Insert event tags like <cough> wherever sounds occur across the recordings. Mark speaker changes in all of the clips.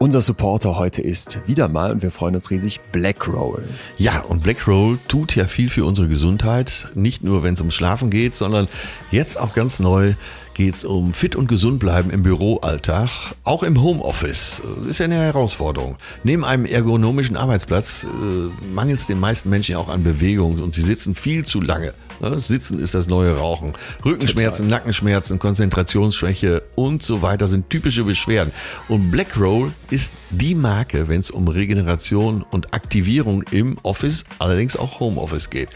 Speaker 1: Unser Supporter heute ist wieder mal, und wir freuen uns riesig, Blackroll.
Speaker 2: Ja, und Blackroll tut ja viel für unsere Gesundheit. Nicht nur, wenn es um Schlafen geht, sondern jetzt auch ganz neu geht es um fit und gesund bleiben im Büroalltag, auch im Homeoffice. Das ist ja eine Herausforderung. Neben einem ergonomischen Arbeitsplatz äh, mangelt es den meisten Menschen ja auch an Bewegung und sie sitzen viel zu lange. Ne? Sitzen ist das neue Rauchen. Rückenschmerzen, Total. Nackenschmerzen, Konzentrationsschwäche und so weiter sind typische Beschwerden. Und Blackroll ist die Marke, wenn es um Regeneration und Aktivierung im Office, allerdings auch Homeoffice geht.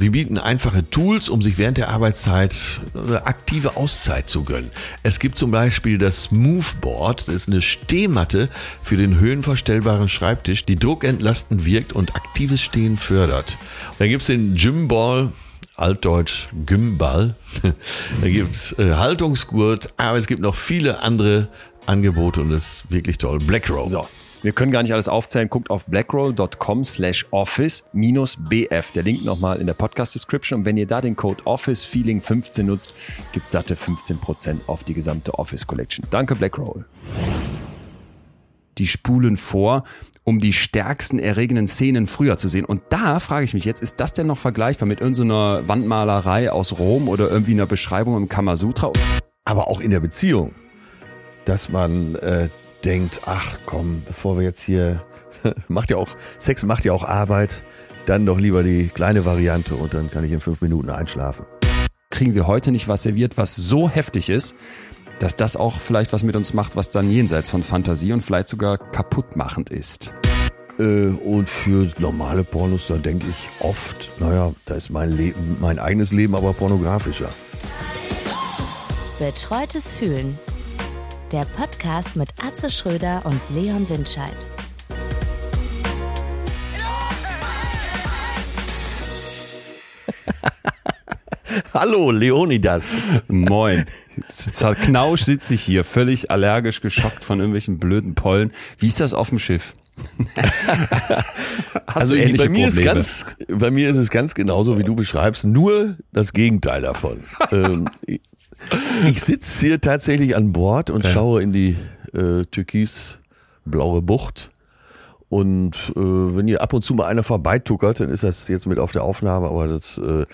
Speaker 2: Sie bieten einfache Tools, um sich während der Arbeitszeit eine aktive Auszeit zu gönnen. Es gibt zum Beispiel das Moveboard, das ist eine Stehmatte für den höhenverstellbaren Schreibtisch, die druckentlastend wirkt und aktives Stehen fördert. Da gibt es den Gymball, altdeutsch Gymball. <laughs> da gibt's äh, Haltungsgurt, aber es gibt noch viele andere Angebote und das ist wirklich toll. Blackroll.
Speaker 1: So. Wir können gar nicht alles aufzählen. Guckt auf blackroll.com slash office minus bf. Der Link nochmal in der Podcast-Description. Und wenn ihr da den Code Office Feeling 15 nutzt, gibt satte 15% auf die gesamte Office Collection. Danke, Blackroll. Die spulen vor um die stärksten erregenden Szenen früher zu sehen. Und da frage ich mich jetzt, ist das denn noch vergleichbar mit irgendeiner Wandmalerei aus Rom oder irgendwie einer Beschreibung im Kamasutra?
Speaker 2: Aber auch in der Beziehung, dass man äh, denkt, ach komm, bevor wir jetzt hier, <laughs> macht ja auch, Sex macht ja auch Arbeit, dann doch lieber die kleine Variante und dann kann ich in fünf Minuten einschlafen.
Speaker 1: Kriegen wir heute nicht was serviert, was so heftig ist, dass das auch vielleicht was mit uns macht, was dann jenseits von Fantasie und vielleicht sogar kaputtmachend ist.
Speaker 2: Äh, und für normale Pornos, da denke ich oft, naja, da ist mein Leben, mein eigenes Leben aber pornografischer.
Speaker 3: Betreutes Fühlen. Der Podcast mit Atze Schröder und Leon Windscheid. <laughs>
Speaker 2: Hallo, Leonidas.
Speaker 1: Moin. Zerknausch sitze ich hier, völlig allergisch geschockt von irgendwelchen blöden Pollen. Wie ist das auf dem Schiff? <laughs>
Speaker 2: also bei mir, Probleme? ist ganz, bei mir ist es ganz genauso, wie du beschreibst, nur das Gegenteil davon. <laughs> ähm, ich sitze hier tatsächlich an Bord und ja. schaue in die äh, türkisblaue Bucht. Und äh, wenn hier ab und zu mal einer vorbeituckert, dann ist das jetzt mit auf der Aufnahme, aber das äh,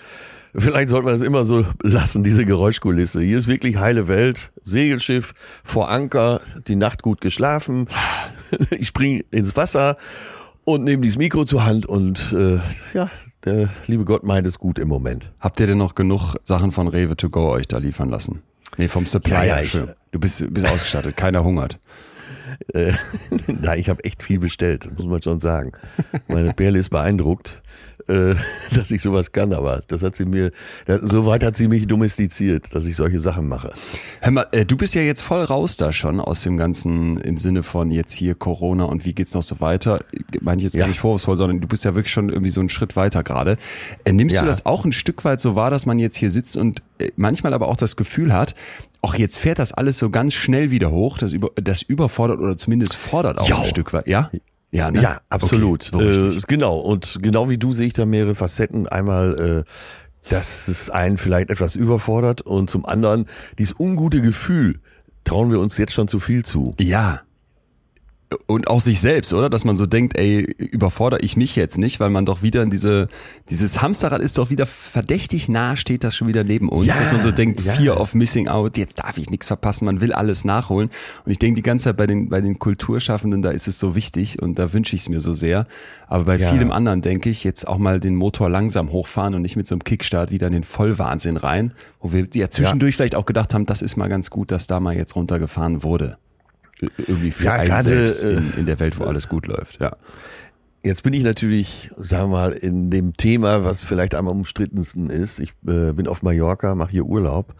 Speaker 2: Vielleicht sollte man das immer so lassen, diese Geräuschkulisse. Hier ist wirklich heile Welt. Segelschiff vor Anker, die Nacht gut geschlafen. Ich springe ins Wasser und nehme dieses Mikro zur Hand und äh, ja, der liebe Gott meint es gut im Moment.
Speaker 1: Habt ihr denn noch genug Sachen von Rewe to go euch da liefern lassen? Nee, vom Supplier. Ja, ja, ich, du bist, bist ausgestattet, <laughs> keiner hungert.
Speaker 2: Äh, <laughs> Nein, ich habe echt viel bestellt, muss man schon sagen. Meine Perle ist beeindruckt äh, <laughs> dass ich sowas kann, aber das hat sie mir, so weit hat sie mich domestiziert, dass ich solche Sachen mache.
Speaker 1: Hör mal, äh, du bist ja jetzt voll raus da schon aus dem Ganzen im Sinne von jetzt hier Corona und wie geht's noch so weiter. Meine ich jetzt ja. gar nicht vorwurfsvoll, sondern du bist ja wirklich schon irgendwie so einen Schritt weiter gerade. Äh, nimmst ja. du das auch ein Stück weit so wahr, dass man jetzt hier sitzt und äh, manchmal aber auch das Gefühl hat, auch jetzt fährt das alles so ganz schnell wieder hoch, das, über, das überfordert oder zumindest fordert auch jo. ein Stück weit, ja?
Speaker 2: Ja, ne? ja absolut. Okay, äh, genau. Und genau wie du sehe ich da mehrere Facetten. Einmal, äh, dass es einen vielleicht etwas überfordert und zum anderen dieses ungute Gefühl, trauen wir uns jetzt schon zu viel zu.
Speaker 1: Ja, und auch sich selbst, oder? Dass man so denkt, ey, überfordere ich mich jetzt nicht, weil man doch wieder in diese, dieses Hamsterrad ist doch wieder verdächtig nah, steht das schon wieder neben uns, ja, dass man so denkt, ja. Fear of Missing Out, jetzt darf ich nichts verpassen, man will alles nachholen. Und ich denke die ganze Zeit bei den, bei den Kulturschaffenden, da ist es so wichtig und da wünsche ich es mir so sehr. Aber bei ja. vielem anderen denke ich, jetzt auch mal den Motor langsam hochfahren und nicht mit so einem Kickstart wieder in den Vollwahnsinn rein, wo wir ja zwischendurch vielleicht auch gedacht haben, das ist mal ganz gut, dass da mal jetzt runtergefahren wurde irgendwie für ja, einen grade, selbst in, äh, in der Welt, wo alles gut läuft. Ja.
Speaker 2: Jetzt bin ich natürlich, sagen wir mal, in dem Thema, was vielleicht am umstrittensten ist. Ich äh, bin auf Mallorca, mache hier Urlaub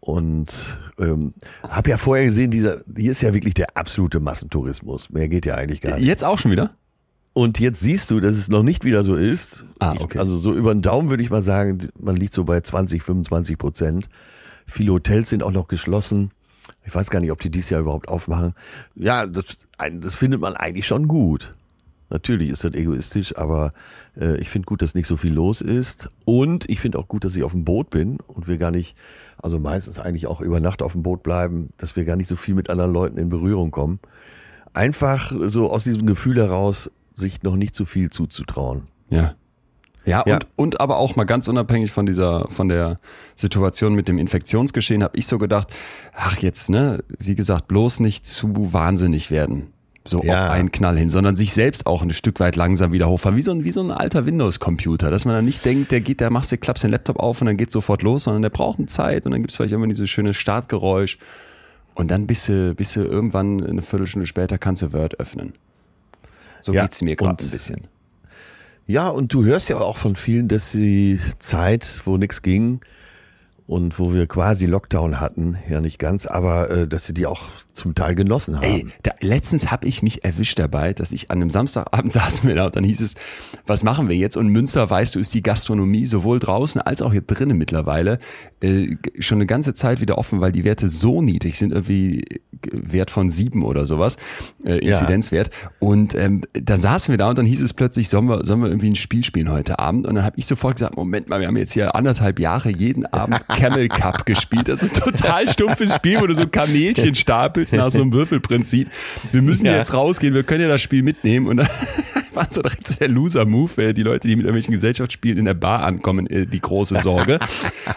Speaker 2: und ähm, habe ja vorher gesehen, dieser, hier ist ja wirklich der absolute Massentourismus. Mehr geht ja eigentlich gar nicht.
Speaker 1: Jetzt auch schon wieder?
Speaker 2: Und jetzt siehst du, dass es noch nicht wieder so ist. Ah, okay. Ich, also so über den Daumen würde ich mal sagen, man liegt so bei 20, 25 Prozent. Viele Hotels sind auch noch geschlossen. Ich weiß gar nicht, ob die dieses Jahr überhaupt aufmachen. Ja, das, das findet man eigentlich schon gut. Natürlich ist das egoistisch, aber äh, ich finde gut, dass nicht so viel los ist. Und ich finde auch gut, dass ich auf dem Boot bin und wir gar nicht, also meistens eigentlich auch über Nacht auf dem Boot bleiben, dass wir gar nicht so viel mit anderen Leuten in Berührung kommen. einfach so aus diesem Gefühl heraus, sich noch nicht zu viel zuzutrauen.
Speaker 1: Ja. Ja,
Speaker 2: Ja.
Speaker 1: Und, und aber auch mal ganz unabhängig von dieser, von der Situation mit dem Infektionsgeschehen, habe ich so gedacht, ach jetzt, ne, wie gesagt, bloß nicht zu wahnsinnig werden. So
Speaker 2: Ja.
Speaker 1: auf einen Knall hin, sondern sich selbst auch ein Stück weit langsam wieder hochfahren, wie so ein, wie so ein alter Windows-Computer, dass man dann nicht denkt, der geht, der machst du, klappst den Laptop auf und dann geht sofort los, sondern der braucht eine Zeit und dann gibt's vielleicht immer dieses schöne Startgeräusch und dann bist du, bist du irgendwann eine Viertelstunde später kannst du Word öffnen. So
Speaker 2: Ja,
Speaker 1: geht's mir gerade ein bisschen.
Speaker 2: Ja, und du hörst ja auch von vielen, dass die Zeit, wo nichts ging und wo wir quasi Lockdown hatten, ja nicht ganz, aber äh, dass sie die auch zum Teil genossen haben.
Speaker 1: Ey, da, letztens habe ich mich erwischt dabei, dass ich an einem Samstagabend <laughs> saßen wir da und dann hieß es, was machen wir jetzt? Und Münster, weißt du, ist die Gastronomie sowohl draußen als auch hier drinnen mittlerweile äh, schon eine ganze Zeit wieder offen, weil die Werte so niedrig sind, irgendwie Wert von sieben oder sowas, äh, Inzidenzwert. Und ähm, dann saßen wir da und dann hieß es plötzlich, sollen wir, sollen wir irgendwie ein Spiel spielen heute Abend? Und dann habe ich sofort gesagt, Moment mal, wir haben jetzt hier anderthalb Jahre jeden Abend <laughs> Camel Cup gespielt. Das ist ein total stumpfes Spiel, wo du so Kamelchen stapelst nach so einem Würfelprinzip. Wir müssen
Speaker 2: Ja.
Speaker 1: jetzt rausgehen, wir können ja das Spiel mitnehmen. Und dann <laughs> war so direkt so der Loser-Move, die Leute, die mit irgendwelchen Gesellschaftsspielen in der Bar ankommen, äh, die große Sorge.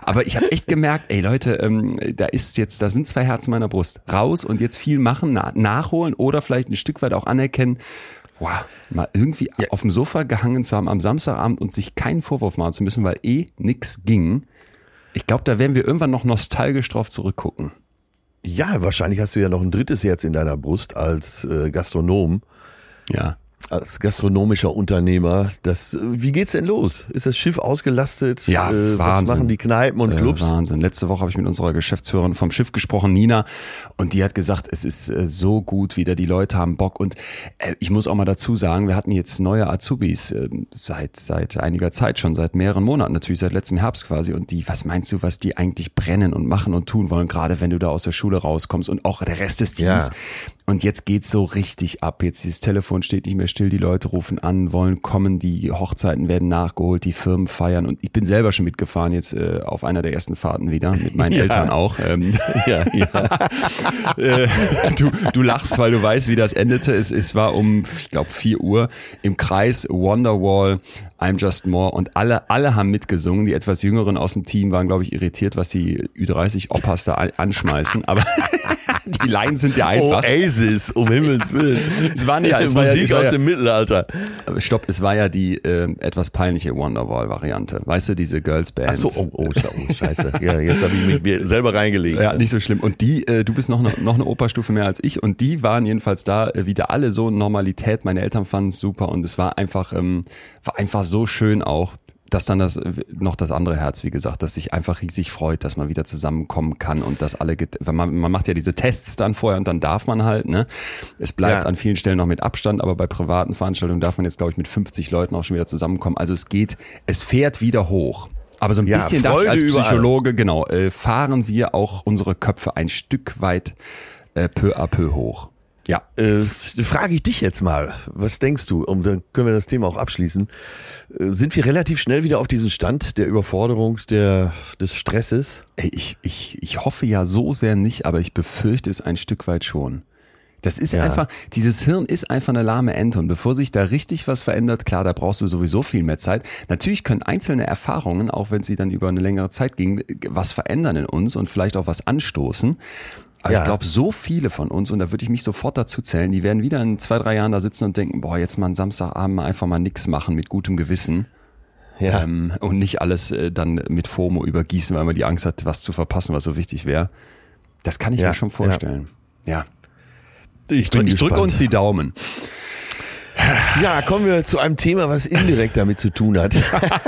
Speaker 1: Aber ich habe echt gemerkt, ey Leute, ähm, da ist jetzt, da sind zwei Herzen meiner Brust. Raus und jetzt viel machen, na, nachholen oder vielleicht ein Stück weit auch anerkennen. Wow, mal irgendwie auf dem Sofa gehangen zu haben am Samstagabend und sich keinen Vorwurf machen zu müssen, weil eh nix ging. Ich glaube, da werden wir irgendwann noch nostalgisch drauf zurückgucken.
Speaker 2: Ja, wahrscheinlich hast du ja noch ein drittes Herz in deiner Brust als äh, Gastronom,
Speaker 1: Ja.
Speaker 2: Als gastronomischer Unternehmer. Das, äh, wie geht's denn los? Ist das Schiff ausgelastet?
Speaker 1: Ja,
Speaker 2: äh, was
Speaker 1: Wahnsinn.
Speaker 2: machen die Kneipen und
Speaker 1: Äh,
Speaker 2: Clubs?
Speaker 1: Wahnsinn. Letzte Woche habe ich mit unserer Geschäftsführerin vom Schiff gesprochen, Nina, und die hat gesagt, es ist äh, so gut wieder, die Leute haben Bock. Und äh, ich muss auch mal dazu sagen, wir hatten jetzt neue Azubis äh, seit, seit einiger Zeit schon, seit mehreren Monaten, natürlich seit letztem Herbst quasi. Und die, was meinst du, was die eigentlich brennen und machen und tun wollen, gerade wenn du da aus der Schule rauskommst und auch der Rest des Teams.
Speaker 2: Ja.
Speaker 1: Und jetzt geht's so richtig ab. Jetzt dieses Telefon steht nicht mehr still, die Leute rufen an, wollen kommen, die Hochzeiten werden nachgeholt, die Firmen feiern. Und ich bin selber schon mitgefahren jetzt äh, auf einer der ersten Fahrten wieder, mit meinen <laughs>
Speaker 2: Ja.
Speaker 1: Eltern auch. Ähm, <laughs>
Speaker 2: Ja, ja. <laughs>
Speaker 1: äh, du, du lachst, weil du weißt, wie das endete. Es, es war um, ich glaube, 4 Uhr im Kreis Wonderwall, I'm Just More und alle, alle haben mitgesungen. Die etwas Jüngeren aus dem Team waren, glaube ich, irritiert, was die Ü30 Opas da an- anschmeißen. Aber <laughs> die Lines sind ja einfach.
Speaker 2: Oasis, um Himmels Willen.
Speaker 1: Es waren ja- es war ja-
Speaker 2: Musik
Speaker 1: war
Speaker 2: aus
Speaker 1: ja-
Speaker 2: dem Mittelalter.
Speaker 1: Stopp, es war ja die äh, etwas peinliche Wonderwall-Variante. Weißt du, diese Girls Band.
Speaker 2: Ach so, oh, oh, oh scheiße. Ja, jetzt habe ich mich selber reingelegt.
Speaker 1: Ja, nicht so schlimm. Und die, äh, du bist noch eine, noch eine Operstufe mehr als ich und die waren jedenfalls da äh, wieder alle so in Normalität. Meine Eltern fanden es super und es war einfach, ähm, war einfach so schön auch, dass dann das noch das andere Herz, wie gesagt, dass sich einfach riesig freut, dass man wieder zusammenkommen kann und dass alle, weil man, man macht ja diese Tests dann vorher und dann darf man halt, ne? Es bleibt
Speaker 2: Ja.
Speaker 1: an vielen Stellen noch mit Abstand, aber bei privaten Veranstaltungen darf man jetzt, glaube ich, mit 50 Leuten auch schon wieder zusammenkommen. Also es geht, es fährt wieder hoch. Aber so ein
Speaker 2: Ja,
Speaker 1: bisschen dachte ich
Speaker 2: Freude
Speaker 1: als
Speaker 2: überall.
Speaker 1: Psychologe, genau, äh, fahren wir auch unsere Köpfe ein Stück weit äh, peu à peu hoch. Ja.
Speaker 2: Äh, frage ich dich jetzt mal, was denkst du, um dann können wir das Thema auch abschließen. Äh, sind wir relativ schnell wieder auf diesen Stand der Überforderung, der, des Stresses?
Speaker 1: Ey, ich, ich, ich hoffe ja so sehr nicht, aber ich befürchte es ein Stück weit schon. Das ist
Speaker 2: Ja.
Speaker 1: einfach, dieses Hirn ist einfach eine lahme Ente und bevor sich da richtig was verändert, klar, da brauchst du sowieso viel mehr Zeit. Natürlich können einzelne Erfahrungen, auch wenn sie dann über eine längere Zeit gingen, was verändern in uns und vielleicht auch was anstoßen. Aber
Speaker 2: Ja.
Speaker 1: ich glaube, so viele von uns, und da würde ich mich sofort dazu zählen, die werden wieder in zwei, drei Jahren da sitzen und denken, boah, jetzt mal einen Samstagabend mal einfach mal nix machen mit gutem Gewissen.
Speaker 2: Ja.
Speaker 1: Ähm, und nicht alles äh, dann mit FOMO übergießen, weil man die Angst hat, was zu verpassen, was so wichtig wäre. Das kann ich
Speaker 2: Ja,
Speaker 1: mir schon vorstellen. Ja.
Speaker 2: Ich,
Speaker 1: Ich, ich drücke uns die Daumen.
Speaker 2: Ja, kommen wir zu einem Thema, was indirekt damit zu tun hat.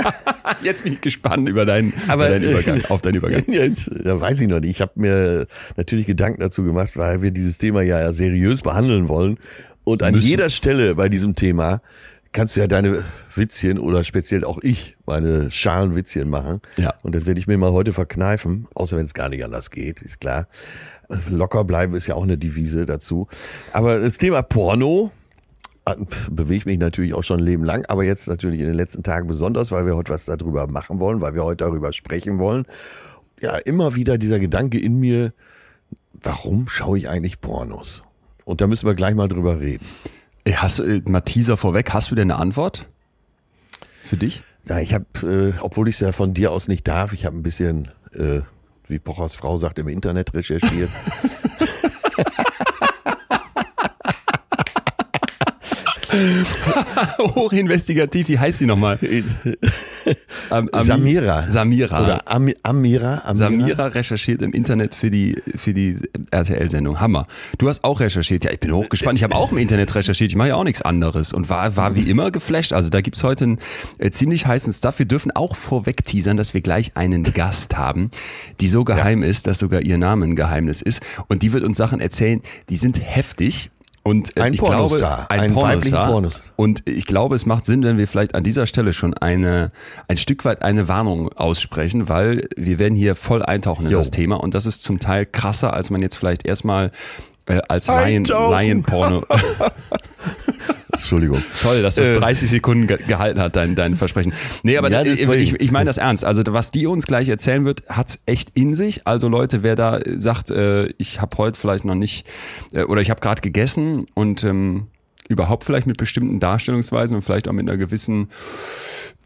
Speaker 2: <laughs>
Speaker 1: Jetzt bin ich gespannt über deinen,
Speaker 2: Aber,
Speaker 1: über deinen Übergang, auf deinen Übergang. <laughs>
Speaker 2: Jetzt, da weiß ich noch nicht. Ich habe mir natürlich Gedanken dazu gemacht, weil wir dieses Thema ja seriös behandeln wollen. Und an
Speaker 1: Müssen.
Speaker 2: jeder Stelle bei diesem Thema kannst du ja deine Witzchen oder speziell auch ich meine Schalenwitzchen machen.
Speaker 1: Ja.
Speaker 2: Und das werde ich mir mal heute verkneifen, außer wenn es gar nicht anders geht, ist klar. Locker bleiben ist ja auch eine Devise dazu. Aber das Thema Porno bewegt mich natürlich auch schon ein Leben lang, aber jetzt natürlich in den letzten Tagen besonders, weil wir heute was darüber machen wollen, weil wir heute darüber sprechen wollen. Ja, immer wieder dieser Gedanke in mir, warum schaue ich eigentlich Pornos? Und da müssen wir gleich mal drüber reden.
Speaker 1: Hast du, äh, mal Teaser vorweg, hast du denn eine Antwort? Für dich?
Speaker 2: Ja, ich habe, äh, obwohl ich es ja von dir aus nicht darf, ich habe ein bisschen, äh, wie Pochers Frau sagt, im Internet recherchiert. <laughs> <laughs>
Speaker 1: Hochinvestigativ, wie heißt sie nochmal? Am- Ami-
Speaker 2: Samira.
Speaker 1: Samira.
Speaker 2: Oder Ami, Amira, Amira.
Speaker 1: Samira recherchiert im Internet für die, für die RTL-Sendung. Hammer. Du hast auch recherchiert. Ja, ich bin hochgespannt. Ich habe auch im Internet recherchiert. Ich mache ja auch nichts anderes und war, war wie immer geflasht. Also da gibt's heute einen äh, ziemlich heißen Stuff. Wir dürfen auch vorweg teasern, dass wir gleich einen Gast haben, die so geheim ist, dass sogar ihr Name ein Geheimnis ist. Und die wird uns Sachen erzählen, die sind heftig. Und äh,
Speaker 2: Ein
Speaker 1: ich
Speaker 2: Pornostar.
Speaker 1: glaube, ein,
Speaker 2: Ein
Speaker 1: Pornostar.
Speaker 2: Pornos.
Speaker 1: Und ich glaube, es macht Sinn, wenn wir vielleicht an dieser Stelle schon eine, ein Stück weit eine Warnung aussprechen, weil wir werden hier voll eintauchen in
Speaker 2: Jo.
Speaker 1: das Thema und das ist zum Teil krasser, als man jetzt vielleicht erstmal äh, als Laien,
Speaker 2: Eintauchen.
Speaker 1: Laienporno. <laughs> <laughs>
Speaker 2: Entschuldigung.
Speaker 1: Toll, dass das
Speaker 2: Äh.
Speaker 1: 30 Sekunden ge gehalten hat, dein, dein Versprechen. Nee, aber
Speaker 2: Ja,
Speaker 1: ich,
Speaker 2: deswegen.
Speaker 1: ich, ich meine das ernst. Also was die uns gleich erzählen wird, hat's echt in sich. Also Leute, wer da sagt, äh, ich habe heute vielleicht noch nicht äh, oder ich habe gerade gegessen und ähm, überhaupt vielleicht mit bestimmten Darstellungsweisen und vielleicht auch mit einer gewissen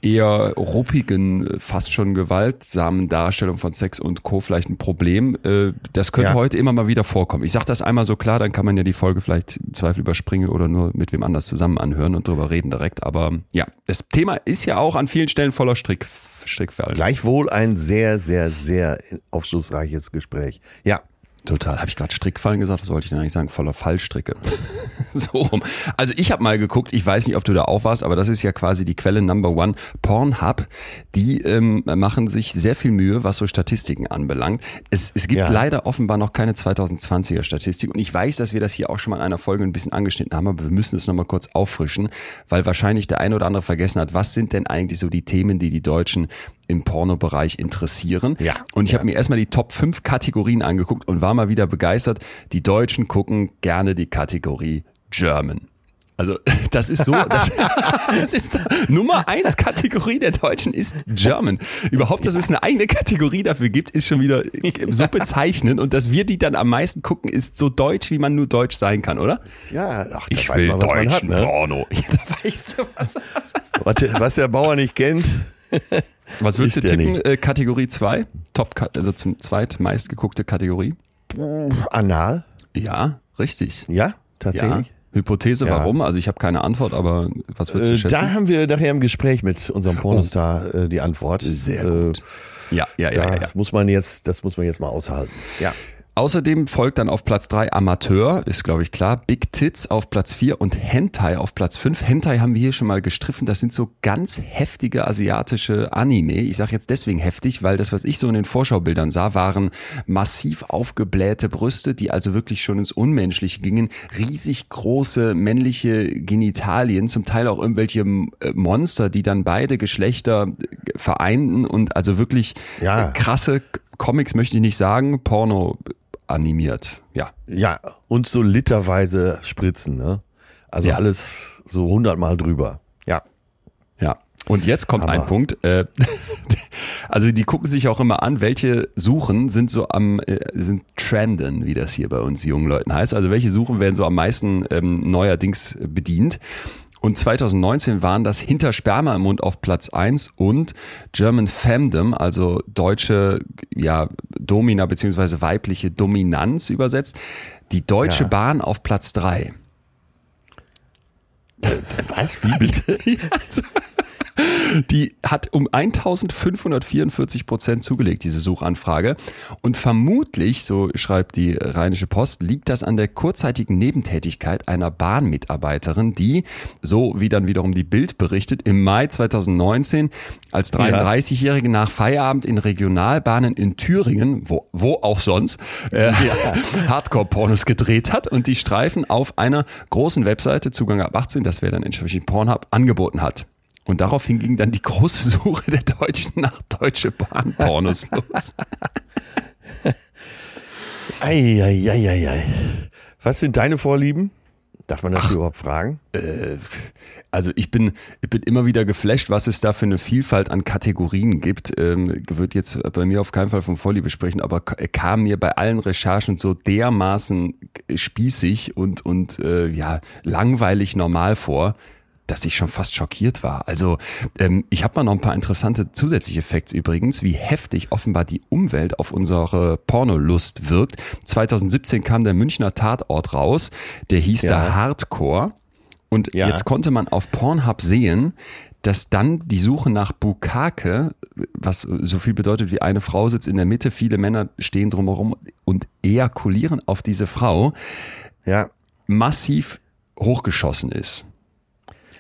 Speaker 1: eher ruppigen, fast schon gewaltsamen Darstellung von Sex und Co. vielleicht ein Problem. Äh, Das könnte
Speaker 2: Ja.
Speaker 1: heute immer mal wieder vorkommen. Ich sage das einmal so klar, dann kann man ja die Folge vielleicht im Zweifel überspringen oder nur mit wem anders zusammen anhören und drüber reden direkt. Aber ja, das Thema ist ja auch an vielen Stellen voller Strick, Strickfallen.
Speaker 2: Gleichwohl ein sehr, sehr, sehr aufschlussreiches Gespräch. Ja.
Speaker 1: Total. Habe ich gerade Strickfallen gesagt? Was wollte ich denn eigentlich sagen? Voller Fallstricke. <laughs> so rum. Also ich habe mal geguckt, ich weiß nicht, ob du da auch warst, aber das ist ja quasi die Quelle Number One. Pornhub, die ähm, machen sich sehr viel Mühe, was so Statistiken anbelangt. Es, es gibt
Speaker 2: Ja.
Speaker 1: leider offenbar noch keine 2020er Statistik und ich weiß, dass wir das hier auch schon mal in einer Folge ein bisschen angeschnitten haben, aber wir müssen es nochmal kurz auffrischen, weil wahrscheinlich der eine oder andere vergessen hat, was sind denn eigentlich so die Themen, die die Deutschen im Pornobereich interessieren.
Speaker 2: Ja.
Speaker 1: Und ich
Speaker 2: Ja.
Speaker 1: habe mir erstmal die Top 5 Kategorien angeguckt und war mal wieder begeistert. Die Deutschen gucken gerne die Kategorie German. Also <laughs> das ist so, das, <laughs> das ist Nummer eins Kategorie der Deutschen ist German. Überhaupt, dass es eine eigene Kategorie dafür gibt, ist schon wieder so bezeichnend und dass wir die dann am meisten gucken, ist so deutsch, wie man nur deutsch sein kann, oder?
Speaker 2: Ja, ach, da weiß man, was man hat. Ne?
Speaker 1: Porno. <laughs> Ja, da weißt du was.
Speaker 2: Was, was der Bauer nicht kennt.
Speaker 1: Was würdest du tippen? Äh, Kategorie 2? Top, also zum zweitmeist geguckte Kategorie?
Speaker 2: Anal.
Speaker 1: Ja, richtig.
Speaker 2: Ja,
Speaker 1: Ja.
Speaker 2: tatsächlich.
Speaker 1: Hypothese,
Speaker 2: Ja.
Speaker 1: warum? Also ich habe keine Antwort, aber was würdest du
Speaker 2: Äh,
Speaker 1: schätzen?
Speaker 2: da haben wir nachher im Gespräch mit unserem Pornostar äh, die Antwort.
Speaker 1: Sehr
Speaker 2: Äh,
Speaker 1: gut. ja, ja, ja, ja, ja.
Speaker 2: muss man jetzt, das muss man jetzt mal aushalten. Ja.
Speaker 1: Außerdem folgt dann auf Platz 3 Amateur, ist glaube ich klar, Big Tits auf Platz 4 und Hentai auf Platz 5. Hentai haben wir hier schon mal gestriffen, das sind so ganz heftige asiatische Anime. Ich sage jetzt deswegen heftig, weil das, was ich so in den Vorschaubildern sah, waren massiv aufgeblähte Brüste, die also wirklich schon ins Unmenschliche gingen, riesig große männliche Genitalien, zum Teil auch irgendwelche äh, Monster, die dann beide Geschlechter äh, vereinten und also wirklich
Speaker 2: Ja.
Speaker 1: äh, krasse Comics möchte ich nicht sagen, Porno animiert. Ja.
Speaker 2: Ja, und so literweise Spritzen, ne? Also
Speaker 1: Ja.
Speaker 2: alles so hundertmal drüber. Ja.
Speaker 1: Ja. Und jetzt kommt
Speaker 2: Hammer.
Speaker 1: ein Punkt. Äh, <laughs> also die gucken sich auch immer an, welche Suchen sind so am äh, sind trenden, wie das hier bei uns jungen Leuten heißt. Also welche Suchen werden so am meisten ähm, neuerdings bedient. Und 2019 waren das Hinter Sperma im Mund auf Platz 1 und German Femdom, also deutsche ja, Domina beziehungsweise weibliche Dominanz übersetzt, die Deutsche
Speaker 2: Ja.
Speaker 1: Bahn auf Platz 3.
Speaker 2: Was? Wie bitte? <laughs> <laughs>
Speaker 1: Die hat um 1544 Prozent zugelegt, diese Suchanfrage. Und vermutlich, so schreibt die Rheinische Post, liegt das an der kurzzeitigen Nebentätigkeit einer Bahnmitarbeiterin, die, so wie dann wiederum die Bild berichtet, im Mai 2019 als 33-Jährige nach Feierabend in Regionalbahnen in Thüringen, wo, wo auch sonst, äh, Hardcore-Pornos gedreht hat und die Streifen auf einer großen Webseite, Zugang ab 18, das wäre dann entsprechend Pornhub, angeboten hat. Und daraufhin ging dann die große Suche der Deutschen nach deutsche Bahnpornos <laughs> los.
Speaker 2: Eieieiei. Was sind deine Vorlieben? Darf man das Ach, überhaupt fragen?
Speaker 1: Äh, also ich bin, ich bin immer wieder geflasht, was es da für eine Vielfalt an Kategorien gibt. Ähm, wird jetzt bei mir auf keinen Fall von Vorliebe sprechen, aber kam mir bei allen Recherchen so dermaßen spießig und, und äh, ja, langweilig normal vor, dass ich schon fast schockiert war. Also ähm, ich habe mal noch ein paar interessante zusätzliche Facts übrigens, wie heftig offenbar die Umwelt auf unsere Pornolust wirkt. 2017 kam der Münchner Tatort raus, der hieß ja. da Hardcore. Und ja. jetzt konnte man auf Pornhub sehen, dass dann die Suche nach Bukake, was so viel bedeutet wie eine Frau sitzt in der Mitte, viele Männer stehen drumherum und ejakulieren auf diese Frau, ja. massiv hochgeschossen ist.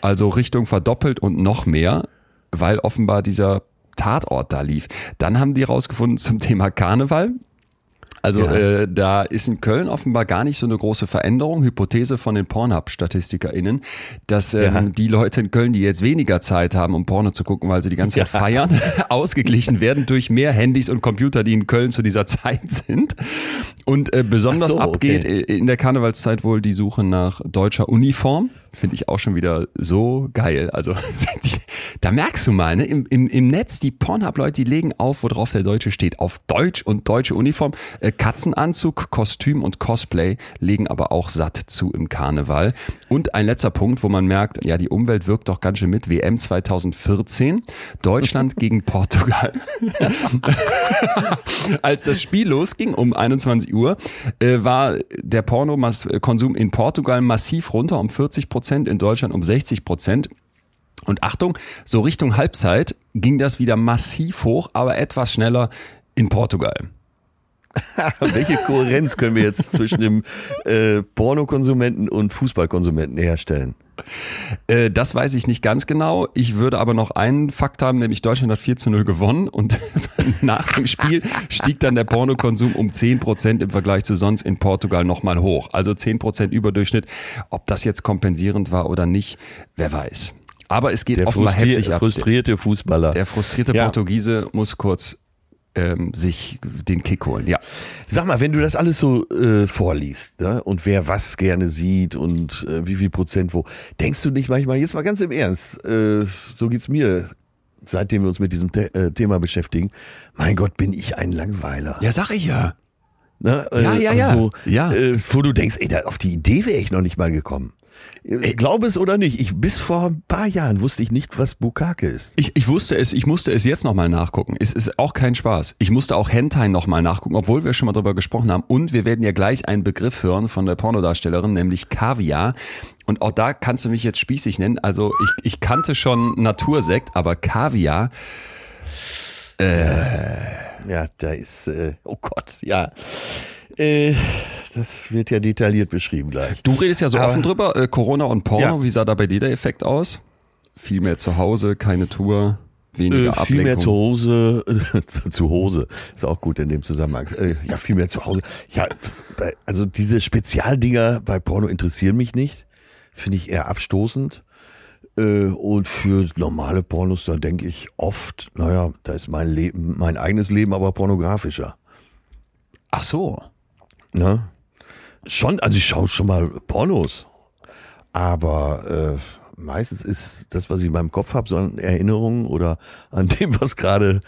Speaker 1: Also Richtung verdoppelt und noch mehr, weil offenbar dieser Tatort da lief. Dann haben die rausgefunden zum Thema Karneval. Also ja. äh, da ist in Köln offenbar gar nicht so eine große Veränderung. Hypothese von den Pornhub-StatistikerInnen, dass ähm, ja. die Leute in Köln, die jetzt weniger Zeit haben, um Porno zu gucken, weil sie die ganze Zeit ja. feiern, <laughs> ausgeglichen werden durch mehr Handys und Computer, die in Köln zu dieser <laughs> Zeit sind. Und äh, besonders so, abgeht okay. in der Karnevalszeit wohl die Suche nach deutscher Uniform. Finde ich auch schon wieder so geil. Also <laughs> die, da merkst du mal, ne, im, im, im Netz, die Pornhub-Leute, die legen auf, worauf der Deutsche steht. Auf Deutsch und deutsche Uniform. Äh, Katzenanzug, Kostüm und Cosplay legen aber auch satt zu im Karneval. Und ein letzter Punkt, wo man merkt, ja, die Umwelt wirkt doch ganz schön mit. WM 2014. Deutschland <laughs> gegen Portugal. <laughs> Als das Spiel losging um 21 Uhr, äh, war der Pornokonsum in Portugal massiv runter um 40 Prozent. Prozent, in Deutschland um 60 Prozent. Und Achtung, so Richtung Halbzeit ging das wieder massiv hoch, aber etwas schneller in Portugal. <laughs>
Speaker 2: Welche Kohärenz können wir jetzt zwischen dem äh, Pornokonsumenten und Fußballkonsumenten herstellen?
Speaker 1: Äh, das weiß ich nicht ganz genau. Ich würde aber noch einen Fakt haben, nämlich Deutschland hat 4 zu 0 gewonnen und <laughs> nach dem Spiel stieg dann der Pornokonsum um 10 Prozent im Vergleich zu sonst in Portugal nochmal hoch. Also 10 Prozent Überdurchschnitt. Ob das jetzt kompensierend war oder nicht, wer weiß. Aber es geht der offenbar heftig
Speaker 2: ab. frustrierte Fußballer.
Speaker 1: Der frustrierte ja. Portugiese muss kurz ähm, sich den Kick holen. Ja.
Speaker 2: Sag mal, wenn du das alles so äh, vorliest ne? und wer was gerne sieht und äh, wie viel Prozent wo, denkst du nicht manchmal, jetzt mal ganz im Ernst, äh, so geht's mir, seitdem wir uns mit diesem The äh, Thema beschäftigen, mein Gott, bin ich ein Langweiler.
Speaker 1: Ja, sag ich ja.
Speaker 2: Ne? Ja, ja, ja. Also, ja. Äh, wo du denkst, ey, da, auf die Idee wäre ich noch nicht mal gekommen. Äh, glaub es oder nicht, ich, bis vor ein paar Jahren wusste ich nicht, was Bukake ist.
Speaker 1: Ich, ich wusste es, ich musste es jetzt nochmal nachgucken. Es ist auch kein Spaß. Ich musste auch Hentai nochmal nachgucken, obwohl wir schon mal drüber gesprochen haben. Und wir werden ja gleich einen Begriff hören von der Pornodarstellerin, nämlich Kaviar. Und auch da kannst du mich jetzt spießig nennen. Also ich, ich kannte schon Natursekt, aber Kaviar.
Speaker 2: Äh, ja, da ist, äh, oh Gott, ja. Äh, das wird ja detailliert beschrieben gleich.
Speaker 1: Du redest ja so Aber, offen drüber, äh, Corona und Porno, ja. wie sah da bei dir der Effekt aus? Viel mehr zu Hause, keine Tour, weniger äh,
Speaker 2: Viel mehr zu Hause, <laughs> zu Hause, ist auch gut in dem Zusammenhang. Äh, ja, viel mehr zu Hause. Ja, also diese Spezialdinger bei Porno interessieren mich nicht, finde ich eher abstoßend. Äh, und für normale Pornos, da denke ich oft, naja, da ist mein Leben, mein eigenes Leben aber pornografischer.
Speaker 1: Ach so.
Speaker 2: Ne? Schon, also ich schaue schon mal Pornos. Aber äh, meistens ist das, was ich in meinem Kopf habe, so an Erinnerungen oder an dem, was gerade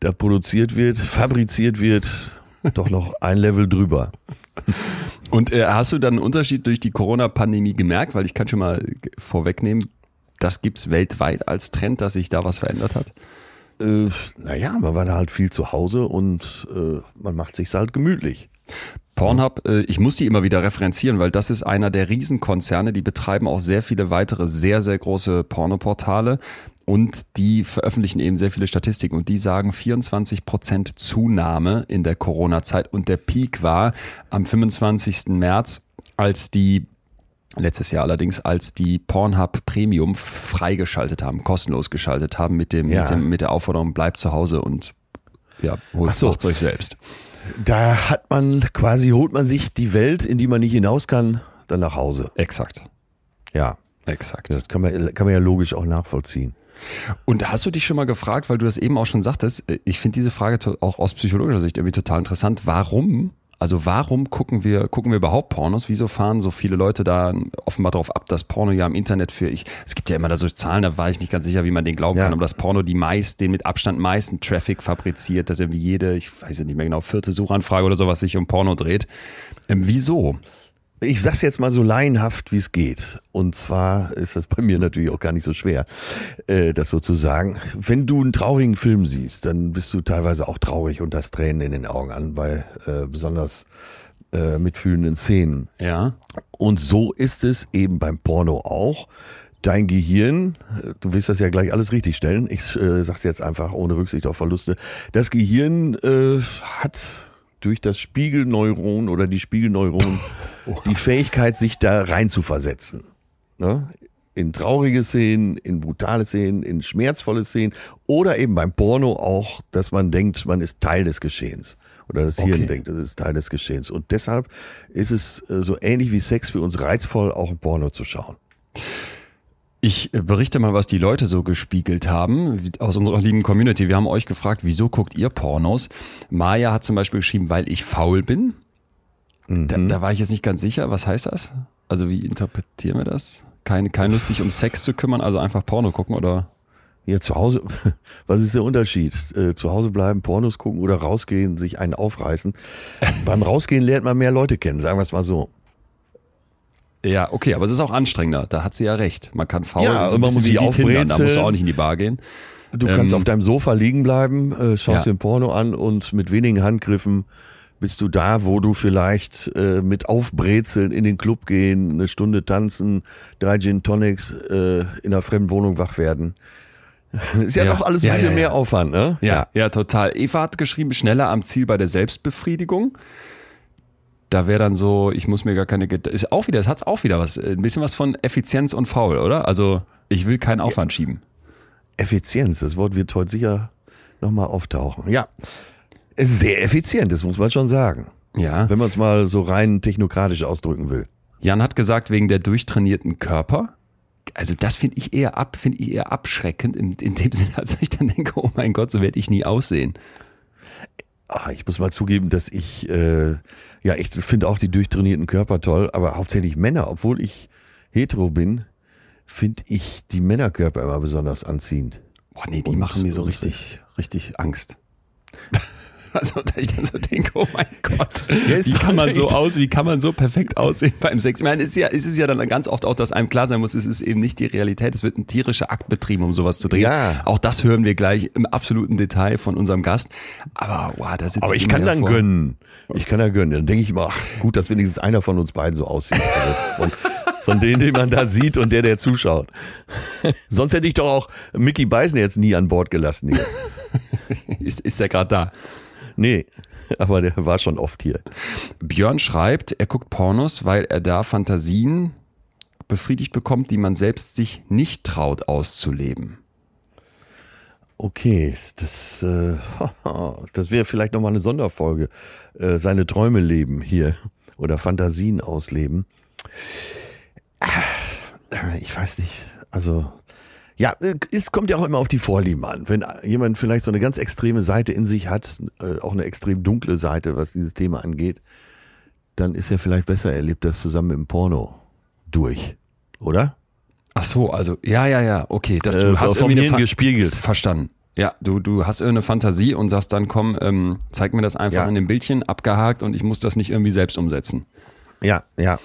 Speaker 2: da produziert wird, fabriziert wird, doch noch ein Level drüber.
Speaker 1: Und äh, hast du dann einen Unterschied durch die Corona-Pandemie gemerkt? Weil ich kann schon mal vorwegnehmen, das gibt es weltweit als Trend, dass sich da was verändert hat?
Speaker 2: Äh, naja, man war da halt viel zu Hause und äh, man macht sich halt gemütlich.
Speaker 1: Pornhub, äh, ich muss die immer wieder referenzieren, weil das ist einer der Riesenkonzerne, die betreiben auch sehr viele weitere sehr, sehr große Pornoportale und die veröffentlichen eben sehr viele Statistiken und die sagen 24 Prozent Zunahme in der Corona-Zeit und der Peak war am 25. März, als die letztes Jahr allerdings, als die Pornhub Premium freigeschaltet haben, kostenlos geschaltet haben mit dem, ja. mit, dem mit der Aufforderung bleibt zu Hause und ja, holt so. euch selbst.
Speaker 2: Da hat man quasi, holt man sich die Welt, in die man nicht hinaus kann, dann nach Hause.
Speaker 1: Exakt.
Speaker 2: Ja. Exakt. Das kann man, kann man ja logisch auch nachvollziehen.
Speaker 1: Und hast du dich schon mal gefragt, weil du das eben auch schon sagtest, ich finde diese Frage auch aus psychologischer Sicht irgendwie total interessant, warum Also warum gucken wir, gucken wir überhaupt Pornos? Wieso fahren so viele Leute da offenbar darauf ab, dass Porno ja im Internet für ich, es gibt ja immer da so Zahlen, da war ich nicht ganz sicher, wie man den glauben
Speaker 2: Ja.
Speaker 1: kann, aber dass Porno die meist, den mit Abstand meisten Traffic fabriziert, dass irgendwie jede, ich weiß nicht mehr genau, vierte Suchanfrage oder sowas sich um Porno dreht. Ähm, wieso?
Speaker 2: Ich sag's jetzt mal so laienhaft, wie es geht. Und zwar ist das bei mir natürlich auch gar nicht so schwer, äh, das so zu sagen. Wenn du einen traurigen Film siehst, dann bist du teilweise auch traurig und hast Tränen in den Augen an bei äh, besonders äh, mitfühlenden Szenen.
Speaker 1: Ja.
Speaker 2: Und so ist es eben beim Porno auch. Dein Gehirn, du willst das ja gleich alles richtig stellen, ich äh, sag's jetzt einfach ohne Rücksicht auf Verluste. Das Gehirn äh, hat durch das Spiegelneuron oder die Spiegelneuronen <laughs> die Fähigkeit, sich da rein zu versetzen. Ne? In traurige Szenen, in brutale Szenen, in schmerzvolle Szenen oder eben beim Porno auch, dass man denkt, man ist Teil des Geschehens. Oder das Hirn
Speaker 1: Okay.
Speaker 2: denkt, das ist Teil des Geschehens. Und deshalb ist es äh, so ähnlich wie Sex für uns reizvoll, auch ein Porno zu schauen.
Speaker 1: Ich berichte mal, was die Leute so gespiegelt haben aus unserer lieben Community. Wir haben euch gefragt, wieso guckt ihr Pornos? Maya hat zum Beispiel geschrieben, weil ich faul bin. Da, da war ich jetzt nicht ganz sicher. Was heißt das? Also wie interpretieren wir das? Kein, kein Lust, sich um Sex zu kümmern, also einfach Porno gucken oder?
Speaker 2: Ja, zu Hause, <laughs> was ist der Unterschied? Äh, zu Hause bleiben, Pornos gucken oder rausgehen, sich einen aufreißen. Beim Rausgehen lernt man mehr Leute kennen, sagen wir es mal so.
Speaker 1: Ja, okay, aber es ist auch anstrengender. Da hat sie ja recht. Man kann faul,
Speaker 2: Ja,
Speaker 1: so ein
Speaker 2: und man muss sich
Speaker 1: Tinder, Da
Speaker 2: aufbrezeln.
Speaker 1: auch nicht in die Bar gehen.
Speaker 2: Du kannst
Speaker 1: Ähm,
Speaker 2: auf deinem Sofa liegen bleiben, äh, schaust
Speaker 1: Ja.
Speaker 2: dir ein Porno an und mit wenigen Handgriffen bist du da, wo du vielleicht äh, mit Aufbrezeln in den Club gehen, eine Stunde tanzen, drei Gin Tonics äh, in einer fremden Wohnung wach werden. <laughs> Ist ja,
Speaker 1: Ja.
Speaker 2: doch alles ein
Speaker 1: Ja,
Speaker 2: bisschen
Speaker 1: ja,
Speaker 2: mehr. Aufwand, ne?
Speaker 1: Ja, ja, total. Eva hat geschrieben, schneller am Ziel bei der Selbstbefriedigung. Da wäre dann so, ich muss mir gar keine, ist auch wieder, es hat auch wieder was, ein bisschen was von Effizienz und faul, oder? Also ich will keinen Aufwand schieben.
Speaker 2: Effizienz, das Wort wird heute sicher nochmal auftauchen. Ja, es ist sehr effizient, das muss man schon sagen.
Speaker 1: Ja.
Speaker 2: Wenn man es mal so rein technokratisch ausdrücken will.
Speaker 1: Jan hat gesagt, wegen der durchtrainierten Körper. Also das finde ich eher ab, finde ich eher abschreckend in, in dem Sinne, als ich dann denke, oh mein Gott, so werde ich nie aussehen.
Speaker 2: Ah, ich muss mal zugeben, dass ich, äh, ja, ich finde auch die durchtrainierten Körper toll, aber hauptsächlich Männer, obwohl ich hetero bin, finde ich die Männerkörper immer besonders anziehend.
Speaker 1: Boah, nee, die
Speaker 2: Und-
Speaker 1: machen mir so
Speaker 2: und
Speaker 1: richtig, richtig Angst. <laughs> Also, da ich dann so denke, oh mein Gott,
Speaker 2: ist
Speaker 1: wie kann man so aus, wie kann man so perfekt aussehen beim Sex? Ich meine, es ist ja, es ist ja dann ganz oft auch, dass einem klar sein muss, es ist eben nicht die Realität, es wird ein tierischer Akt betrieben, um sowas zu drehen.
Speaker 2: Ja.
Speaker 1: Auch das hören wir gleich im absoluten Detail von unserem Gast. Aber wow, da sitzt
Speaker 2: Aber ich kann dann gönnen. Ich kann da gönnen. Dann denke ich immer, ach, gut, dass wenigstens einer von uns beiden so aussieht. Also von, von denen, den man da sieht und der, der zuschaut. Sonst hätte ich doch auch Mickey Beisen jetzt nie an Bord gelassen hier. <laughs>
Speaker 1: Ist, ist er gerade da?
Speaker 2: Nee, <laughs> aber der war schon oft hier.
Speaker 1: Björn schreibt, er guckt Pornos, weil er da Fantasien befriedigt bekommt, die man selbst sich nicht traut auszuleben.
Speaker 2: Okay, das, äh, <laughs> das wäre vielleicht nochmal eine Sonderfolge. Äh, seine Träume leben hier oder Fantasien ausleben. Ah, Ich weiß nicht. Also, ja, äh, es kommt ja auch immer auf die Vorlieben an. Wenn jemand vielleicht so eine ganz extreme Seite in sich hat, äh, auch eine extrem dunkle Seite, was dieses Thema angeht, dann ist er vielleicht besser, er lebt das zusammen dem Porno durch. Oder?
Speaker 1: Ach so, also ja, ja, ja, okay, dass du
Speaker 2: Äh,
Speaker 1: hast irgendwie eine Fa-
Speaker 2: gespiegelt.
Speaker 1: Verstanden. Ja, du, du hast irgendeine Fantasie und sagst dann, komm, ähm, zeig mir das einfach
Speaker 2: Ja.
Speaker 1: in dem Bildchen, abgehakt und ich muss das nicht irgendwie selbst umsetzen.
Speaker 2: Ja, ja.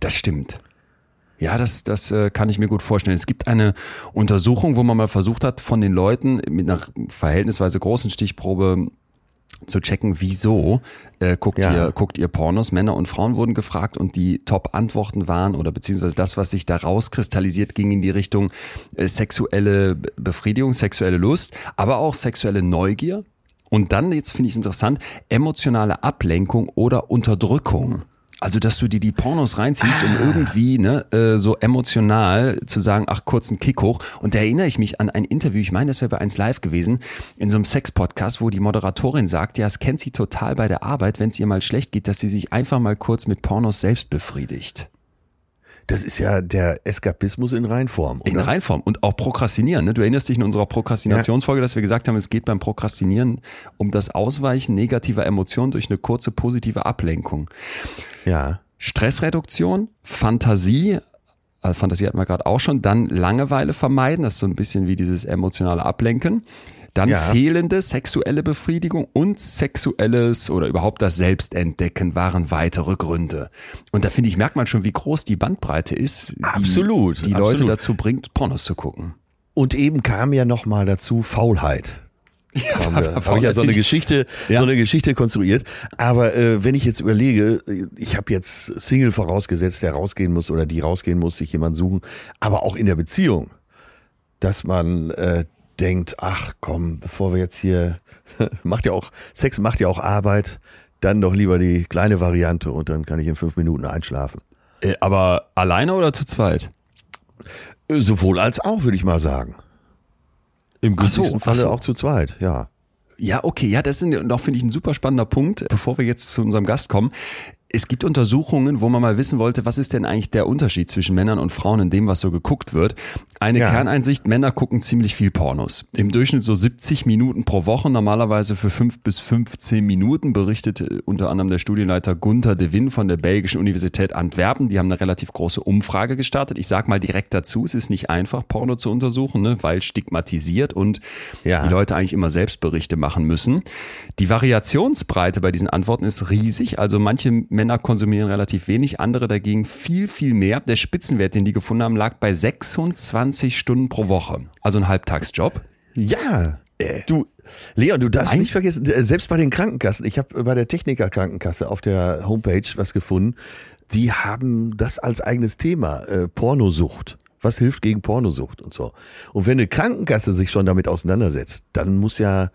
Speaker 1: Das stimmt. Ja, das, das äh, kann ich mir gut vorstellen. Es gibt eine Untersuchung, wo man mal versucht hat, von den Leuten mit einer verhältnisweise großen Stichprobe zu checken, wieso äh, guckt,
Speaker 2: Ja.
Speaker 1: ihr, guckt ihr Pornos. Männer und Frauen wurden gefragt und die Top-Antworten waren oder beziehungsweise das, was sich da rauskristallisiert, ging in die Richtung äh, sexuelle Be- Befriedigung, sexuelle Lust, aber auch sexuelle Neugier. Und dann, jetzt finde ich es interessant, emotionale Ablenkung oder Unterdrückung. Also, dass du dir die Pornos reinziehst, um irgendwie ne, äh, so emotional zu sagen, ach, kurz einen Kick hoch. Und da erinnere ich mich an ein Interview, ich meine, das wäre bei 1 Live gewesen, in so einem Sex-Podcast, wo die Moderatorin sagt, ja, es kennt sie total bei der Arbeit, wenn es ihr mal schlecht geht, dass sie sich einfach mal kurz mit Pornos selbst befriedigt.
Speaker 2: Das ist ja der Eskapismus in Reinform.
Speaker 1: Oder? In Reinform und auch Prokrastinieren. Ne? Du erinnerst dich in unserer Prokrastinationsfolge, dass wir gesagt haben, es geht beim Prokrastinieren um das Ausweichen negativer Emotionen durch eine kurze positive Ablenkung.
Speaker 2: Ja.
Speaker 1: Stressreduktion, Fantasie, also Fantasie hatten wir gerade auch schon, dann Langeweile vermeiden, das ist so ein bisschen wie dieses emotionale Ablenken. Dann ja. fehlende sexuelle Befriedigung und sexuelles oder überhaupt das Selbstentdecken waren weitere Gründe. Und da finde ich, merkt man schon, wie groß die Bandbreite ist, die
Speaker 2: absolut,
Speaker 1: die
Speaker 2: absolut.
Speaker 1: Leute dazu bringt, Pornos zu gucken.
Speaker 2: Und eben kam ja nochmal dazu Faulheit. Ja, habe hab ich ja so eine Geschichte, ja. so eine Geschichte konstruiert. Aber äh, wenn ich jetzt überlege, ich habe jetzt Single vorausgesetzt, der rausgehen muss oder die rausgehen muss, sich jemand suchen, aber auch in der Beziehung, dass man äh, denkt, ach komm, bevor wir jetzt hier, <laughs> macht ja auch, Sex macht ja auch Arbeit, dann doch lieber die kleine Variante und dann kann ich in fünf Minuten einschlafen.
Speaker 1: Äh, aber alleine oder zu zweit?
Speaker 2: Äh, sowohl als auch, würde ich mal sagen. Im günstigsten so, Falle so. auch zu zweit, ja.
Speaker 1: Ja, okay, ja, das ist noch, finde ich, ein super spannender Punkt, bevor wir jetzt zu unserem Gast kommen. Es gibt Untersuchungen, wo man mal wissen wollte, was ist denn eigentlich der Unterschied zwischen Männern und Frauen in dem, was so geguckt wird. Eine ja. Kerneinsicht, Männer gucken ziemlich viel Pornos. Im Durchschnitt so 70 Minuten pro Woche, normalerweise für 5 bis 15 Minuten, berichtet äh, unter anderem der Studienleiter Gunther de Win von der Belgischen Universität Antwerpen. Die haben eine relativ große Umfrage gestartet. Ich sage mal direkt dazu, es ist nicht einfach, Porno zu untersuchen, ne, weil stigmatisiert und ja. die Leute eigentlich immer Selbstberichte machen müssen. Die Variationsbreite bei diesen Antworten ist riesig. Also manche Männer konsumieren relativ wenig, andere dagegen viel, viel mehr. Der Spitzenwert, den die gefunden haben, lag bei 26 Stunden pro Woche. Also ein Halbtagsjob.
Speaker 2: Ja. Äh. Du, Leon, du darfst Nein. nicht vergessen, äh, selbst bei den Krankenkassen, ich habe bei der Techniker Krankenkasse auf der Homepage was gefunden, die haben das als eigenes Thema, äh, Pornosucht. Was hilft gegen Pornosucht und so. Und wenn eine Krankenkasse sich schon damit auseinandersetzt, dann muss ja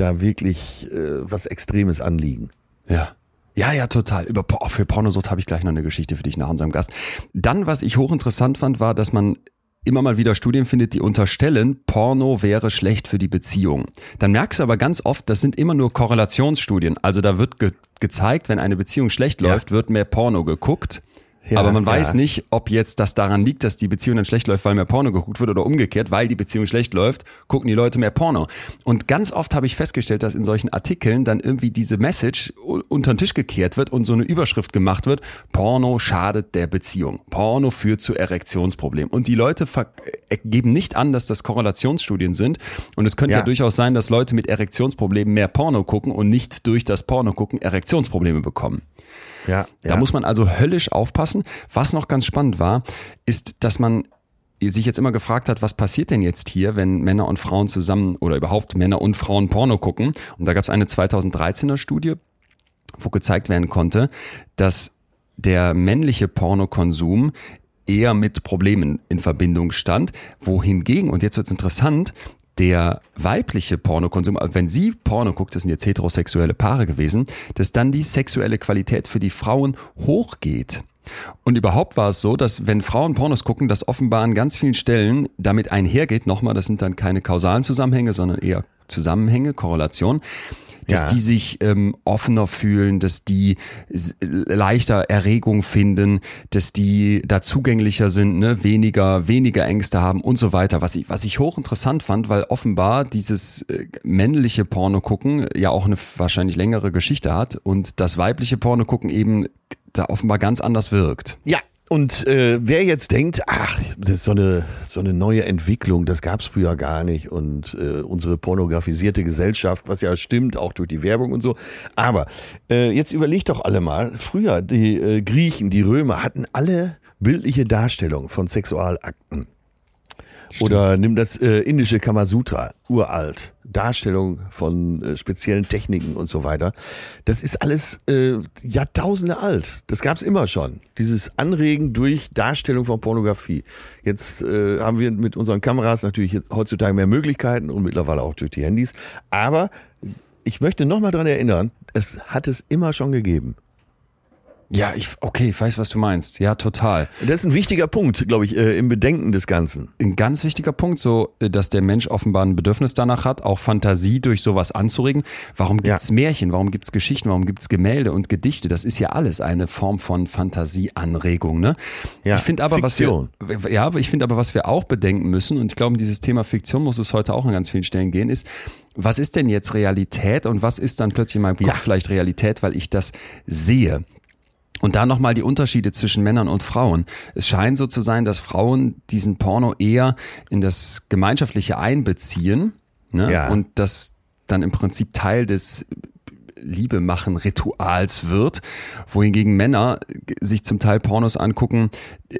Speaker 2: da wirklich äh, was Extremes anliegen.
Speaker 1: Ja. Ja, ja, total. Über, für Pornosucht habe ich gleich noch eine Geschichte für dich nach unserem Gast. Dann, was ich hochinteressant fand, war, dass man immer mal wieder Studien findet, die unterstellen, Porno wäre schlecht für die Beziehung. Dann merkst du aber ganz oft, das sind immer nur Korrelationsstudien. Also da wird ge gezeigt, wenn eine Beziehung schlecht ja. läuft, wird mehr Porno geguckt. Ja, aber man weiß nicht, ob jetzt das daran liegt, dass die Beziehung dann schlecht läuft, weil mehr Porno geguckt wird oder umgekehrt, weil die Beziehung schlecht läuft, gucken die Leute mehr Porno. Und ganz oft habe ich festgestellt, dass in solchen Artikeln dann irgendwie diese Message unter den Tisch gekehrt wird und so eine Überschrift gemacht wird, Porno schadet der Beziehung. Porno führt zu Erektionsproblemen. Und die Leute äh, geben nicht an, dass das Korrelationsstudien sind. Und es könnte ja. ja durchaus sein, dass Leute mit Erektionsproblemen mehr Porno gucken und nicht durch das Porno gucken Erektionsprobleme bekommen. Ja, da ja. muss man also höllisch aufpassen. Was noch ganz spannend war, ist, dass man sich jetzt immer gefragt hat, was passiert denn jetzt hier, wenn Männer und Frauen zusammen oder überhaupt Männer und Frauen Porno gucken. Und da gab es eine 2013er Studie, wo gezeigt werden konnte, dass der männliche Pornokonsum eher mit Problemen in Verbindung stand, wohingegen, und jetzt wird's interessant, der weibliche Pornokonsum, also wenn sie Porno guckt, das sind jetzt heterosexuelle Paare gewesen, dass dann die sexuelle Qualität für die Frauen hochgeht. Und überhaupt war es so, dass wenn Frauen Pornos gucken, das offenbar an ganz vielen Stellen damit einhergeht, nochmal, das sind dann keine kausalen Zusammenhänge, sondern eher Zusammenhänge, Korrelation, dass ja. die sich ähm, offener fühlen, dass die leichter Erregung finden, dass die da zugänglicher sind, ne? weniger, weniger Ängste haben und so weiter. Was ich, was ich hochinteressant fand, weil offenbar dieses äh, männliche Porno gucken ja auch eine wahrscheinlich längere Geschichte hat und das weibliche Porno gucken eben da offenbar ganz anders wirkt.
Speaker 2: Ja, und äh, wer jetzt denkt, ach, das ist so eine, so eine neue Entwicklung, das gab's früher gar nicht und äh, unsere pornografisierte Gesellschaft, was ja stimmt, auch durch die Werbung und so. Aber äh, jetzt überlegt doch alle mal, früher die äh, Griechen, die Römer hatten alle bildliche Darstellung von Sexualakten. Oder nimm das äh, indische Kamasutra, uralt, Darstellung von äh, speziellen Techniken und so weiter. Das ist alles äh, Jahrtausende alt. Das gab's immer schon. Dieses Anregen durch Darstellung von Pornografie. Jetzt äh, haben wir mit unseren Kameras natürlich jetzt heutzutage mehr Möglichkeiten und mittlerweile auch durch die Handys. Aber ich möchte nochmal dran erinnern, es hat es immer schon gegeben.
Speaker 1: Ja, ich, okay, ich weiß, was du meinst. Ja, total.
Speaker 2: Das ist ein wichtiger Punkt, glaube ich, äh, im Bedenken des Ganzen.
Speaker 1: Ein ganz wichtiger Punkt, so, äh, dass der Mensch offenbar ein Bedürfnis danach hat, auch Fantasie durch sowas anzuregen. Warum gibt's
Speaker 2: Ja.
Speaker 1: Märchen? Warum gibt's Geschichten? Warum gibt's Gemälde und Gedichte? Das ist ja alles eine Form von Fantasieanregung, ne?
Speaker 2: Ja,
Speaker 1: ich finde aber,
Speaker 2: Fiktion.
Speaker 1: was wir, ja, ich finde aber, was wir auch bedenken müssen, und ich glaube, dieses Thema Fiktion muss es heute auch an ganz vielen Stellen gehen, ist, was ist denn jetzt Realität und was ist dann plötzlich in meinem Kopf
Speaker 2: Ja.
Speaker 1: vielleicht Realität, weil ich das sehe? Und da nochmal die Unterschiede zwischen Männern und Frauen. Es scheint so zu sein, dass Frauen diesen Porno eher in das Gemeinschaftliche einbeziehen ne?
Speaker 2: Ja.
Speaker 1: und das dann im Prinzip Teil des Liebe machen Rituals wird, wohingegen Männer sich zum Teil Pornos angucken,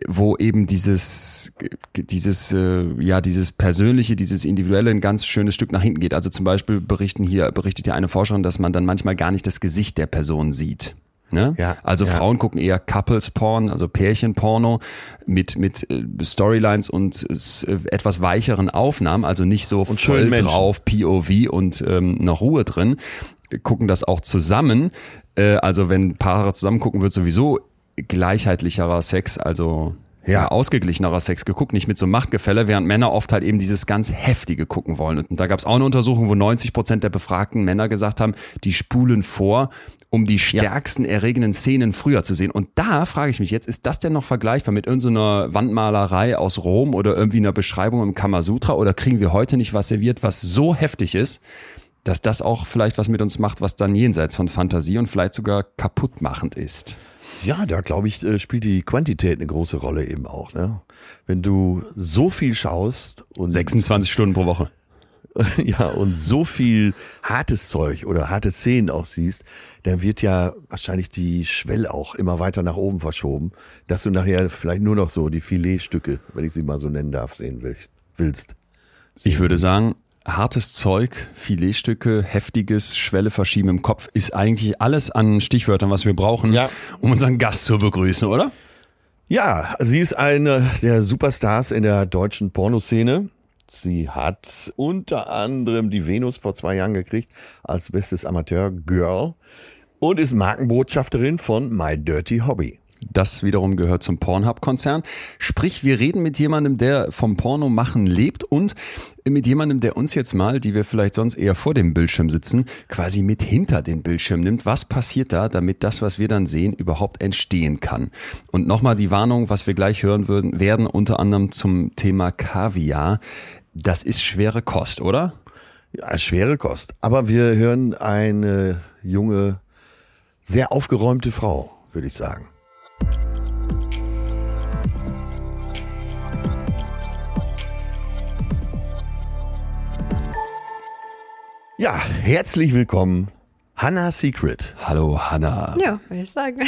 Speaker 1: wo eben dieses dieses äh, ja dieses persönliche, dieses individuelle ein ganz schönes Stück nach hinten geht. Also zum Beispiel berichten hier berichtet hier eine Forscherin, dass man dann manchmal gar nicht das Gesicht der Person sieht. Ne?
Speaker 2: Ja,
Speaker 1: also
Speaker 2: ja.
Speaker 1: Frauen gucken eher Couples-Porn, also Pärchenporno mit, mit äh, Storylines und äh, etwas weicheren Aufnahmen, also nicht so voll
Speaker 2: schönen Menschen.
Speaker 1: drauf, POV und ähm, noch Ruhe drin. Gucken das auch zusammen. Äh, also wenn Paare zusammen gucken, wird sowieso gleichheitlicherer Sex, also
Speaker 2: Ja.
Speaker 1: ja. ausgeglichenerer Sex geguckt, nicht mit so Machtgefälle, während Männer oft halt eben dieses ganz Heftige gucken wollen. Und da gab es auch eine Untersuchung, wo 90 Prozent der befragten Männer gesagt haben, die spulen vor, um die stärksten erregenden Szenen früher zu sehen. Und da frage ich mich jetzt, ist das denn noch vergleichbar mit irgendeiner Wandmalerei aus Rom oder irgendwie einer Beschreibung im Kamasutra? Oder kriegen wir heute nicht was serviert, was so heftig ist, dass das auch vielleicht was mit uns macht, was dann jenseits von Fantasie und vielleicht sogar kaputtmachend ist?
Speaker 2: Ja, da glaube ich, äh, spielt die Quantität eine große Rolle eben auch. Ne? Wenn du so viel schaust und
Speaker 1: 26 Stunden pro Woche. <laughs>
Speaker 2: ja und so viel hartes Zeug oder harte Szenen auch siehst, dann wird ja wahrscheinlich die Schwelle auch immer weiter nach oben verschoben, dass du nachher vielleicht nur noch so die Filetstücke, wenn ich sie mal so nennen darf, sehen willst. willst.
Speaker 1: Ich würde sagen, hartes Zeug, Filetstücke, heftiges, Schwelle verschieben im Kopf ist eigentlich alles an Stichwörtern, was wir brauchen,
Speaker 2: Ja.
Speaker 1: um unseren Gast zu begrüßen, oder?
Speaker 2: Ja, sie ist eine der Superstars in der deutschen Pornoszene. Sie hat unter anderem die Venus vor zwei Jahren gekriegt als bestes Amateur-Girl und ist Markenbotschafterin von My Dirty Hobby.
Speaker 1: Das wiederum gehört zum Pornhub-Konzern. Sprich, wir reden mit jemandem, der vom Porno machen lebt und mit jemandem, der uns jetzt mal, die wir vielleicht sonst eher vor dem Bildschirm sitzen, quasi mit hinter den Bildschirm nimmt. Was passiert da, damit das, was wir dann sehen, überhaupt entstehen kann? Und nochmal die Warnung, was wir gleich hören würden, werden unter anderem zum Thema Kaviar. Das ist schwere Kost, oder?
Speaker 2: Ja, schwere Kost. Aber wir hören eine junge, sehr aufgeräumte Frau, würde ich sagen. Ja, herzlich willkommen, Hannah Secret.
Speaker 1: Hallo Hanna.
Speaker 4: Ja, würde ich sagen.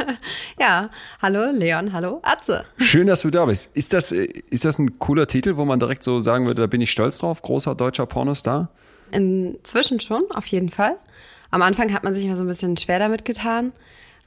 Speaker 4: <laughs> ja, hallo Leon, hallo Atze.
Speaker 1: Schön, dass du da bist. Ist das, äh, ist das ein cooler Titel, wo man direkt so sagen würde, da bin ich stolz drauf, großer deutscher Pornostar?
Speaker 4: Inzwischen schon, auf jeden Fall. Am Anfang hat man sich immer so ein bisschen schwer damit getan,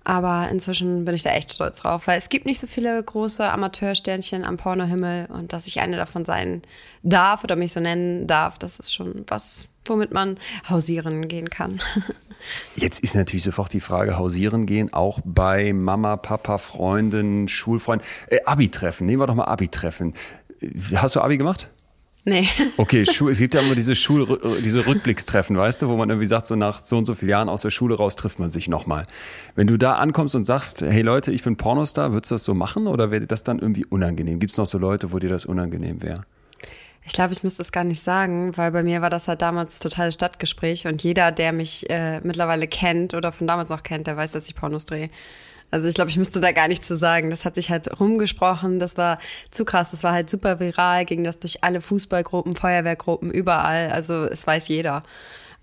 Speaker 4: aber inzwischen bin ich da echt stolz drauf, weil es gibt nicht so viele große Amateursternchen am Pornohimmel und dass ich eine davon sein darf oder mich so nennen darf, das ist schon was, womit man hausieren gehen kann. <laughs>
Speaker 1: Jetzt ist natürlich sofort die Frage, hausieren gehen, auch bei Mama, Papa, Freunden, Schulfreunden. Äh, Abi-Treffen, nehmen wir doch mal Abi-Treffen. Äh, Hast du Abi gemacht?
Speaker 4: nee. <laughs>
Speaker 1: Okay, Schu es gibt ja immer diese, Schul diese Rückblickstreffen, weißt du, wo man irgendwie sagt, so nach so und so vielen Jahren aus der Schule raus trifft man sich nochmal. Wenn du da ankommst und sagst, hey Leute, ich bin Pornostar, würdest du das so machen oder wäre das dann irgendwie unangenehm? Gibt es noch so Leute, wo dir das unangenehm wäre?
Speaker 4: Ich glaube, ich müsste es gar nicht sagen, weil bei mir war das halt damals totales Stadtgespräch und jeder, der mich äh, mittlerweile kennt oder von damals noch kennt, der weiß, dass ich Pornos drehe. Also ich glaube, ich müsste da gar nichts zu sagen. Das hat sich halt rumgesprochen, das war zu krass, das war halt super viral, ging das durch alle Fußballgruppen, Feuerwehrgruppen, überall. Also es weiß jeder.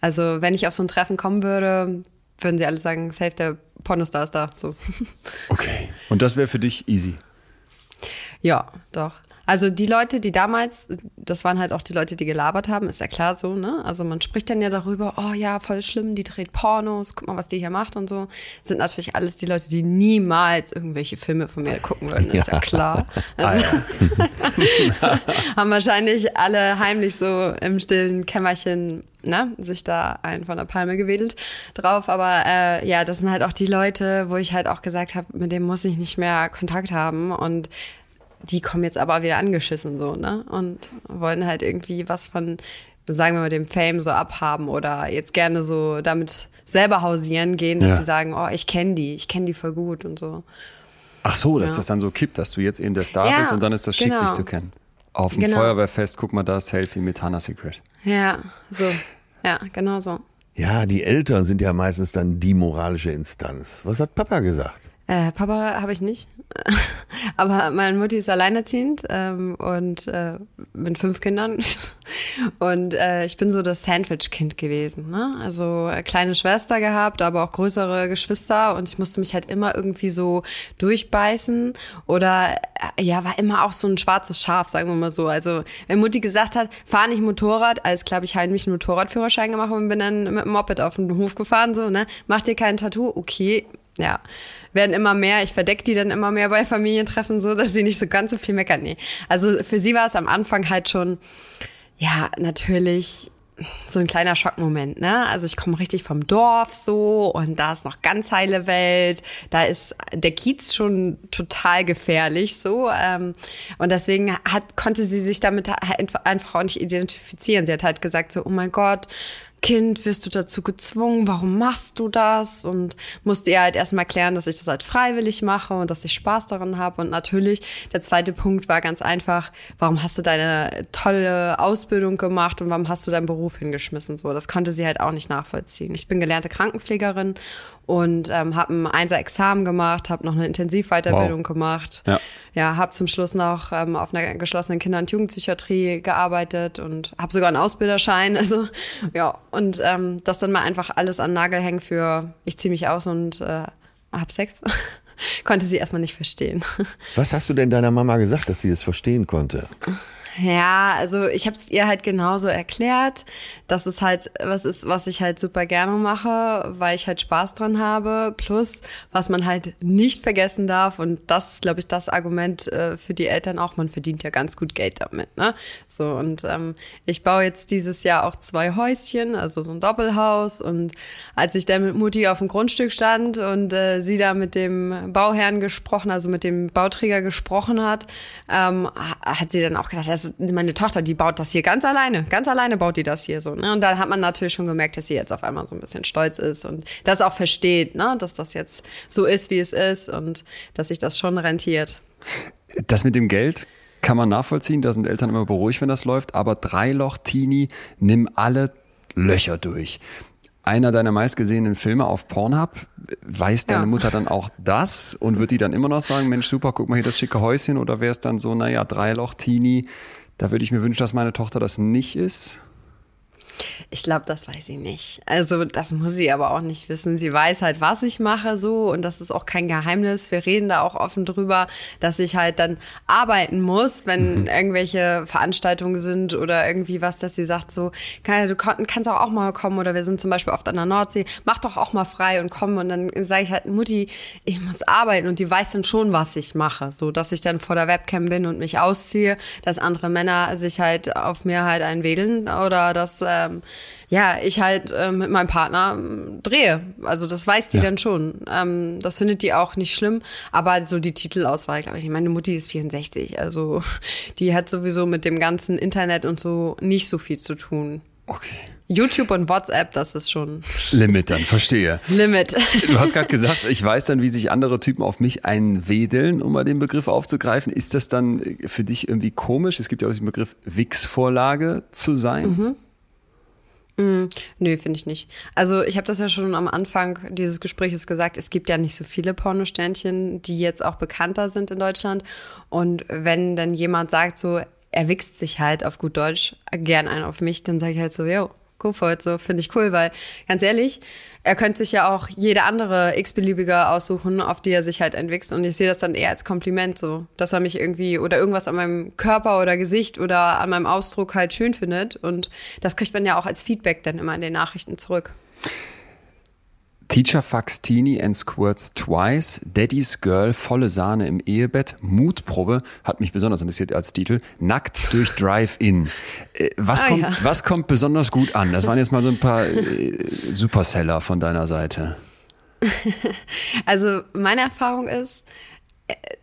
Speaker 4: Also wenn ich auf so ein Treffen kommen würde, würden sie alle sagen, safe, der Pornostar ist da. So. <laughs>
Speaker 1: Okay. Und das wäre für dich easy.
Speaker 4: Ja, doch. Also die Leute, die damals, das waren halt auch die Leute, die gelabert haben, ist ja klar so, ne? Also man spricht dann ja darüber, oh ja, voll schlimm, die dreht Pornos, guck mal, was die hier macht und so. Sind natürlich alles die Leute, die niemals irgendwelche Filme von mir gucken würden, ist ja, klar. Also, <laughs> haben wahrscheinlich alle heimlich so im stillen Kämmerchen ne, sich da einen von der Palme gewedelt drauf. Aber äh, ja, das sind halt auch die Leute, wo ich halt auch gesagt habe, mit dem muss ich nicht mehr Kontakt haben. Und die kommen jetzt aber wieder angeschissen so, ne? Und wollen halt irgendwie was von, sagen wir mal, dem Fame so abhaben oder jetzt gerne so damit selber hausieren gehen, dass
Speaker 1: Ja.
Speaker 4: sie sagen, oh, ich kenne die, ich kenne die voll gut und so.
Speaker 1: Ach so, dass
Speaker 4: Ja.
Speaker 1: das dann so kippt, dass du jetzt eben der Star
Speaker 4: Ja,
Speaker 1: bist und dann ist das schick,
Speaker 4: genau.
Speaker 1: dich zu kennen. Auf dem
Speaker 4: Genau.
Speaker 1: Feuerwehrfest, guck mal da, Selfie mit Hannah Secret.
Speaker 4: Ja, so. Ja, genau so.
Speaker 2: Ja, die Eltern sind ja meistens dann die moralische Instanz. Was hat Papa gesagt?
Speaker 4: Äh, Papa habe ich nicht. <laughs> Aber meine Mutti ist alleinerziehend ähm, und äh, mit fünf Kindern. <laughs> Und äh, ich bin so das Sandwich-Kind gewesen. Ne? Also äh, kleine Schwester gehabt, aber auch größere Geschwister. Und ich musste mich halt immer irgendwie so durchbeißen. Oder äh, ja, war immer auch so ein schwarzes Schaf, sagen wir mal so. Also wenn Mutti gesagt hat, fahr nicht Motorrad, klar, hab ich halt mich einen Motorradführerschein gemacht und bin dann mit dem Moped auf den Hof gefahren. So, ne? Mach dir kein Tattoo, okay, ja, werden immer mehr. Ich verdecke die dann immer mehr bei Familientreffen so, dass sie nicht so ganz so viel meckern. Nee. Also für sie war es am Anfang halt schon, ja, natürlich so ein kleiner Schockmoment, ne? Also ich komme richtig vom Dorf so und da ist noch ganz heile Welt. Da ist der Kiez schon total gefährlich so. Ähm, und deswegen hat, konnte sie sich damit halt einfach auch nicht identifizieren. Sie hat halt gesagt so, oh mein Gott, Kind, wirst du dazu gezwungen? Warum machst du das? Und musste ihr halt erstmal erklären, dass ich das halt freiwillig mache und dass ich Spaß daran habe. Und natürlich, der zweite Punkt war ganz einfach, warum hast du deine tolle Ausbildung gemacht und warum hast du deinen Beruf hingeschmissen? So, das konnte sie halt auch nicht nachvollziehen. Ich bin gelernte Krankenpflegerin und ähm, habe ein Einser-Examen gemacht, habe noch eine Intensivweiterbildung
Speaker 1: Wow.
Speaker 4: gemacht.
Speaker 1: Ja.
Speaker 4: Ja, habe zum Schluss noch ähm, auf einer geschlossenen Kinder- und Jugendpsychiatrie gearbeitet und habe sogar einen Ausbilderschein. <laughs> Also ja, und ähm, das dann mal einfach alles an den Nagel hängen für ich ziehe mich aus und äh, hab Sex, <laughs> konnte sie erstmal nicht verstehen. <laughs>
Speaker 2: Was hast du denn deiner Mama gesagt, dass sie es verstehen konnte?
Speaker 4: Ja, also ich habe es ihr halt genauso erklärt, dass es halt was ist, was ich halt super gerne mache, weil ich halt Spaß dran habe. Plus, was man halt nicht vergessen darf, und das ist, glaube ich, das Argument äh, für die Eltern auch, man verdient ja ganz gut Geld damit. Ne? So, und ähm, ich baue jetzt dieses Jahr auch zwei Häuschen, also so ein Doppelhaus. Und als ich dann mit Mutti auf dem Grundstück stand und äh, sie da mit dem Bauherrn gesprochen, also mit dem Bauträger gesprochen hat, ähm, ha- hat sie dann auch gedacht, das meine Tochter, die baut das hier ganz alleine. Ganz alleine baut die das hier so. Ne? Und dann hat man natürlich schon gemerkt, dass sie jetzt auf einmal so ein bisschen stolz ist und das auch versteht, ne? dass das jetzt so ist, wie es ist und dass sich das schon rentiert.
Speaker 1: Das mit dem Geld kann man nachvollziehen, da sind Eltern immer beruhigt, wenn das läuft, aber Dreiloch-Teenie, nimm alle Löcher durch. Einer deiner meistgesehenen Filme auf Pornhub, weiß deine
Speaker 4: Ja.
Speaker 1: Mutter dann auch das und wird die dann immer noch sagen, Mensch, super, guck mal hier das schicke Häuschen oder wäre es dann so, naja, Dreiloch-Teenie, da würde ich mir wünschen, dass meine Tochter das nicht ist?
Speaker 4: Ich glaube, das weiß sie nicht. Also das muss sie aber auch nicht wissen. Sie weiß halt, was ich mache so. Und das ist auch kein Geheimnis. Wir reden da auch offen drüber, dass ich halt dann arbeiten muss, wenn irgendwelche Veranstaltungen sind oder irgendwie was, dass sie sagt so, "Kai, du kannst auch, auch mal kommen. Oder wir sind zum Beispiel oft an der Nordsee, mach doch auch mal frei und komm. Und dann sage ich halt, Mutti, ich muss arbeiten. Und die weiß dann schon, was ich mache, so dass ich dann vor der Webcam bin und mich ausziehe, dass andere Männer sich halt auf mir halt einwedeln oder dass ähm, ja ich halt ähm, mit meinem Partner ähm, drehe. Also das weiß die dann schon. Ähm, das findet die auch nicht schlimm, aber so die Titelauswahl, glaube ich. Meine Mutti ist 64, also <laughs> die hat sowieso mit dem ganzen Internet und so nicht so viel zu tun.
Speaker 1: Okay.
Speaker 4: YouTube und WhatsApp, das ist schon <laughs>
Speaker 1: Limit dann, verstehe.
Speaker 4: Limit.
Speaker 1: Du hast gerade gesagt, ich weiß dann, wie sich andere Typen auf mich einwedeln, um mal den Begriff aufzugreifen. Ist das dann für dich irgendwie komisch? Es gibt ja auch diesen Begriff Wix-Vorlage zu sein.
Speaker 4: Nö, finde ich nicht. Also ich habe das ja schon am Anfang dieses Gesprächs gesagt, es gibt ja nicht so viele Pornosternchen, die jetzt auch bekannter sind in Deutschland. Und wenn dann jemand sagt so, er wichst sich halt auf gut Deutsch gern ein auf mich, dann sage ich halt so, yo, go for it, so finde ich cool, weil ganz ehrlich, er könnte sich ja auch jede andere x-beliebige aussuchen, auf die er sich halt entwichst. Und ich sehe das dann eher als Kompliment so, dass er mich irgendwie oder irgendwas an meinem Körper oder Gesicht oder an meinem Ausdruck halt schön findet. Und das kriegt man ja auch als Feedback dann immer in den Nachrichten zurück.
Speaker 1: Teacher fucks Teenie and squirts twice. Daddy's Girl, volle Sahne im Ehebett. Mutprobe hat mich besonders interessiert als Titel. Nackt durch Drive-In. Äh, was,
Speaker 4: Ah,
Speaker 1: kommt,
Speaker 4: ja.
Speaker 1: was kommt besonders gut an? Das waren jetzt mal so ein paar äh, Superseller von deiner Seite. <laughs>
Speaker 4: Also meine Erfahrung ist,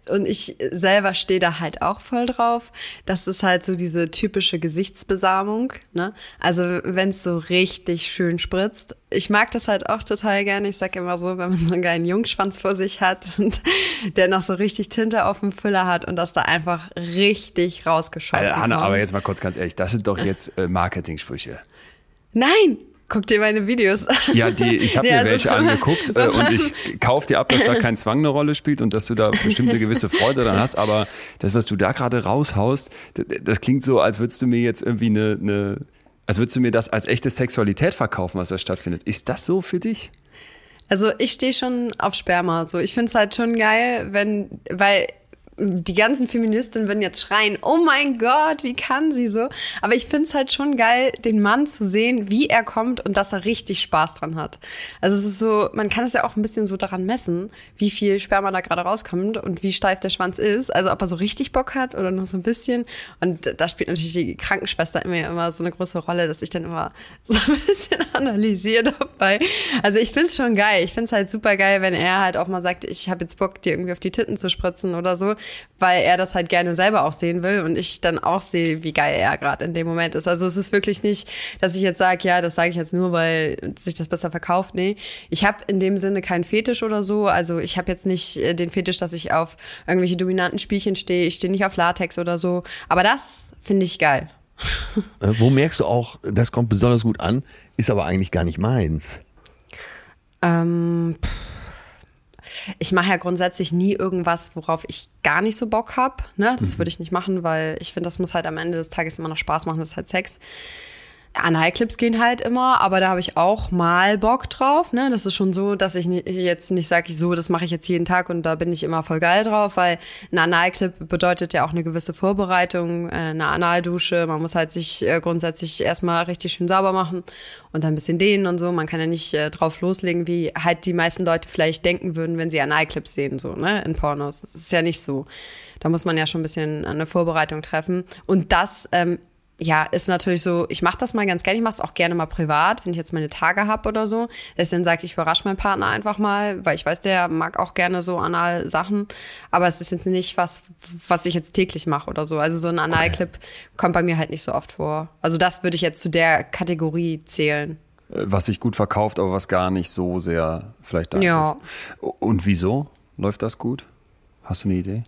Speaker 4: und ich selber stehe da halt auch voll drauf, das ist halt so diese typische Gesichtsbesamung. Ne? Also wenn es so richtig schön spritzt. Ich mag das halt auch total gerne. Ich sag immer so, wenn man so einen geilen Jungschwanz vor sich hat <laughs> und der noch so richtig Tinte auf dem Füller hat und das da einfach richtig rausgeschossen
Speaker 1: Äh, Hanna,
Speaker 4: kommt.
Speaker 1: aber jetzt mal kurz ganz ehrlich, das sind doch jetzt äh, Marketing-Sprüche.
Speaker 4: Nein! Guck dir meine Videos an.
Speaker 1: Ja, die, ich habe
Speaker 4: Nee,
Speaker 1: mir
Speaker 4: also
Speaker 1: welche angeguckt äh, und ich kaufe dir ab, dass da <laughs> kein Zwang eine Rolle spielt und dass du da bestimmte gewisse Freude dann hast. Aber das, was du da gerade raushaust, das, das klingt so, als würdest du mir jetzt irgendwie eine, eine, als würdest du mir das als echte Sexualität verkaufen, was da stattfindet. Ist das so für dich?
Speaker 4: Also ich stehe schon auf Sperma. So, ich finde es halt schon geil, wenn, weil die ganzen Feministinnen würden jetzt schreien, oh mein Gott, wie kann sie so? Aber ich finde es halt schon geil, den Mann zu sehen, wie er kommt und dass er richtig Spaß dran hat. Also es ist so, man kann es ja auch ein bisschen so daran messen, wie viel Sperma da gerade rauskommt und wie steif der Schwanz ist. Also ob er so richtig Bock hat oder nur so ein bisschen. Und da spielt natürlich die Krankenschwester immer, immer so eine große Rolle, dass ich dann immer <laughs> so ein bisschen analysiere dabei. Also ich finde es schon geil. Ich finde es halt super geil, wenn er halt auch mal sagt, ich habe jetzt Bock, dir irgendwie auf die Titten zu spritzen oder so, weil er das halt gerne selber auch sehen will und ich dann auch sehe, wie geil er gerade in dem Moment ist. Also es ist wirklich nicht, dass ich jetzt sage, ja, das sage ich jetzt nur, weil sich das besser verkauft. Nee, ich habe in dem Sinne keinen Fetisch oder so. Also ich habe jetzt nicht äh, den Fetisch, dass ich auf irgendwelche dominanten Spielchen stehe. Ich stehe nicht auf Latex oder so. Aber das finde ich geil. <laughs>
Speaker 2: Äh, Wo merkst du auch, das kommt besonders gut an, ist aber eigentlich gar nicht meins.
Speaker 4: Ähm, pff. Ich mache ja grundsätzlich nie irgendwas, worauf ich gar nicht so Bock habe. Ne? Das würde ich nicht machen, weil ich finde, das muss halt am Ende des Tages immer noch Spaß machen. Das ist halt Sex. Anal-Clips gehen halt immer, aber da habe ich auch mal Bock drauf. Ne? Das ist schon so, dass ich jetzt nicht sage, so, das mache ich jetzt jeden Tag und da bin ich immer voll geil drauf, weil ein Analclip bedeutet ja auch eine gewisse Vorbereitung, äh, eine Analdusche. Man muss halt sich äh, grundsätzlich erstmal richtig schön sauber machen und dann ein bisschen dehnen und so. Man kann ja nicht äh, drauf loslegen, wie halt die meisten Leute vielleicht denken würden, wenn sie Analclips sehen, so, ne, in Pornos. Das ist ja nicht so. Da muss man ja schon ein bisschen eine Vorbereitung treffen. Und das ähm, ja, ist natürlich so, ich mache das mal ganz gerne, ich mache es auch gerne mal privat, wenn ich jetzt meine Tage habe oder so, dass ich dann sage, ich überrasche meinen Partner einfach mal, weil ich weiß, der mag auch gerne so Anal-Sachen, aber es ist jetzt nicht was, was ich jetzt täglich mache oder so. Also so ein Analclip kommt bei mir halt nicht so oft vor. Also das würde ich jetzt zu der Kategorie zählen.
Speaker 1: Äh, Was sich gut verkauft, aber was gar nicht so sehr vielleicht da
Speaker 4: Ja.
Speaker 1: ist. Und wieso läuft das gut? Hast du eine Idee?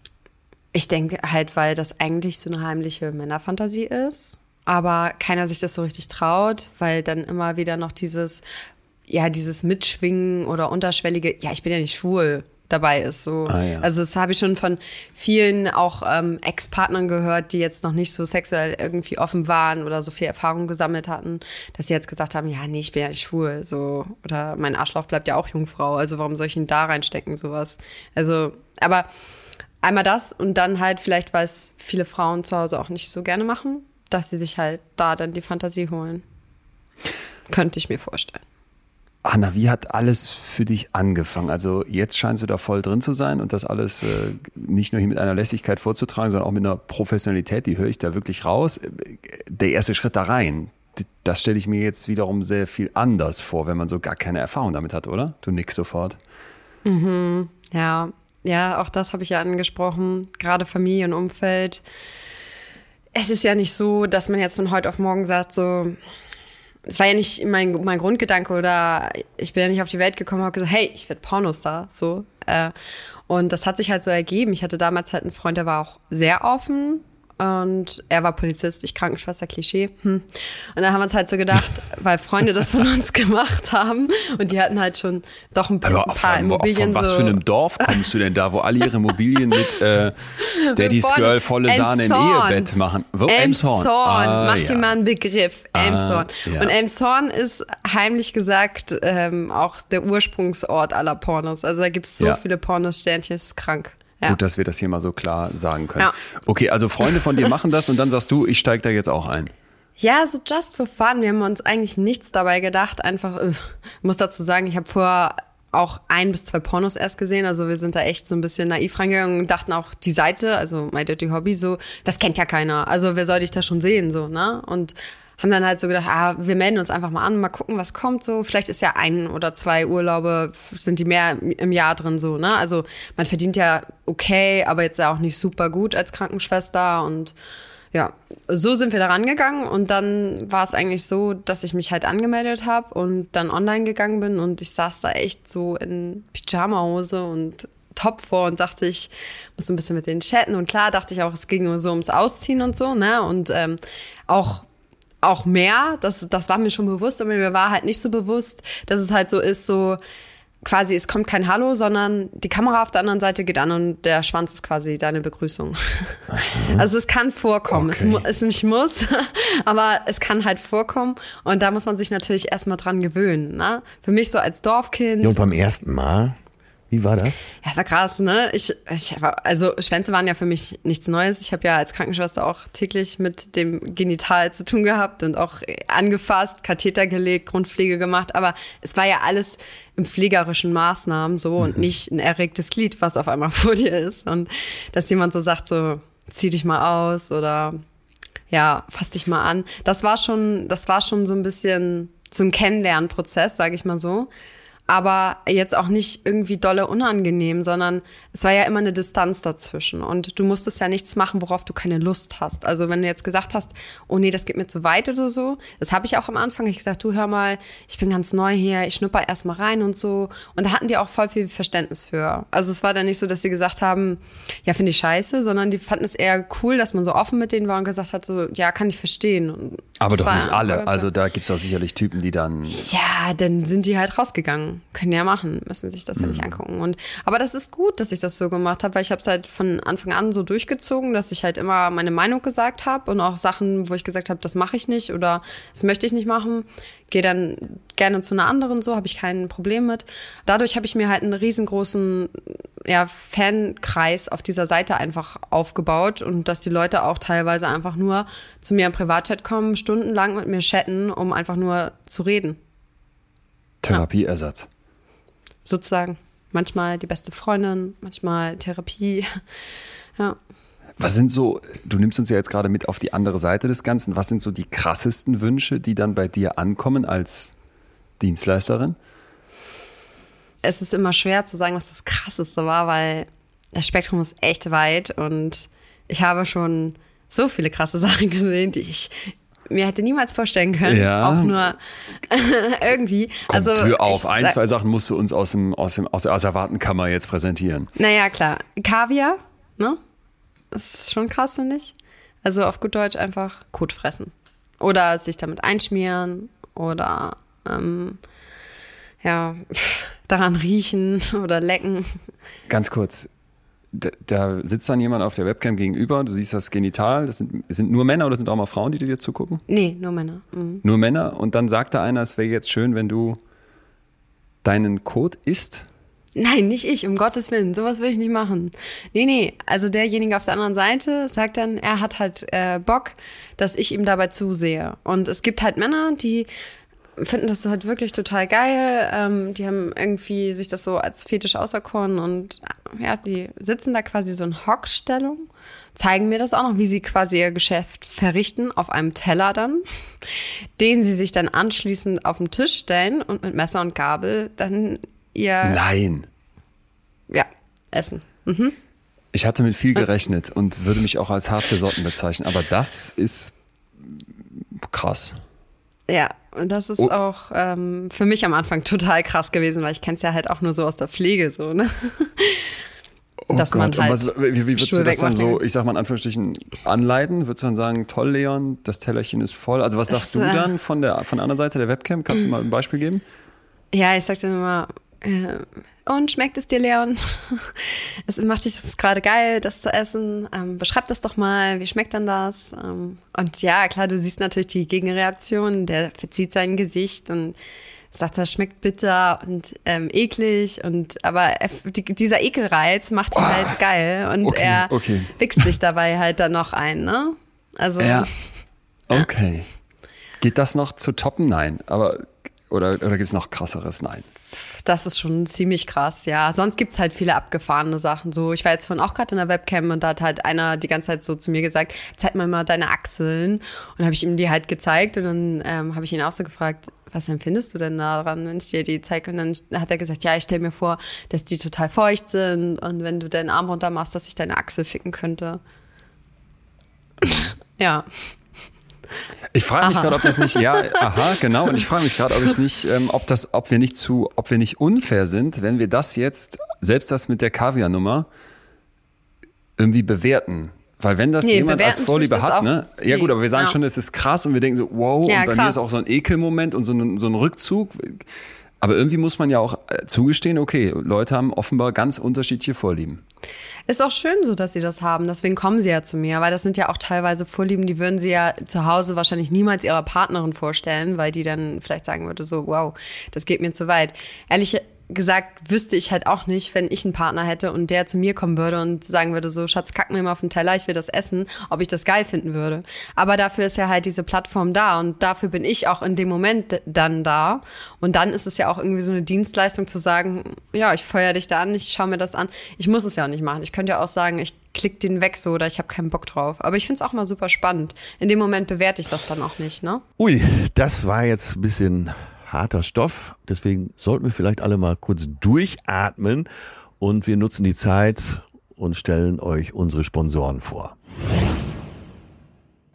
Speaker 4: Ich denke halt, weil das eigentlich so eine heimliche Männerfantasie ist, aber keiner sich das so richtig traut, weil dann immer wieder noch dieses, ja, dieses Mitschwingen oder unterschwellige, ja, ich bin ja nicht schwul dabei ist. So.
Speaker 1: Ah, ja.
Speaker 4: Also das habe ich schon von vielen auch ähm, Ex-Partnern gehört, die jetzt noch nicht so sexuell irgendwie offen waren oder so viel Erfahrung gesammelt hatten, dass sie jetzt gesagt haben, ja, nee, ich bin ja nicht schwul. So. Oder mein Arschloch bleibt ja auch Jungfrau, also warum soll ich ihn da reinstecken, sowas. Also, aber Einmal das und dann halt vielleicht, weil es viele Frauen zu Hause auch nicht so gerne machen, dass sie sich halt da dann die Fantasie holen. Könnte ich mir vorstellen.
Speaker 1: Anna, wie hat alles für dich angefangen? Also jetzt scheinst du da voll drin zu sein und das alles äh, nicht nur hier mit einer Lässigkeit vorzutragen, sondern auch mit einer Professionalität, die höre ich da wirklich raus. Der erste Schritt da rein, das stelle ich mir jetzt wiederum sehr viel anders vor, wenn man so gar keine Erfahrung damit hat, oder? Du nickst sofort.
Speaker 4: Ja, ja, auch das habe ich ja angesprochen. Gerade Familienumfeld. Es ist ja nicht so, dass man jetzt von heute auf morgen sagt, so, es war ja nicht mein, mein Grundgedanke oder ich bin ja nicht auf die Welt gekommen und habe gesagt, hey, ich werde Pornostar, so. Äh, und das hat sich halt so ergeben. Ich hatte damals halt einen Freund, der war auch sehr offen und er war Polizist, ich Krankenschwester, Klischee. Hm. Und dann haben wir uns halt so gedacht, <laughs> weil Freunde das von uns gemacht haben und die hatten halt schon doch ein,
Speaker 1: Aber
Speaker 4: ein
Speaker 1: von,
Speaker 4: paar Immobilien
Speaker 1: von was
Speaker 4: so.
Speaker 1: für einem Dorf kommst du denn da, wo alle ihre Immobilien mit äh, <laughs> Daddy's
Speaker 4: Von
Speaker 1: Girl volle Sahne im. Ehebett machen? Wo?
Speaker 4: Elmshorn,
Speaker 1: Ah,
Speaker 4: mach
Speaker 1: ja.
Speaker 4: dir mal einen Begriff. Elmshorn.
Speaker 1: ja.
Speaker 4: Und Elmshorn ist heimlich gesagt ähm, auch der Ursprungsort aller Pornos. Also da gibt es so
Speaker 1: Ja.
Speaker 4: viele Pornos-Sternchen, ist krank. Ja.
Speaker 1: Gut, dass wir das hier mal so klar sagen können.
Speaker 4: Ja.
Speaker 1: Okay, also Freunde von dir <laughs> machen das und dann sagst du, ich steige da jetzt auch ein.
Speaker 4: Ja, so just for fun. Wir haben uns eigentlich nichts dabei gedacht. Einfach, äh, muss dazu sagen, ich habe vor auch ein bis zwei Pornos erst gesehen. Also wir sind da echt so ein bisschen naiv reingegangen und dachten auch, die Seite, also My Dirty Hobby, so, das kennt ja keiner. Also wer soll dich da schon sehen, so, ne? Und haben dann halt so gedacht, ah, wir melden uns einfach mal an, mal gucken, was kommt so. Vielleicht ist ja ein oder zwei Urlaube, sind die mehr im Jahr drin so, ne? Also man verdient ja okay, aber jetzt ja auch nicht super gut als Krankenschwester und ja, so sind wir da rangegangen und dann war es eigentlich so, dass ich mich halt angemeldet habe und dann online gegangen bin und ich saß da echt so in Pyjamahose und top vor und dachte, ich muss so ein bisschen mit denen chatten und klar dachte ich auch, es ging nur so ums Ausziehen und so, ne? Und ähm, auch auch mehr, das, das war mir schon bewusst, aber mir war halt nicht so bewusst, dass es halt so ist, so quasi, es kommt kein Hallo, sondern die Kamera auf der anderen Seite geht an und der Schwanz ist quasi deine Begrüßung. Mhm. Also es kann vorkommen. Okay. Es, es nicht muss, <laughs> aber es kann halt vorkommen. Und da muss man sich natürlich erstmal dran gewöhnen. Ne? Für mich so als Dorfkind.
Speaker 2: Ja, und beim ersten Mal? Wie war das?
Speaker 4: Ja, es war krass, ne? Ich, ich war, also Schwänze waren ja für mich nichts Neues. Ich habe ja als Krankenschwester auch täglich mit dem Genital zu tun gehabt und auch angefasst, Katheter gelegt, Grundpflege gemacht. Aber es war ja alles im pflegerischen Maßnahmen so mhm. und nicht ein erregtes Glied, was auf einmal <laughs> vor dir ist. Und dass jemand so sagt, so zieh dich mal aus oder ja, fass dich mal an. Das war schon, das war schon so ein bisschen so ein Kennenlernprozess, sage ich mal so aber jetzt auch nicht irgendwie dolle unangenehm, sondern es war ja immer eine Distanz dazwischen und du musstest ja nichts machen, worauf du keine Lust hast. Also wenn du jetzt gesagt hast, oh nee, das geht mir zu weit oder so, das habe ich auch am Anfang. Ich gesagt, du hör mal, ich bin ganz neu hier, ich schnupper erst mal rein und so. Und da hatten die auch voll viel Verständnis für. Also es war dann nicht so, dass sie gesagt haben, ja, finde ich scheiße, sondern die fanden es eher cool, dass man so offen mit denen war und gesagt hat, so, ja, kann ich verstehen. Und
Speaker 1: aber doch nicht alle. Also da gibt es auch sicherlich Typen, die dann.
Speaker 4: Ja, dann sind die halt rausgegangen können ja machen, müssen sich das mhm. ja nicht mhm. angucken. Und, aber das ist gut, dass ich das so gemacht habe, weil ich habe es halt von Anfang an so durchgezogen, dass ich halt immer meine Meinung gesagt habe und auch Sachen, wo ich gesagt habe, das mache ich nicht oder das möchte ich nicht machen, gehe dann gerne zu einer anderen, so habe ich kein Problem mit. Dadurch habe ich mir halt einen riesengroßen ja, Fankreis auf dieser Seite einfach aufgebaut und dass die Leute auch teilweise einfach nur zu mir im Privatchat kommen, stundenlang mit mir chatten, um einfach nur zu reden.
Speaker 1: Therapieersatz.
Speaker 4: Sozusagen. Manchmal die beste Freundin, manchmal Therapie. <laughs> Ja.
Speaker 1: Was sind so, du nimmst uns ja jetzt gerade mit auf die andere Seite des Ganzen, was sind so die krassesten Wünsche, die dann bei dir ankommen als Dienstleisterin?
Speaker 4: Es ist immer schwer zu sagen, was das Krasseste war, weil das Spektrum ist echt weit und ich habe schon so viele krasse <laughs> Sachen gesehen, die ich mir hätte niemals vorstellen können, ja. auch nur <laughs> irgendwie.
Speaker 1: Komm, also Tür auf. Ein, zwei Sachen musst du uns aus, dem, aus, dem, aus der Asservatenkammer jetzt präsentieren.
Speaker 4: Naja, klar. Kaviar, ne? Das ist schon krass, finde ich. Also auf gut Deutsch einfach Kot fressen. Oder sich damit einschmieren oder ähm, ja, <laughs> daran riechen <laughs> oder lecken.
Speaker 1: Ganz kurz, da, da, sitzt dann jemand auf der Webcam gegenüber, du siehst das Genital, das sind, sind nur Männer oder sind auch mal Frauen, die dir zugucken?
Speaker 4: Nee, nur Männer. Mhm.
Speaker 1: Nur Männer und dann sagt da einer, es wäre jetzt schön, wenn du deinen Code isst?
Speaker 4: Nein, nicht ich, um Gottes Willen, sowas will ich nicht machen. Nee, nee, also derjenige auf der anderen Seite sagt dann, er hat halt äh, Bock, dass ich ihm dabei zusehe. Und es gibt halt Männer, die finden das halt wirklich total geil. Ähm, die haben irgendwie sich das so als Fetisch auserkoren und ja, die sitzen da quasi so in Hockstellung, zeigen mir das auch noch, wie sie quasi ihr Geschäft verrichten auf einem Teller dann, <laughs> den sie sich dann anschließend auf den Tisch stellen und mit Messer und Gabel dann ihr.
Speaker 1: Nein.
Speaker 4: Ja, essen. Mhm.
Speaker 1: Ich hatte mit viel gerechnet und würde mich auch als harte Sorten bezeichnen, aber das ist krass.
Speaker 4: Ja, und das ist oh. auch ähm, für mich am Anfang total krass gewesen, weil ich kenne es ja halt auch nur so aus der Pflege so, ne?
Speaker 1: Oh Dass Gott, man halt was, wie, wie würdest du das dann so, ich sag mal in Anführungsstrichen, anleiten? Würdest du dann sagen, toll, Leon, das Tellerchen ist voll? Also was sagst das, du äh, dann von der, von der anderen Seite der Webcam? Kannst du mal ein Beispiel geben?
Speaker 4: Ja, ich sag dann immer, äh, und schmeckt es dir, Leon? <laughs> es macht dich das gerade geil, das zu essen. Ähm, beschreib das doch mal, wie schmeckt denn das? Ähm, und ja, klar, du siehst natürlich die Gegenreaktion, der verzieht sein Gesicht und sagt, das schmeckt bitter und ähm, eklig und aber er, die, dieser Ekelreiz macht ihn oh, halt geil und okay, er okay. wichst sich dabei halt dann noch ein, ne?
Speaker 1: Also ja. <laughs> Okay. Geht das noch zu toppen? Nein, aber oder, oder gibt es noch krasseres? Nein.
Speaker 4: Das ist schon ziemlich krass, ja. Sonst gibt es halt viele abgefahrene Sachen. So, ich war jetzt vorhin auch gerade in der Webcam und da hat halt einer die ganze Zeit so zu mir gesagt, zeig mir mal deine Achseln. Und habe ich ihm die halt gezeigt und dann ähm, habe ich ihn auch so gefragt, was empfindest du denn daran, wenn ich dir die zeige? Und dann hat er gesagt, ja, ich stelle mir vor, dass die total feucht sind und wenn du deinen Arm runter machst, dass ich deine Achsel ficken könnte. <laughs> ja.
Speaker 1: Ich frage mich gerade, ob das nicht, ja, <laughs> aha, genau. Und ich frage mich gerade, ob ich nicht, ähm, ob das, ob wir nicht zu, ob wir nicht unfair sind, wenn wir das jetzt, selbst das mit der Kaviar-Nummer, irgendwie bewerten. Weil wenn das nee, jemand als Vorliebe hat, ne? Ja nee, gut, aber wir sagen ja. schon, es ist krass und wir denken so, wow, ja, und bei krass. mir ist auch so ein Ekelmoment und so ein, so ein Rückzug. Aber irgendwie muss man ja auch äh, zugestehen, okay, Leute haben offenbar ganz unterschiedliche Vorlieben.
Speaker 4: Ist auch schön so, dass sie das haben. Deswegen kommen sie ja zu mir, weil das sind ja auch teilweise Vorlieben, die würden sie ja zu Hause wahrscheinlich niemals ihrer Partnerin vorstellen, weil die dann vielleicht sagen würde, so, wow, das geht mir zu weit. Ehrlich gesagt, wüsste ich halt auch nicht, wenn ich einen Partner hätte und der zu mir kommen würde und sagen würde, so, Schatz, kack mir mal auf den Teller, ich will das essen, ob ich das geil finden würde. Aber dafür ist ja halt diese Plattform da und dafür bin ich auch in dem Moment dann da. Und dann ist es ja auch irgendwie so eine Dienstleistung zu sagen, ja, ich feuer dich da an, ich schaue mir das an. Ich muss es ja auch nicht machen. Ich könnte ja auch sagen, ich klick den weg so oder ich habe keinen Bock drauf. Aber ich finde es auch mal super spannend. In dem Moment bewerte ich das dann auch nicht, ne?
Speaker 2: Ui, das war jetzt ein bisschen harter Stoff. Deswegen sollten wir vielleicht alle mal kurz durchatmen und wir nutzen die Zeit und stellen euch unsere Sponsoren vor.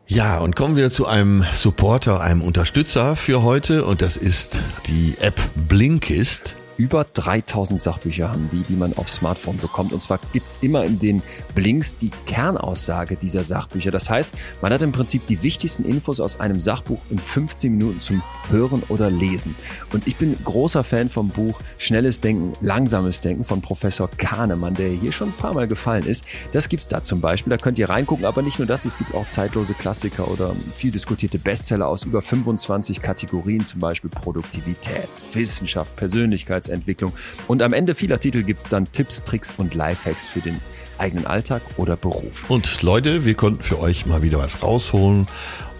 Speaker 2: Ja, und kommen wir zu einem Supporter, einem Unterstützer für heute und das ist die App Blinkist.
Speaker 1: Über 3000 Sachbücher haben die, die man auf Smartphone bekommt. Und zwar gibt's immer in den Blinks die Kernaussage dieser Sachbücher. Das heißt, man hat im Prinzip die wichtigsten Infos aus einem Sachbuch in 15 Minuten zum Hören oder Lesen. Und ich bin großer Fan vom Buch Schnelles Denken, Langsames Denken von Professor Kahnemann, der hier schon ein paar Mal gefallen ist. Das gibt's da zum Beispiel. Da könnt ihr reingucken, aber nicht nur das, es gibt auch zeitlose Klassiker oder viel diskutierte Bestseller aus über 25 Kategorien, zum Beispiel Produktivität, Wissenschaft, Persönlichkeit, Persönlichkeitsentwicklung. Und am Ende vieler Titel gibt es dann Tipps, Tricks und Lifehacks für den eigenen Alltag oder Beruf.
Speaker 2: Und Leute, wir konnten für euch mal wieder was rausholen.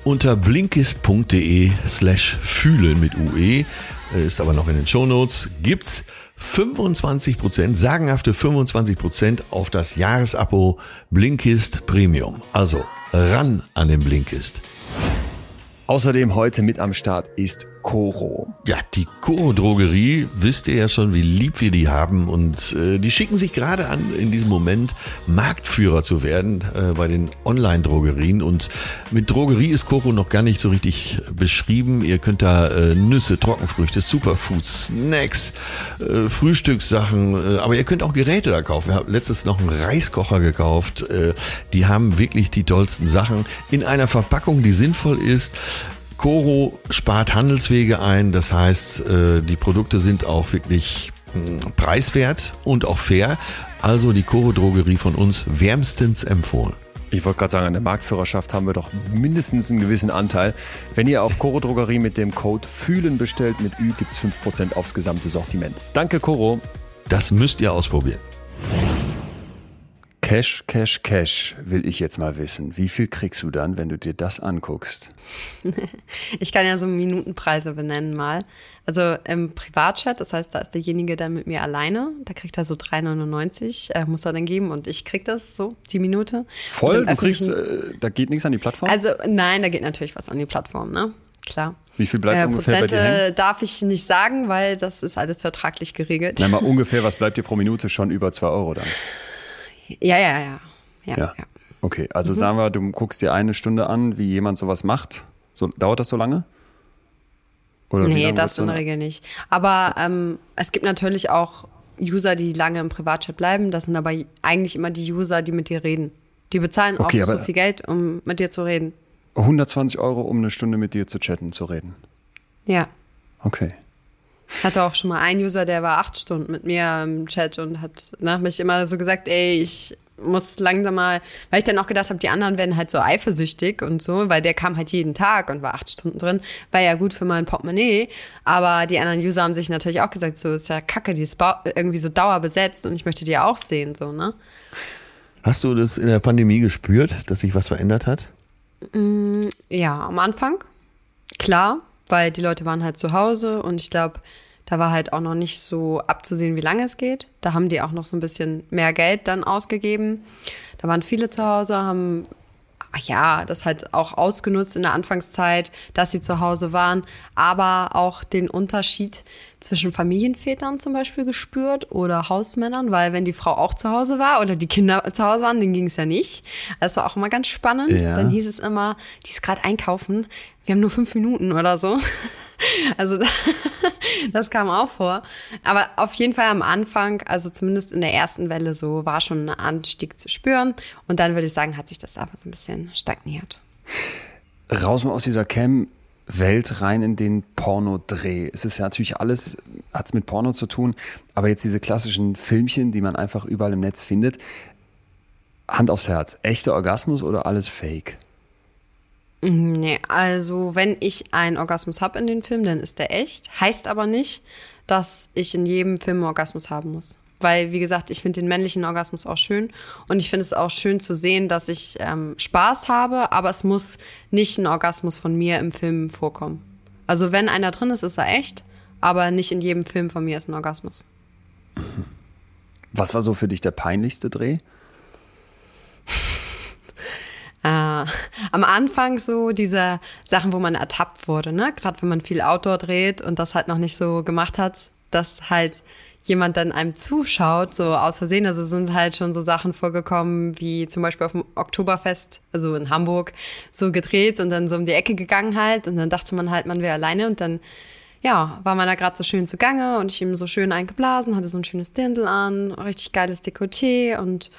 Speaker 2: Unter blinkist.de slash fühlen mit UE, äh, ist aber noch in den Shownotes, gibt's 25 Prozent, sagenhafte 25 Prozent auf das Jahresabo Blinkist Premium. Also ran an den Blinkist.
Speaker 1: Außerdem heute mit am Start ist Coro.
Speaker 2: Ja, die Coro Drogerie, wisst ihr ja schon, wie lieb wir die haben und äh, die schicken sich gerade an, in diesem Moment Marktführer zu werden äh, bei den Online-Drogerien und mit Drogerie ist Coro noch gar nicht so richtig beschrieben. Ihr könnt da äh, Nüsse, Trockenfrüchte, Superfoods, Snacks, äh, Frühstückssachen, äh, aber ihr könnt auch Geräte da kaufen. Wir haben letztes noch einen Reiskocher gekauft. Äh, die haben wirklich die tollsten Sachen in einer Verpackung, die sinnvoll ist. Coro spart Handelswege ein, das heißt, äh, die Produkte sind auch wirklich hm, preiswert und auch fair. Also die Coro Drogerie von uns wärmstens empfohlen.
Speaker 1: Ich wollte gerade sagen, an der Marktführerschaft haben wir doch mindestens einen gewissen Anteil. Wenn ihr auf Coro Drogerie mit dem Code FÜHLEN bestellt, mit Ü gibt es 5% aufs gesamte Sortiment. Danke, Coro.
Speaker 2: Das müsst ihr ausprobieren.
Speaker 1: Cash, Cash, Cash will ich jetzt mal wissen. Wie viel kriegst du dann, wenn du dir das anguckst? <laughs>
Speaker 4: ich kann ja so Minutenpreise benennen mal. Also im Privatchat, das heißt, da ist derjenige dann mit mir alleine. Da kriegt er so 3,99, äh, muss er dann geben und ich krieg das so, die Minute.
Speaker 1: Voll? Du kriegst, äh, da geht nichts an die Plattform?
Speaker 4: Also nein, da geht natürlich was an die Plattform, ne? Klar.
Speaker 1: Wie viel bleibt äh, ungefähr
Speaker 4: Prozente
Speaker 1: bei dir
Speaker 4: hängen? darf ich nicht sagen, weil das ist alles vertraglich geregelt.
Speaker 1: Na, mal <laughs> ungefähr, was bleibt dir pro Minute schon über 2 Euro dann?
Speaker 4: Ja, ja, ja. Ja,
Speaker 1: ja. ja. Okay, also mhm. sagen wir, du guckst dir eine Stunde an, wie jemand sowas macht. So, dauert das so lange?
Speaker 4: Oder nee, das in der Regel nicht. Aber ähm, es gibt natürlich auch User, die lange im Privatchat bleiben. Das sind aber eigentlich immer die User, die mit dir reden. Die bezahlen okay, auch so viel Geld, um mit dir zu reden.
Speaker 1: 120 Euro, um eine Stunde mit dir zu chatten, zu reden.
Speaker 4: Ja.
Speaker 1: Okay.
Speaker 4: Ich hatte auch schon mal einen User, der war acht Stunden mit mir im Chat und hat nach mich immer so gesagt, ey, ich muss langsam mal, weil ich dann auch gedacht habe, die anderen werden halt so eifersüchtig und so, weil der kam halt jeden Tag und war acht Stunden drin, war ja gut für mein Portemonnaie, aber die anderen User haben sich natürlich auch gesagt, so ist ja kacke, die ist irgendwie so dauerbesetzt und ich möchte die auch sehen, so, ne?
Speaker 2: Hast du das in der Pandemie gespürt, dass sich was verändert hat?
Speaker 4: Mm, ja, am Anfang, klar, weil die Leute waren halt zu Hause und ich glaube, da war halt auch noch nicht so abzusehen, wie lange es geht. Da haben die auch noch so ein bisschen mehr Geld dann ausgegeben. Da waren viele zu Hause, haben ja, das halt auch ausgenutzt in der Anfangszeit, dass sie zu Hause waren, aber auch den Unterschied zwischen Familienvätern zum Beispiel gespürt oder Hausmännern, weil wenn die Frau auch zu Hause war oder die Kinder zu Hause waren, dann ging es ja nicht. Das war auch immer ganz spannend. Ja. Dann hieß es immer, die ist gerade einkaufen, wir haben nur fünf Minuten oder so. <laughs> Also <laughs> das kam auch vor. Aber auf jeden Fall am Anfang, also zumindest in der ersten Welle so, war schon ein Anstieg zu spüren. Und dann würde ich sagen, hat sich das aber so ein bisschen stagniert.
Speaker 1: Raus mal aus dieser Cam. Welt rein in den Pornodreh. Es ist ja natürlich alles, hat es mit Porno zu tun, aber jetzt diese klassischen Filmchen, die man einfach überall im Netz findet. Hand aufs Herz, echter Orgasmus oder alles Fake?
Speaker 4: Nee, also wenn ich einen Orgasmus habe in den Film, dann ist der echt. Heißt aber nicht, dass ich in jedem Film einen Orgasmus haben muss. Weil, wie gesagt, ich finde den männlichen Orgasmus auch schön. Und ich finde es auch schön zu sehen, dass ich ähm, Spaß habe, aber es muss nicht ein Orgasmus von mir im Film vorkommen. Also wenn einer drin ist, ist er echt, aber nicht in jedem Film von mir ist ein Orgasmus.
Speaker 1: Was war so für dich der peinlichste Dreh? <laughs>
Speaker 4: äh, am Anfang so diese Sachen, wo man ertappt wurde, ne? Gerade wenn man viel Outdoor dreht und das halt noch nicht so gemacht hat, dass halt jemand dann einem zuschaut, so aus Versehen. Also sind halt schon so Sachen vorgekommen, wie zum Beispiel auf dem Oktoberfest, also in Hamburg, so gedreht und dann so um die Ecke gegangen halt. Und dann dachte man halt, man wäre alleine und dann, ja, war man da gerade so schön zugange und ich ihm so schön eingeblasen, hatte so ein schönes Dirndl an, richtig geiles Dekolleté und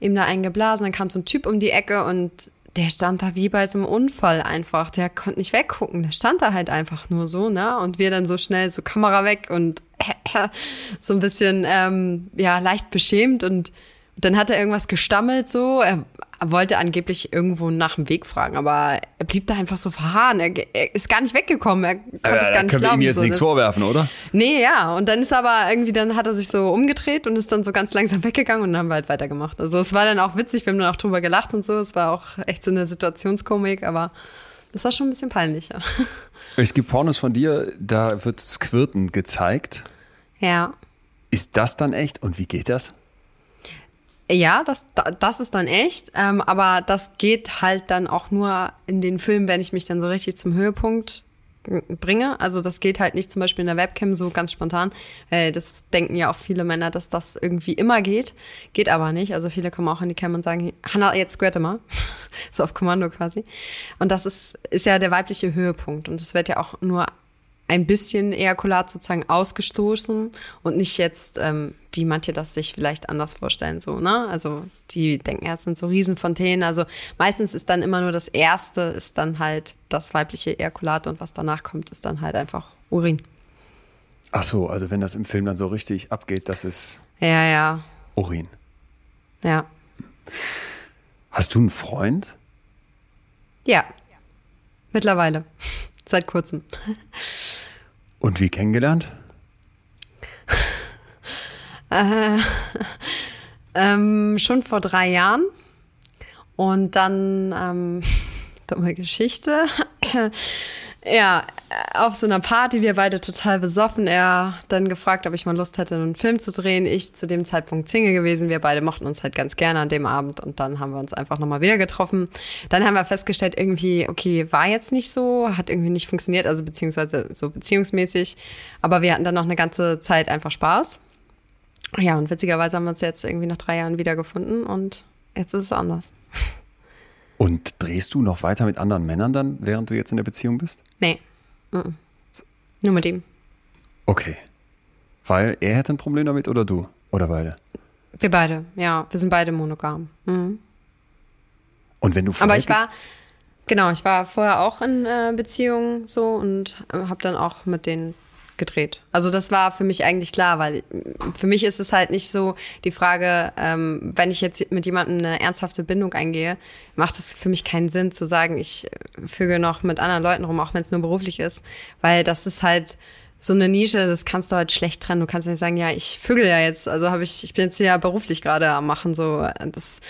Speaker 4: ihm da eingeblasen. Dann kam so ein Typ um die Ecke und der stand da wie bei so einem Unfall einfach. Der konnte nicht weggucken. Der stand da halt einfach nur so, ne? Und wir dann so schnell so Kamera weg und <laughs> so ein bisschen, ähm, ja, leicht beschämt und dann hat er irgendwas gestammelt so. Er wollte angeblich irgendwo nach dem Weg fragen, aber er blieb da einfach so verharren. Er, er ist gar nicht weggekommen. Er konnte
Speaker 1: äh,
Speaker 4: es gar nicht
Speaker 1: können
Speaker 4: glauben.
Speaker 1: wir ihm jetzt
Speaker 4: so,
Speaker 1: nichts vorwerfen, oder?
Speaker 4: Nee, ja. Und dann ist aber irgendwie, dann hat er sich so umgedreht und ist dann so ganz langsam weggegangen und dann haben wir halt weitergemacht. Also es war dann auch witzig, wir haben dann auch drüber gelacht und so. Es war auch echt so eine Situationskomik, aber das war schon ein bisschen peinlich, ja. <laughs>
Speaker 1: Es gibt Pornos von dir, da wird Squirten gezeigt.
Speaker 4: Ja.
Speaker 1: Ist das dann echt und wie geht das?
Speaker 4: Ja, das, das ist dann echt, ähm, aber das geht halt dann auch nur in den Filmen, wenn ich mich dann so richtig zum Höhepunkt bringe. Also das geht halt nicht zum Beispiel in der Webcam so ganz spontan. Äh, das denken ja auch viele Männer, dass das irgendwie immer geht. Geht aber nicht. Also viele kommen auch in die Cam und sagen, Hanna, jetzt squirte mal. <laughs> so auf Kommando quasi. Und das ist, ist ja der weibliche Höhepunkt. Und es wird ja auch nur ein bisschen Ejakulat sozusagen ausgestoßen und nicht jetzt, ähm, wie manche das sich vielleicht anders vorstellen, so, ne? Also die denken, ja, es sind so Riesenfontänen. Also meistens ist dann immer nur das erste, ist dann halt das weibliche Ejakulat und was danach kommt, ist dann halt einfach Urin.
Speaker 1: Ach so, also wenn das im Film dann so richtig abgeht, das ist
Speaker 4: Ja, ja.
Speaker 1: Urin.
Speaker 4: Ja.
Speaker 1: Hast du einen Freund?
Speaker 4: Ja. Mittlerweile. <laughs> Seit kurzem.
Speaker 1: Und wie kennengelernt? <laughs>
Speaker 4: Äh, ähm, schon vor drei Jahren. Und dann, ähm, <laughs> dumme Geschichte. Ja, auf so einer Party, wir beide total besoffen. Er dann gefragt, ob ich mal Lust hätte, einen Film zu drehen. Ich zu dem Zeitpunkt Single gewesen. Wir beide mochten uns halt ganz gerne an dem Abend und dann haben wir uns einfach nochmal wieder getroffen. Dann haben wir festgestellt, irgendwie, okay, war jetzt nicht so, hat irgendwie nicht funktioniert, also beziehungsweise so beziehungsmäßig. Aber wir hatten dann noch eine ganze Zeit einfach Spaß. Ja, und witzigerweise haben wir uns jetzt irgendwie nach drei Jahren wieder gefunden und jetzt ist es anders. <laughs>
Speaker 1: Und drehst du noch weiter mit anderen Männern dann, während du jetzt in der Beziehung bist?
Speaker 4: Nee. Mhm. Nur mit ihm.
Speaker 1: Okay. Weil er hätte ein Problem damit oder du? Oder beide?
Speaker 4: Wir beide, ja. Wir sind beide monogam. Mhm.
Speaker 1: Und wenn du
Speaker 4: Aber ich war, genau, ich war vorher auch in äh, Beziehungen so und äh, habe dann auch mit denen gedreht. Also das war für mich eigentlich klar, weil für mich ist es halt nicht so die Frage, ähm, wenn ich jetzt mit jemandem eine ernsthafte Bindung eingehe, macht es für mich keinen Sinn zu sagen, ich füge noch mit anderen Leuten rum, auch wenn es nur beruflich ist, weil das ist halt so eine Nische, das kannst du halt schlecht trennen. Du kannst nicht sagen, ja, ich vögel ja jetzt, also habe ich, ich bin jetzt ja beruflich gerade am machen, so das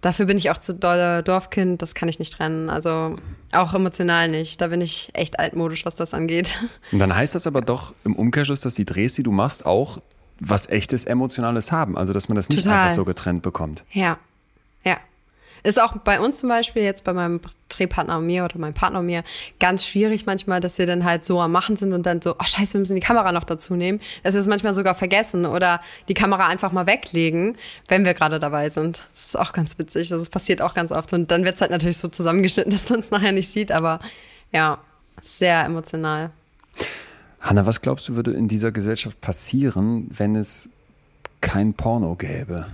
Speaker 4: dafür bin ich auch zu dolle Dorfkind, das kann ich nicht trennen. Also auch emotional nicht. Da bin ich echt altmodisch, was das angeht. <laughs>
Speaker 1: Und dann heißt das aber doch im Umkehrschluss, dass die Drehs, die du machst, auch was echtes Emotionales haben. Also dass man das nicht
Speaker 4: Total.
Speaker 1: einfach so getrennt bekommt.
Speaker 4: Ja, ja. Ist auch bei uns zum Beispiel jetzt bei meinem Drehpartner und mir oder meinem Partner und mir ganz schwierig manchmal, dass wir dann halt so am Machen sind und dann so, oh scheiße, wir müssen die Kamera noch dazu nehmen, dass wir es manchmal sogar vergessen oder die Kamera einfach mal weglegen, wenn wir gerade dabei sind. Das ist auch ganz witzig, das passiert auch ganz oft und dann wird es halt natürlich so zusammengeschnitten, <laughs> dass man es nachher nicht sieht, aber ja, sehr emotional.
Speaker 1: Hanna, was glaubst du, würde in dieser Gesellschaft passieren, wenn es kein Porno gäbe?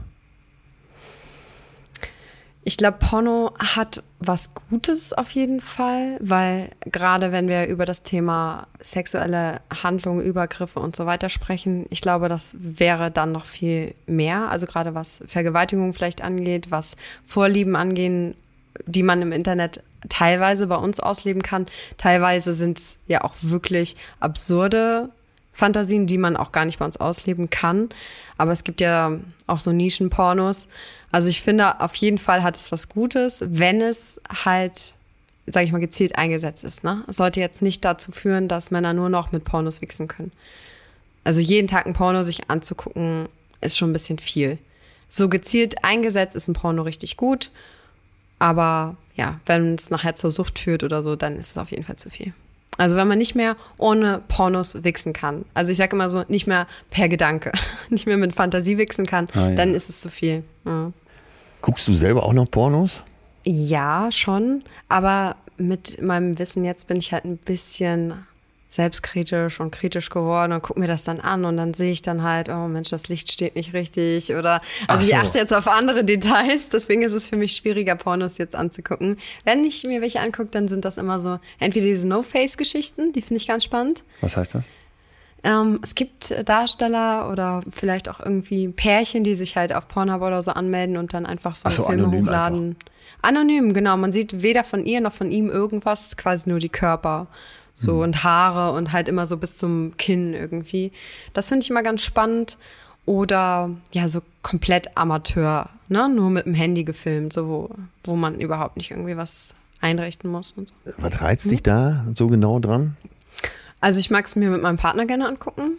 Speaker 4: Ich glaube, Porno hat was Gutes auf jeden Fall, weil gerade wenn wir über das Thema sexuelle Handlungen, Übergriffe und so weiter sprechen, ich glaube, das wäre dann noch viel mehr. Also gerade was Vergewaltigung vielleicht angeht, was Vorlieben angehen, die man im Internet teilweise bei uns ausleben kann. Teilweise sind es ja auch wirklich absurde Fantasien, die man auch gar nicht bei uns ausleben kann. Aber es gibt ja auch so Nischenpornos. Also ich finde, auf jeden Fall hat es was Gutes, wenn es halt, sage ich mal, gezielt eingesetzt ist. Ne? Es sollte jetzt nicht dazu führen, dass Männer nur noch mit Pornos wichsen können. Also jeden Tag ein Porno sich anzugucken, ist schon ein bisschen viel. So gezielt eingesetzt ist ein Porno richtig gut. Aber ja, wenn es nachher zur Sucht führt oder so, dann ist es auf jeden Fall zu viel. Also wenn man nicht mehr ohne Pornos wichsen kann. Also ich sage immer so, nicht mehr per Gedanke, <laughs> nicht mehr mit Fantasie wichsen kann,
Speaker 1: Ah, ja.
Speaker 4: dann ist es zu viel. Mhm.
Speaker 2: Guckst du selber auch noch Pornos?
Speaker 4: Ja, schon. Aber mit meinem Wissen jetzt bin ich halt ein bisschen selbstkritisch und kritisch geworden und gucke mir das dann an und dann sehe ich dann halt, oh Mensch, das Licht steht nicht richtig oder also
Speaker 1: Ach
Speaker 4: ich
Speaker 1: so.
Speaker 4: achte jetzt auf andere Details, deswegen ist es für mich schwieriger, Pornos jetzt anzugucken. Wenn ich mir welche angucke, dann sind das immer so entweder diese No-Face-Geschichten, die finde ich ganz spannend.
Speaker 1: Was heißt das?
Speaker 4: Ähm, es gibt Darsteller oder vielleicht auch irgendwie Pärchen, die sich halt auf Pornhub oder so anmelden und dann einfach so,
Speaker 1: so,
Speaker 4: Filme
Speaker 1: anonym
Speaker 4: hochladen. Anonym, genau. Man sieht weder von ihr noch von ihm irgendwas, quasi nur die Körper. So und Haare und halt immer so bis zum Kinn irgendwie. Das finde ich immer ganz spannend. Oder ja, so komplett Amateur, ne? Nur mit dem Handy gefilmt, so wo, wo man überhaupt nicht irgendwie was einrichten muss und so.
Speaker 2: Was reizt dich da so genau dran?
Speaker 4: Also ich mag es mir mit meinem Partner gerne angucken.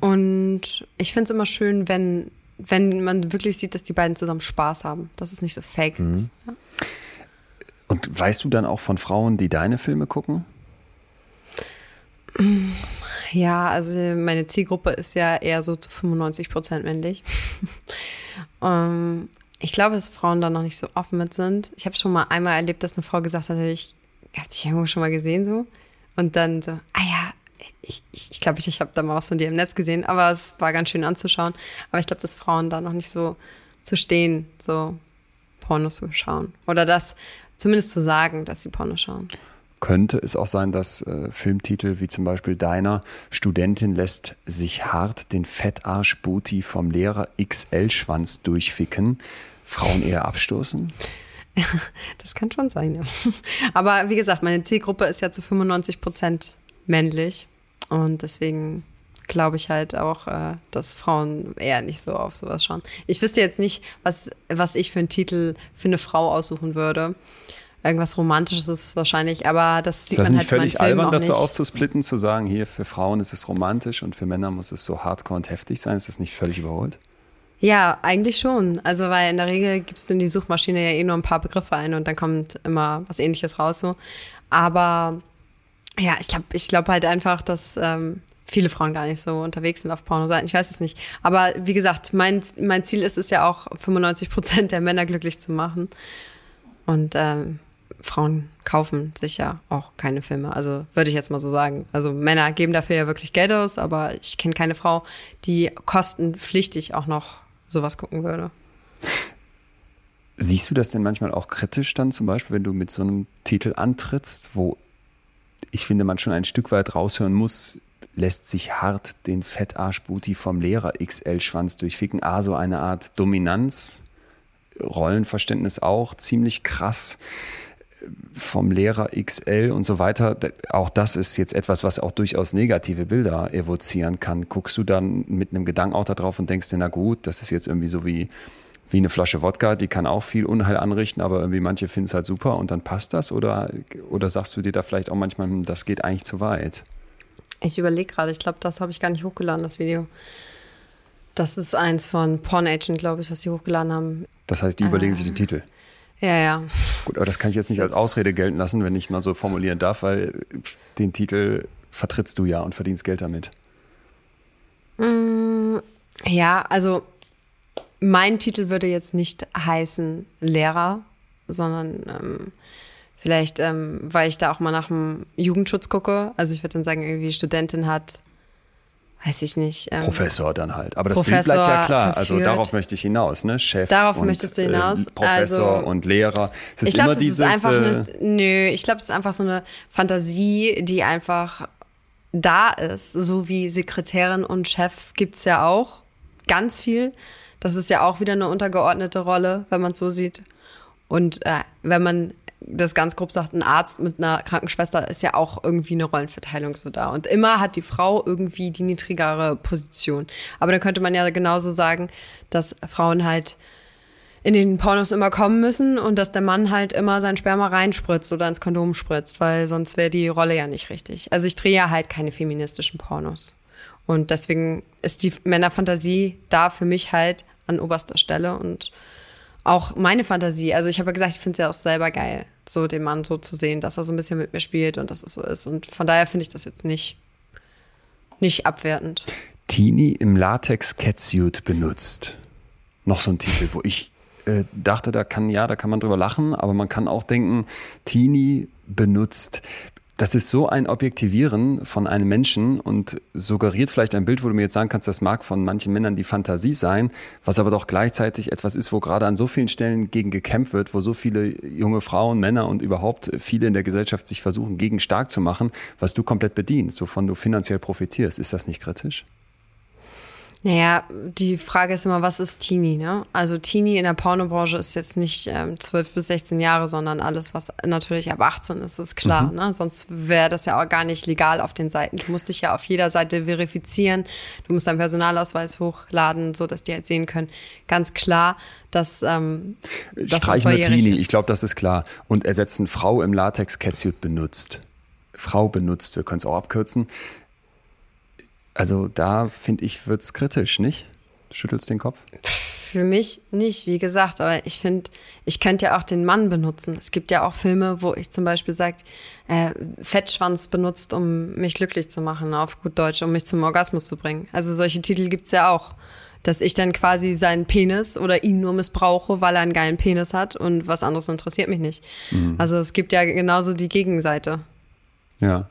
Speaker 4: Und ich finde es immer schön, wenn, wenn man wirklich sieht, dass die beiden zusammen Spaß haben. Dass es nicht so fake ist. Ja.
Speaker 1: Und weißt du dann auch von Frauen, die deine Filme gucken?
Speaker 4: Ja, also meine Zielgruppe ist ja eher so zu 95 Prozent männlich. <laughs> ähm, ich glaube, dass Frauen da noch nicht so offen mit sind. Ich habe schon mal einmal erlebt, dass eine Frau gesagt hat, ich habe dich irgendwo schon mal gesehen so. Und dann so, ah ja, ich glaube, ich, ich, glaub, ich, ich habe da mal was von dir im Netz gesehen, aber es war ganz schön anzuschauen. Aber ich glaube, dass Frauen da noch nicht so zu stehen, so Pornos zu schauen. Oder das zumindest zu sagen, dass sie Pornos schauen.
Speaker 1: Könnte es auch sein, dass äh, Filmtitel wie zum Beispiel deiner Studentin lässt sich hart den Fettarsch-Booty vom Lehrer XL-Schwanz durchficken, Frauen eher abstoßen? <laughs>
Speaker 4: Das kann schon sein, ja. <laughs> Aber wie gesagt, meine Zielgruppe ist ja zu 95 Prozent männlich. Und deswegen glaube ich halt auch, äh, dass Frauen eher nicht so auf sowas schauen. Ich wüsste jetzt nicht, was, was ich für einen Titel für eine Frau aussuchen würde. Irgendwas Romantisches ist wahrscheinlich, aber das sieht
Speaker 1: Ist das
Speaker 4: man
Speaker 1: nicht
Speaker 4: halt in
Speaker 1: völlig
Speaker 4: meinen Filmen
Speaker 1: albern,
Speaker 4: auch
Speaker 1: das so aufzusplitten, zu sagen, hier für Frauen ist es romantisch und für Männer muss es so hardcore und heftig sein? Ist das nicht völlig überholt?
Speaker 4: Ja, eigentlich schon. Also, weil in der Regel gibst du in die Suchmaschine ja eh nur ein paar Begriffe ein und dann kommt immer was ähnliches raus so. Aber ja, ich glaube ich glaub halt einfach, dass ähm, viele Frauen gar nicht so unterwegs sind auf Pornoseiten. Ich weiß es nicht. Aber wie gesagt, mein, mein Ziel ist es ja auch, 95 Prozent der Männer glücklich zu machen. Und ähm, Frauen kaufen sich ja auch keine Filme. Also würde ich jetzt mal so sagen. Also Männer geben dafür ja wirklich Geld aus, aber ich kenne keine Frau, die kostenpflichtig auch noch sowas gucken würde.
Speaker 1: Siehst du das denn manchmal auch kritisch dann zum Beispiel, wenn du mit so einem Titel antrittst, wo ich finde, man schon ein Stück weit raushören muss, lässt sich hart den Fettarsch-Booty vom Lehrer XL-Schwanz durchficken. Ah, so eine Art Dominanz, Rollenverständnis auch, ziemlich krass vom Lehrer XL und so weiter. Auch das ist jetzt etwas, was auch durchaus negative Bilder evozieren kann. Guckst du dann mit einem Gedanken auch da drauf und denkst dir, na gut, das ist jetzt irgendwie so wie wie eine Flasche Wodka, die kann auch viel Unheil anrichten, aber irgendwie manche finden es halt super und dann passt das? Oder, oder sagst du dir da vielleicht auch manchmal, hm, das geht eigentlich zu weit?
Speaker 4: Ich überlege gerade, ich glaube, das habe ich gar nicht hochgeladen, das Video. Das ist eins von Porn Agent, glaube ich, was sie hochgeladen haben.
Speaker 1: Das heißt, die überlegen sich den
Speaker 4: Ähm.
Speaker 1: Titel.
Speaker 4: Ja, ja.
Speaker 1: Gut, aber das kann ich jetzt nicht als Ausrede gelten lassen, wenn ich mal so formulieren darf, weil den Titel vertrittst du ja und verdienst Geld damit.
Speaker 4: Ja, also mein Titel würde jetzt nicht heißen Lehrer, sondern ähm, vielleicht, ähm, weil ich da auch mal nach dem Jugendschutz gucke. Also ich würde dann sagen, irgendwie Studentin hat, weiß ich nicht. Ähm,
Speaker 1: Professor dann halt. Aber das
Speaker 4: Professor
Speaker 1: Bild bleibt ja klar. Also
Speaker 4: verführt.
Speaker 1: darauf möchte ich hinaus, ne? Chef.
Speaker 4: Darauf
Speaker 1: und,
Speaker 4: möchtest du hinaus.
Speaker 1: Äh, Professor
Speaker 4: Also,
Speaker 1: und Lehrer. Es ist
Speaker 4: ich glaube,
Speaker 1: immer dieses.
Speaker 4: ist einfach
Speaker 1: äh,
Speaker 4: nicht, nö, ich glaube, das ist einfach so eine Fantasie, die einfach da ist. So wie Sekretärin und Chef gibt es ja auch ganz viel. Das ist ja auch wieder eine untergeordnete Rolle, wenn man es so sieht. Und äh, wenn man das ganz grob sagt, ein Arzt mit einer Krankenschwester ist ja auch irgendwie eine Rollenverteilung so da. Und immer hat die Frau irgendwie die niedrigere Position. Aber dann könnte man ja genauso sagen, dass Frauen halt in den Pornos immer kommen müssen und dass der Mann halt immer sein Sperma reinspritzt oder ins Kondom spritzt, weil sonst wäre die Rolle ja nicht richtig. Also ich drehe ja halt keine feministischen Pornos. Und deswegen ist die Männerfantasie da für mich halt an oberster Stelle und auch meine Fantasie. Also ich habe ja gesagt, ich finde es ja auch selber geil, so den Mann so zu sehen, dass er so ein bisschen mit mir spielt und dass es so ist. Und von daher finde ich das jetzt nicht, nicht abwertend.
Speaker 1: Teenie im Latex-Catsuit benutzt. Noch so ein Titel, wo ich äh, dachte, da kann, ja, da kann man drüber lachen, aber man kann auch denken, Teenie benutzt. Das ist so ein Objektivieren von einem Menschen und suggeriert vielleicht ein Bild, wo du mir jetzt sagen kannst, das mag von manchen Männern die Fantasie sein, was aber doch gleichzeitig etwas ist, wo gerade an so vielen Stellen gegen gekämpft wird, wo so viele junge Frauen, Männer und überhaupt viele in der Gesellschaft sich versuchen, gegen stark zu machen, was du komplett bedienst, wovon du finanziell profitierst. Ist das nicht kritisch?
Speaker 4: Naja, die Frage ist immer, was ist Teenie? Ne? Also Teenie in der Pornobranche ist jetzt nicht ähm, 12 bis 16 Jahre, sondern alles, was natürlich ab 18 ist, ist klar. Ne? Sonst wäre das ja auch gar nicht legal auf den Seiten. Du musst dich ja auf jeder Seite verifizieren. Du musst deinen Personalausweis hochladen, so dass die halt sehen können. Ganz klar, dass ähm, das
Speaker 1: Streich mal
Speaker 4: volljährig
Speaker 1: Teenie,
Speaker 4: ist.
Speaker 1: ich glaube, das ist klar. Und ersetzen Frau im Latex-Catsuit benutzt. Frau benutzt, wir können es auch abkürzen. Also da finde ich, wird es kritisch, nicht? Du schüttelst den Kopf?
Speaker 4: Für mich nicht, wie gesagt, aber ich finde, ich könnte ja auch den Mann benutzen. Es gibt ja auch Filme, wo ich zum Beispiel sage, äh, Fettschwanz benutzt, um mich glücklich zu machen, auf gut Deutsch, um mich zum Orgasmus zu bringen. Also solche Titel gibt's ja auch. Dass ich dann quasi seinen Penis oder ihn nur missbrauche, weil er einen geilen Penis hat und was anderes interessiert mich nicht. Also es gibt ja genauso die Gegenseite.
Speaker 1: Ja.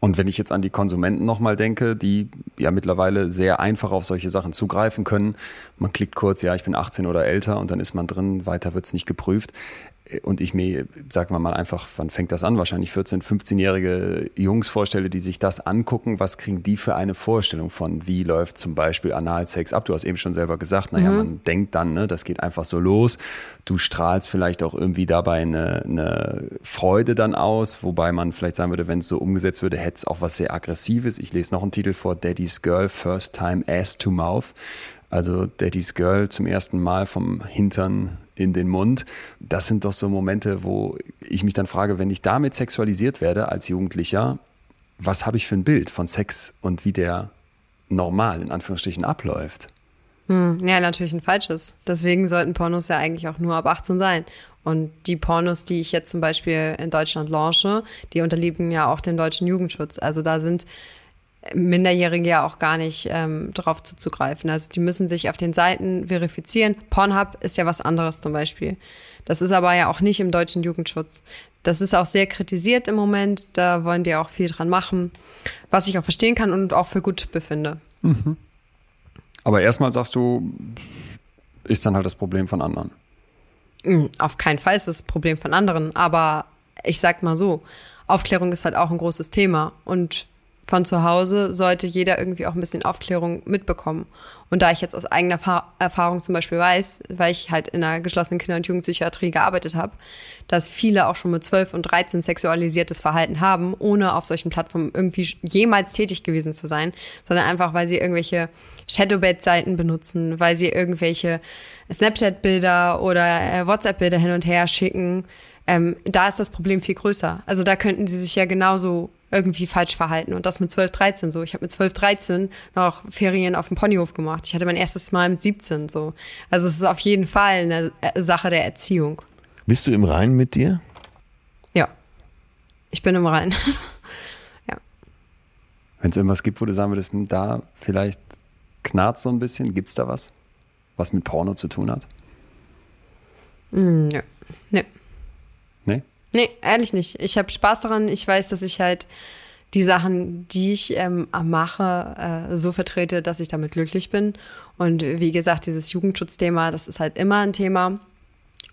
Speaker 1: Und wenn ich jetzt an die Konsumenten nochmal denke, die ja mittlerweile sehr einfach auf solche Sachen zugreifen können, man klickt kurz, ja, ich bin 18 oder älter und dann ist man drin, weiter wird's nicht geprüft. Und ich mir, sagen wir mal einfach, wann fängt das an? Wahrscheinlich 14-, 15-jährige Jungs vorstelle, die sich das angucken. Was kriegen die für eine Vorstellung von, wie läuft zum Beispiel Analsex ab? Du hast eben schon selber gesagt, naja, man denkt dann, ne, das geht einfach so los. Du strahlst vielleicht auch irgendwie dabei eine, eine Freude dann aus, wobei man vielleicht sagen würde, wenn es so umgesetzt würde, hätte es auch was sehr Aggressives. Ich lese noch einen Titel vor, Daddy's Girl, First Time Ass to Mouth. Also Daddy's Girl zum ersten Mal vom Hintern in den Mund. Das sind doch so Momente, wo ich mich dann frage, wenn ich damit sexualisiert werde als Jugendlicher, was habe ich für ein Bild von Sex und wie der normal in Anführungsstrichen abläuft?
Speaker 4: Ja, natürlich ein falsches. Deswegen sollten Pornos ja eigentlich auch nur ab 18 sein. Und die Pornos, die ich jetzt zum Beispiel in Deutschland launche, die unterliegen ja auch dem deutschen Jugendschutz. Also da sind Minderjährige ja auch gar nicht ähm, drauf zuzugreifen. Also die müssen sich auf den Seiten verifizieren. Pornhub ist ja was anderes zum Beispiel. Das ist aber ja auch nicht im deutschen Jugendschutz. Das ist auch sehr kritisiert im Moment. Da wollen die auch viel dran machen, was ich auch verstehen kann und auch für gut befinde.
Speaker 1: Aber erstmal sagst du, ist dann halt das Problem von anderen.
Speaker 4: Auf keinen Fall ist das Problem von anderen, aber ich sag mal so, Aufklärung ist halt auch ein großes Thema und von zu Hause sollte jeder irgendwie auch ein bisschen Aufklärung mitbekommen. Und da ich jetzt aus eigener Erfahrung zum Beispiel weiß, weil ich halt in einer geschlossenen Kinder- und Jugendpsychiatrie gearbeitet habe, dass viele auch schon mit 12 und 13 sexualisiertes Verhalten haben, ohne auf solchen Plattformen irgendwie jemals tätig gewesen zu sein, sondern einfach, weil sie irgendwelche Shadowbed-Seiten benutzen, weil sie irgendwelche Snapchat-Bilder oder äh, WhatsApp-Bilder hin und her schicken. Ähm, da ist das Problem viel größer. Also da könnten sie sich ja genauso irgendwie falsch verhalten. Und das mit 12, 13 so. Ich habe mit 12, 13 noch Ferien auf dem Ponyhof gemacht. Ich hatte mein erstes Mal mit 17 so. Also es ist auf jeden Fall eine äh, Sache der Erziehung.
Speaker 2: Bist du im Reinen mit dir?
Speaker 4: Ja. Ich bin im Reinen. <laughs> ja.
Speaker 1: Wenn es irgendwas gibt, wo du sagen würdest, hm, da vielleicht knarrt so ein bisschen, gibt es da was, was mit Porno zu tun hat?
Speaker 4: Mm, ja. Nee.
Speaker 1: Nee?
Speaker 4: Ehrlich nicht. Ich habe Spaß daran. Ich weiß, dass ich halt die Sachen, die ich ähm, mache, äh, so vertrete, dass ich damit glücklich bin. Und wie gesagt, dieses Jugendschutzthema, das ist halt immer ein Thema.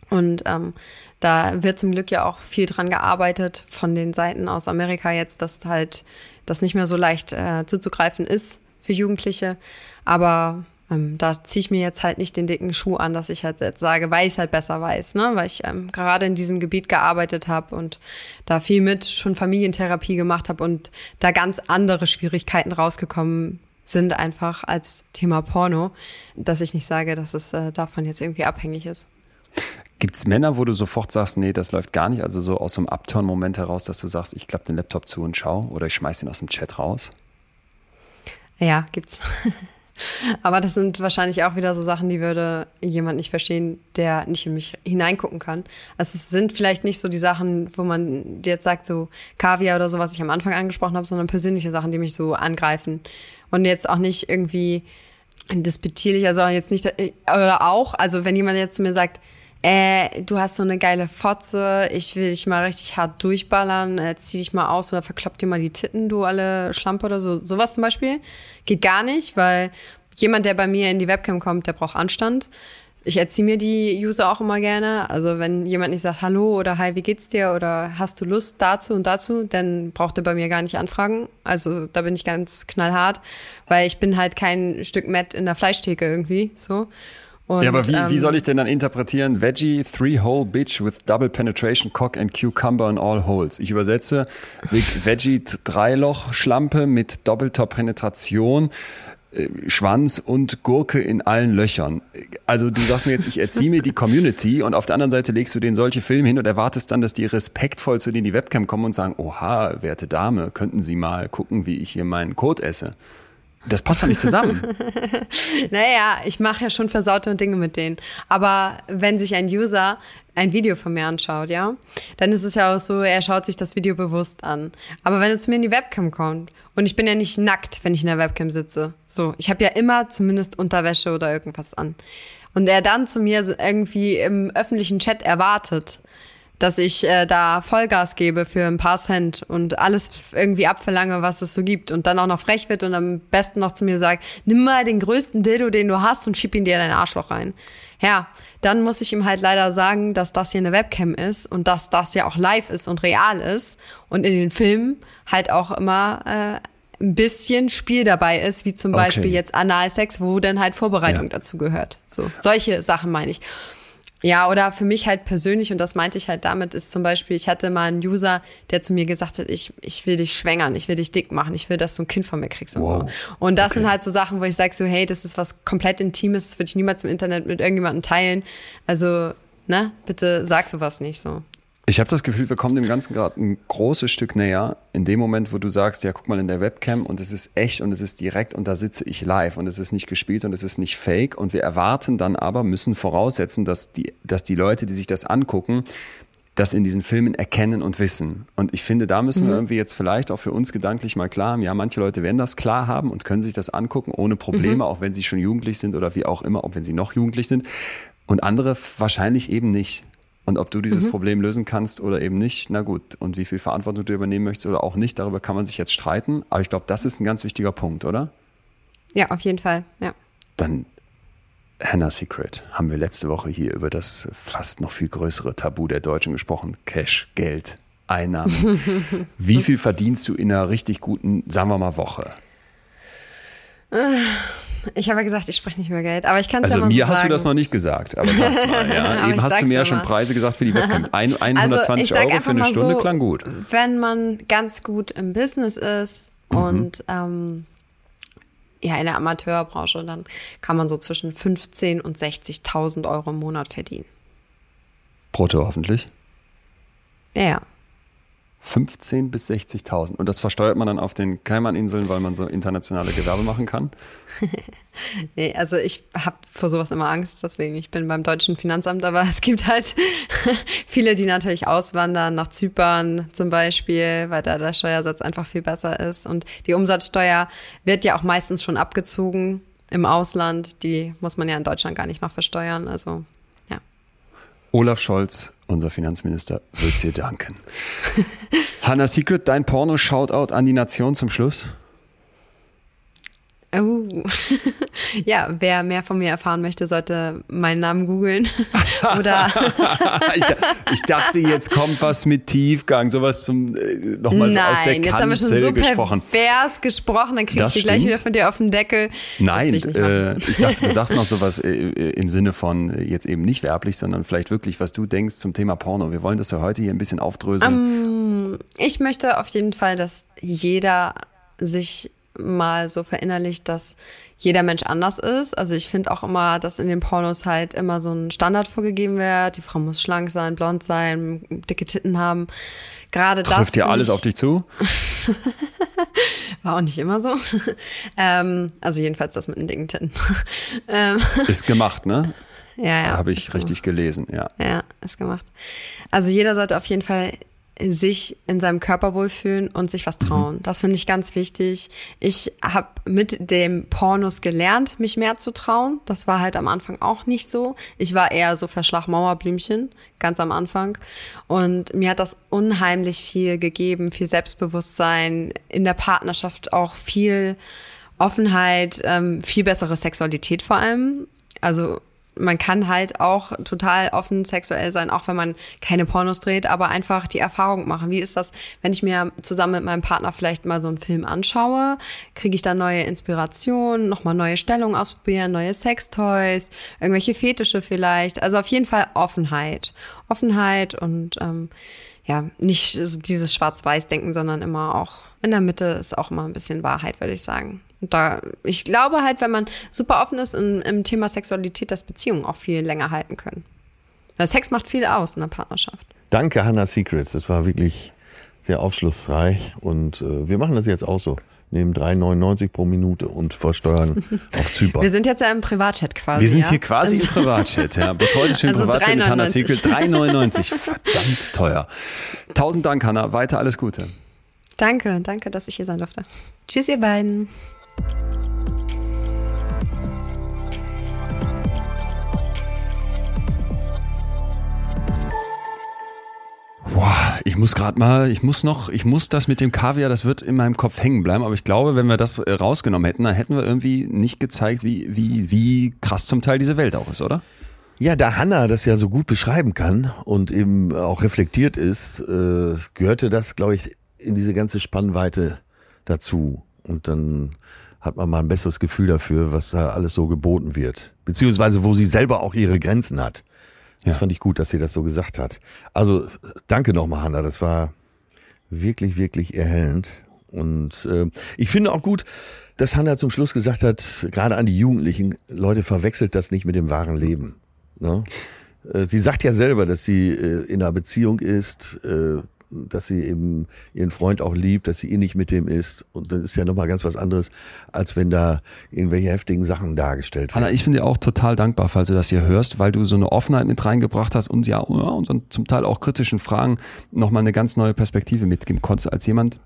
Speaker 4: Und ähm, da wird zum Glück ja auch viel dran gearbeitet von den Seiten aus Amerika jetzt, dass halt das nicht mehr so leicht äh, zuzugreifen ist für Jugendliche. Aber ähm, da ziehe ich mir jetzt halt nicht den dicken Schuh an, dass ich halt jetzt sage, weil ich es halt besser weiß, ne? weil ich ähm, gerade in diesem Gebiet gearbeitet habe und da viel mit schon Familientherapie gemacht habe und da ganz andere Schwierigkeiten rausgekommen sind einfach als Thema Porno, dass ich nicht sage, dass es äh, davon jetzt irgendwie abhängig ist.
Speaker 1: Gibt es Männer, wo du sofort sagst, nee, das läuft gar nicht, also so aus so einem Upturn-Moment heraus, dass du sagst, ich klappe den Laptop zu und schau oder ich schmeiß ihn aus dem Chat raus?
Speaker 4: Ja, gibt's. <laughs> Aber das sind wahrscheinlich auch wieder so Sachen, die würde jemand nicht verstehen, der nicht in mich hineingucken kann. Also es sind vielleicht nicht so die Sachen, wo man jetzt sagt, so Kaviar oder so, was ich am Anfang angesprochen habe, sondern persönliche Sachen, die mich so angreifen. Und jetzt auch nicht irgendwie despektierlich, also jetzt nicht, oder auch, also wenn jemand jetzt zu mir sagt, äh, du hast so eine geile Fotze, ich will dich mal richtig hart durchballern, äh, zieh dich mal aus oder verklopp dir mal die Titten, du alle Schlampe oder so. Sowas zum Beispiel geht gar nicht, weil jemand, der bei mir in die Webcam kommt, der braucht Anstand. Ich erziehe mir die User auch immer gerne. Also wenn jemand nicht sagt Hallo oder Hi, wie geht's dir oder hast du Lust dazu und dazu, dann braucht er bei mir gar nicht anfragen. Also da bin ich ganz knallhart, weil ich bin halt kein Stück Matt in der Fleischtheke irgendwie so.
Speaker 1: Und, ja, aber wie, ähm, wie soll ich denn dann interpretieren? Veggie, three-hole bitch with double penetration, cock and cucumber in all holes. Ich übersetze Veggie, Dreiloch-Schlampe mit doppelter Penetration. Äh, Schwanz und Gurke in allen Löchern. Also du sagst mir jetzt, ich erziehe mir die Community und auf der anderen Seite legst du denen solche Filme hin und erwartest dann, dass die respektvoll zu denen die Webcam kommen und sagen, oha, werte Dame, könnten Sie mal gucken, wie ich hier meinen Code esse. Das passt doch nicht zusammen. <laughs>
Speaker 4: naja, ich mache ja schon versaute Dinge mit denen. Aber wenn sich ein User ein Video von mir anschaut, ja, dann ist es ja auch so, er schaut sich das Video bewusst an. Aber wenn es mir in die Webcam kommt und ich bin ja nicht nackt, wenn ich in der Webcam sitze, so, ich habe ja immer zumindest Unterwäsche oder irgendwas an. Und er dann zu mir irgendwie im öffentlichen Chat erwartet, dass ich äh, da Vollgas gebe für ein paar Cent und alles irgendwie abverlange, was es so gibt und dann auch noch frech wird und am besten noch zu mir sagt, nimm mal den größten Dildo, den du hast und schieb ihn dir in dein Arschloch rein. Ja, dann muss ich ihm halt leider sagen, dass das hier eine Webcam ist und dass das ja auch live ist und real ist und in den Filmen halt auch immer äh, ein bisschen Spiel dabei ist, wie zum okay. Beispiel jetzt Analsex, wo dann halt Vorbereitung ja. dazu gehört. So, solche Sachen meine ich. Ja, oder für mich halt persönlich, und das meinte ich halt damit, ist zum Beispiel, ich hatte mal einen User, der zu mir gesagt hat, ich, ich will dich schwängern, ich will dich dick machen, ich will, dass du ein Kind von mir kriegst und wow. so. Und das okay. sind halt so Sachen, wo ich sage so, hey, das ist was komplett Intimes, das würde ich niemals im Internet mit irgendjemandem teilen. Also, ne, bitte sag sowas nicht so.
Speaker 1: Ich habe das Gefühl, wir kommen dem Ganzen gerade ein großes Stück näher. In dem Moment, wo du sagst, ja, guck mal in der Webcam und es ist echt und es ist direkt und da sitze ich live und es ist nicht gespielt und es ist nicht fake und wir erwarten dann aber, müssen voraussetzen, dass die, dass die Leute, die sich das angucken, das in diesen Filmen erkennen und wissen. Und ich finde, da müssen mhm. wir irgendwie jetzt vielleicht auch für uns gedanklich mal klar haben, ja, manche Leute werden das klar haben und können sich das angucken ohne Probleme, mhm. auch wenn sie schon jugendlich sind oder wie auch immer, auch wenn sie noch jugendlich sind. Und andere wahrscheinlich eben nicht. Und ob du dieses mhm. Problem lösen kannst oder eben nicht, na gut. Und wie viel Verantwortung du übernehmen möchtest oder auch nicht, darüber kann man sich jetzt streiten. Aber ich glaube, das ist ein ganz wichtiger Punkt, oder?
Speaker 4: Ja, auf jeden Fall, ja.
Speaker 1: Dann, Hannah Secret, haben wir letzte Woche hier über das fast noch viel größere Tabu der Deutschen gesprochen. Cash, Geld. Einnahmen. <laughs> Wie viel verdienst du in einer richtig guten, sagen wir mal, Woche?
Speaker 4: Ich habe ja gesagt, ich spreche nicht mehr Geld, aber ich kann es
Speaker 1: Also
Speaker 4: ja mal
Speaker 1: mir
Speaker 4: so
Speaker 1: hast
Speaker 4: sagen.
Speaker 1: du das noch nicht gesagt, aber <laughs> sag's mal. Ja. Eben hast du mir ja schon. Preise gesagt für die Webcam. <laughs> Ein, 120
Speaker 4: also,
Speaker 1: Euro für eine Stunde
Speaker 4: so,
Speaker 1: klang gut.
Speaker 4: Wenn man ganz gut im Business ist
Speaker 1: Mhm.
Speaker 4: und ähm, ja, in der Amateurbranche, dann kann man so zwischen 15.000 und 60.000 Euro im Monat verdienen.
Speaker 1: Brutto hoffentlich.
Speaker 4: Ja, ja.
Speaker 1: 15 bis 60.000. Und das versteuert man dann auf den Kaimaninseln, weil man so internationale Gewerbe machen kann? <laughs>
Speaker 4: Nee, also ich habe vor sowas immer Angst, deswegen ich bin beim deutschen Finanzamt, aber es gibt halt <laughs> viele, die natürlich auswandern nach Zypern zum Beispiel, weil da der Steuersatz einfach viel besser ist. Und die Umsatzsteuer wird ja auch meistens schon abgezogen im Ausland. Die muss man ja in Deutschland gar nicht noch versteuern. Also ja.
Speaker 1: Olaf Scholz, unser Finanzminister, wird dir danken. <laughs> Hannah Secret, dein Porno-Shoutout an die Nation zum Schluss.
Speaker 4: Oh. <laughs> ja, wer mehr von mir erfahren möchte, sollte meinen Namen googeln. <laughs> Oder
Speaker 1: ich, ich dachte, jetzt kommt was mit Tiefgang, sowas zum äh, nochmal so aus der
Speaker 4: Nein, jetzt haben wir schon so
Speaker 1: gesprochen.
Speaker 4: pervers gesprochen, dann krieg
Speaker 1: Das
Speaker 4: ich die gleich wieder von dir auf den Deckel.
Speaker 1: Nein,
Speaker 4: ich,
Speaker 1: äh, ich dachte, du sagst noch <laughs> sowas äh, äh, im Sinne von äh, jetzt eben nicht werblich, sondern vielleicht wirklich, was du denkst zum Thema Porno. Wir wollen das ja heute hier ein bisschen aufdröseln.
Speaker 4: Ich möchte auf jeden Fall, dass jeder sich mal so verinnerlicht, dass jeder Mensch anders ist. Also ich finde auch immer, dass in den Pornos halt immer so ein Standard vorgegeben wird. Die Frau muss schlank sein, blond sein, dicke Titten haben. Gerade das
Speaker 1: Trifft
Speaker 4: find
Speaker 1: alles auf dich zu? <laughs>
Speaker 4: War auch nicht immer so. <laughs> ähm, also jedenfalls das mit den dicken Titten. <laughs> ähm,
Speaker 1: Ist gemacht, ne?
Speaker 4: ja, ja.
Speaker 1: Habe ich
Speaker 4: ist gemacht.
Speaker 1: richtig gelesen, ja.
Speaker 4: Ja, ist gemacht. Also jeder sollte auf jeden Fall sich in seinem Körper wohlfühlen und sich was trauen. Das finde ich ganz wichtig. Ich habe mit dem Pornos gelernt, mich mehr zu trauen. Das war halt am Anfang auch nicht so. Ich war eher so Verschlagmauerblümchen, ganz am Anfang. Und mir hat das unheimlich viel gegeben, viel Selbstbewusstsein, in der Partnerschaft auch viel Offenheit, ähm, viel bessere Sexualität vor allem. Also man kann halt auch total offen sexuell sein, auch wenn man keine Pornos dreht, aber einfach die Erfahrung machen. Wie ist das, wenn ich mir zusammen mit meinem Partner vielleicht mal so einen Film anschaue? Kriege ich da neue Inspirationen, nochmal neue Stellungen ausprobieren, neue Sextoys, irgendwelche Fetische vielleicht? Also auf jeden Fall Offenheit. Offenheit und ähm, ja, nicht dieses Schwarz-Weiß-Denken, sondern immer auch in der Mitte ist auch immer ein bisschen Wahrheit, würde ich sagen. Und da, ich glaube halt, wenn man super offen ist im, im Thema Sexualität, dass Beziehungen auch viel länger halten können. Weil Sex macht viel aus in der Partnerschaft.
Speaker 2: Danke, Hannah Secrets. Das war wirklich sehr aufschlussreich. Und äh, wir machen das jetzt auch so. Nehmen 3,99 pro Minute und versteuern <laughs> auf Zypern.
Speaker 4: Wir sind jetzt ja im Privatchat quasi.
Speaker 1: Wir sind
Speaker 4: ja?
Speaker 1: hier quasi im
Speaker 4: Also-
Speaker 1: Privatchat. Ja. <laughs> Betreut ist schön
Speaker 4: Also
Speaker 1: Privatchat mit Hannah
Speaker 4: 3,99.
Speaker 1: Secret. 3,99. Verdammt teuer. Tausend Dank, Hannah. Weiter alles Gute.
Speaker 4: Danke, danke, dass ich hier sein durfte. Tschüss, ihr beiden.
Speaker 1: Ich muss gerade mal, ich muss noch, ich muss das mit dem Kaviar, das wird in meinem Kopf hängen bleiben, aber ich glaube, wenn wir das äh, rausgenommen hätten, dann hätten wir irgendwie nicht gezeigt, wie, wie, wie krass zum Teil diese Welt auch ist, oder?
Speaker 2: Ja, da Hannah das ja so gut beschreiben kann und eben auch reflektiert ist, äh, gehörte das, glaube ich, in diese ganze Spannweite dazu. Und dann hat man mal ein besseres Gefühl dafür, was da alles so geboten wird. Beziehungsweise, wo sie selber auch ihre Grenzen hat. Das
Speaker 1: Ja.
Speaker 2: fand ich gut, dass sie das so gesagt hat. Also, danke nochmal, Hannah. Das war wirklich, wirklich erhellend. Und äh, ich finde auch gut, dass Hannah zum Schluss gesagt hat, gerade an die Jugendlichen, Leute, verwechselt das nicht mit dem wahren Leben. Ne? Äh, Sie sagt ja selber, dass sie äh, in einer Beziehung ist, äh, dass sie eben ihren Freund auch liebt, dass sie innig mit dem ist. Und das ist ja nochmal ganz was anderes, als wenn da irgendwelche heftigen Sachen dargestellt werden.
Speaker 1: Hanna, ich bin dir auch total dankbar, falls du das hier hörst, weil du so eine Offenheit mit reingebracht hast und ja, ja und dann zum Teil auch kritischen Fragen nochmal eine ganz neue Perspektive mitgeben konntest, als jemand,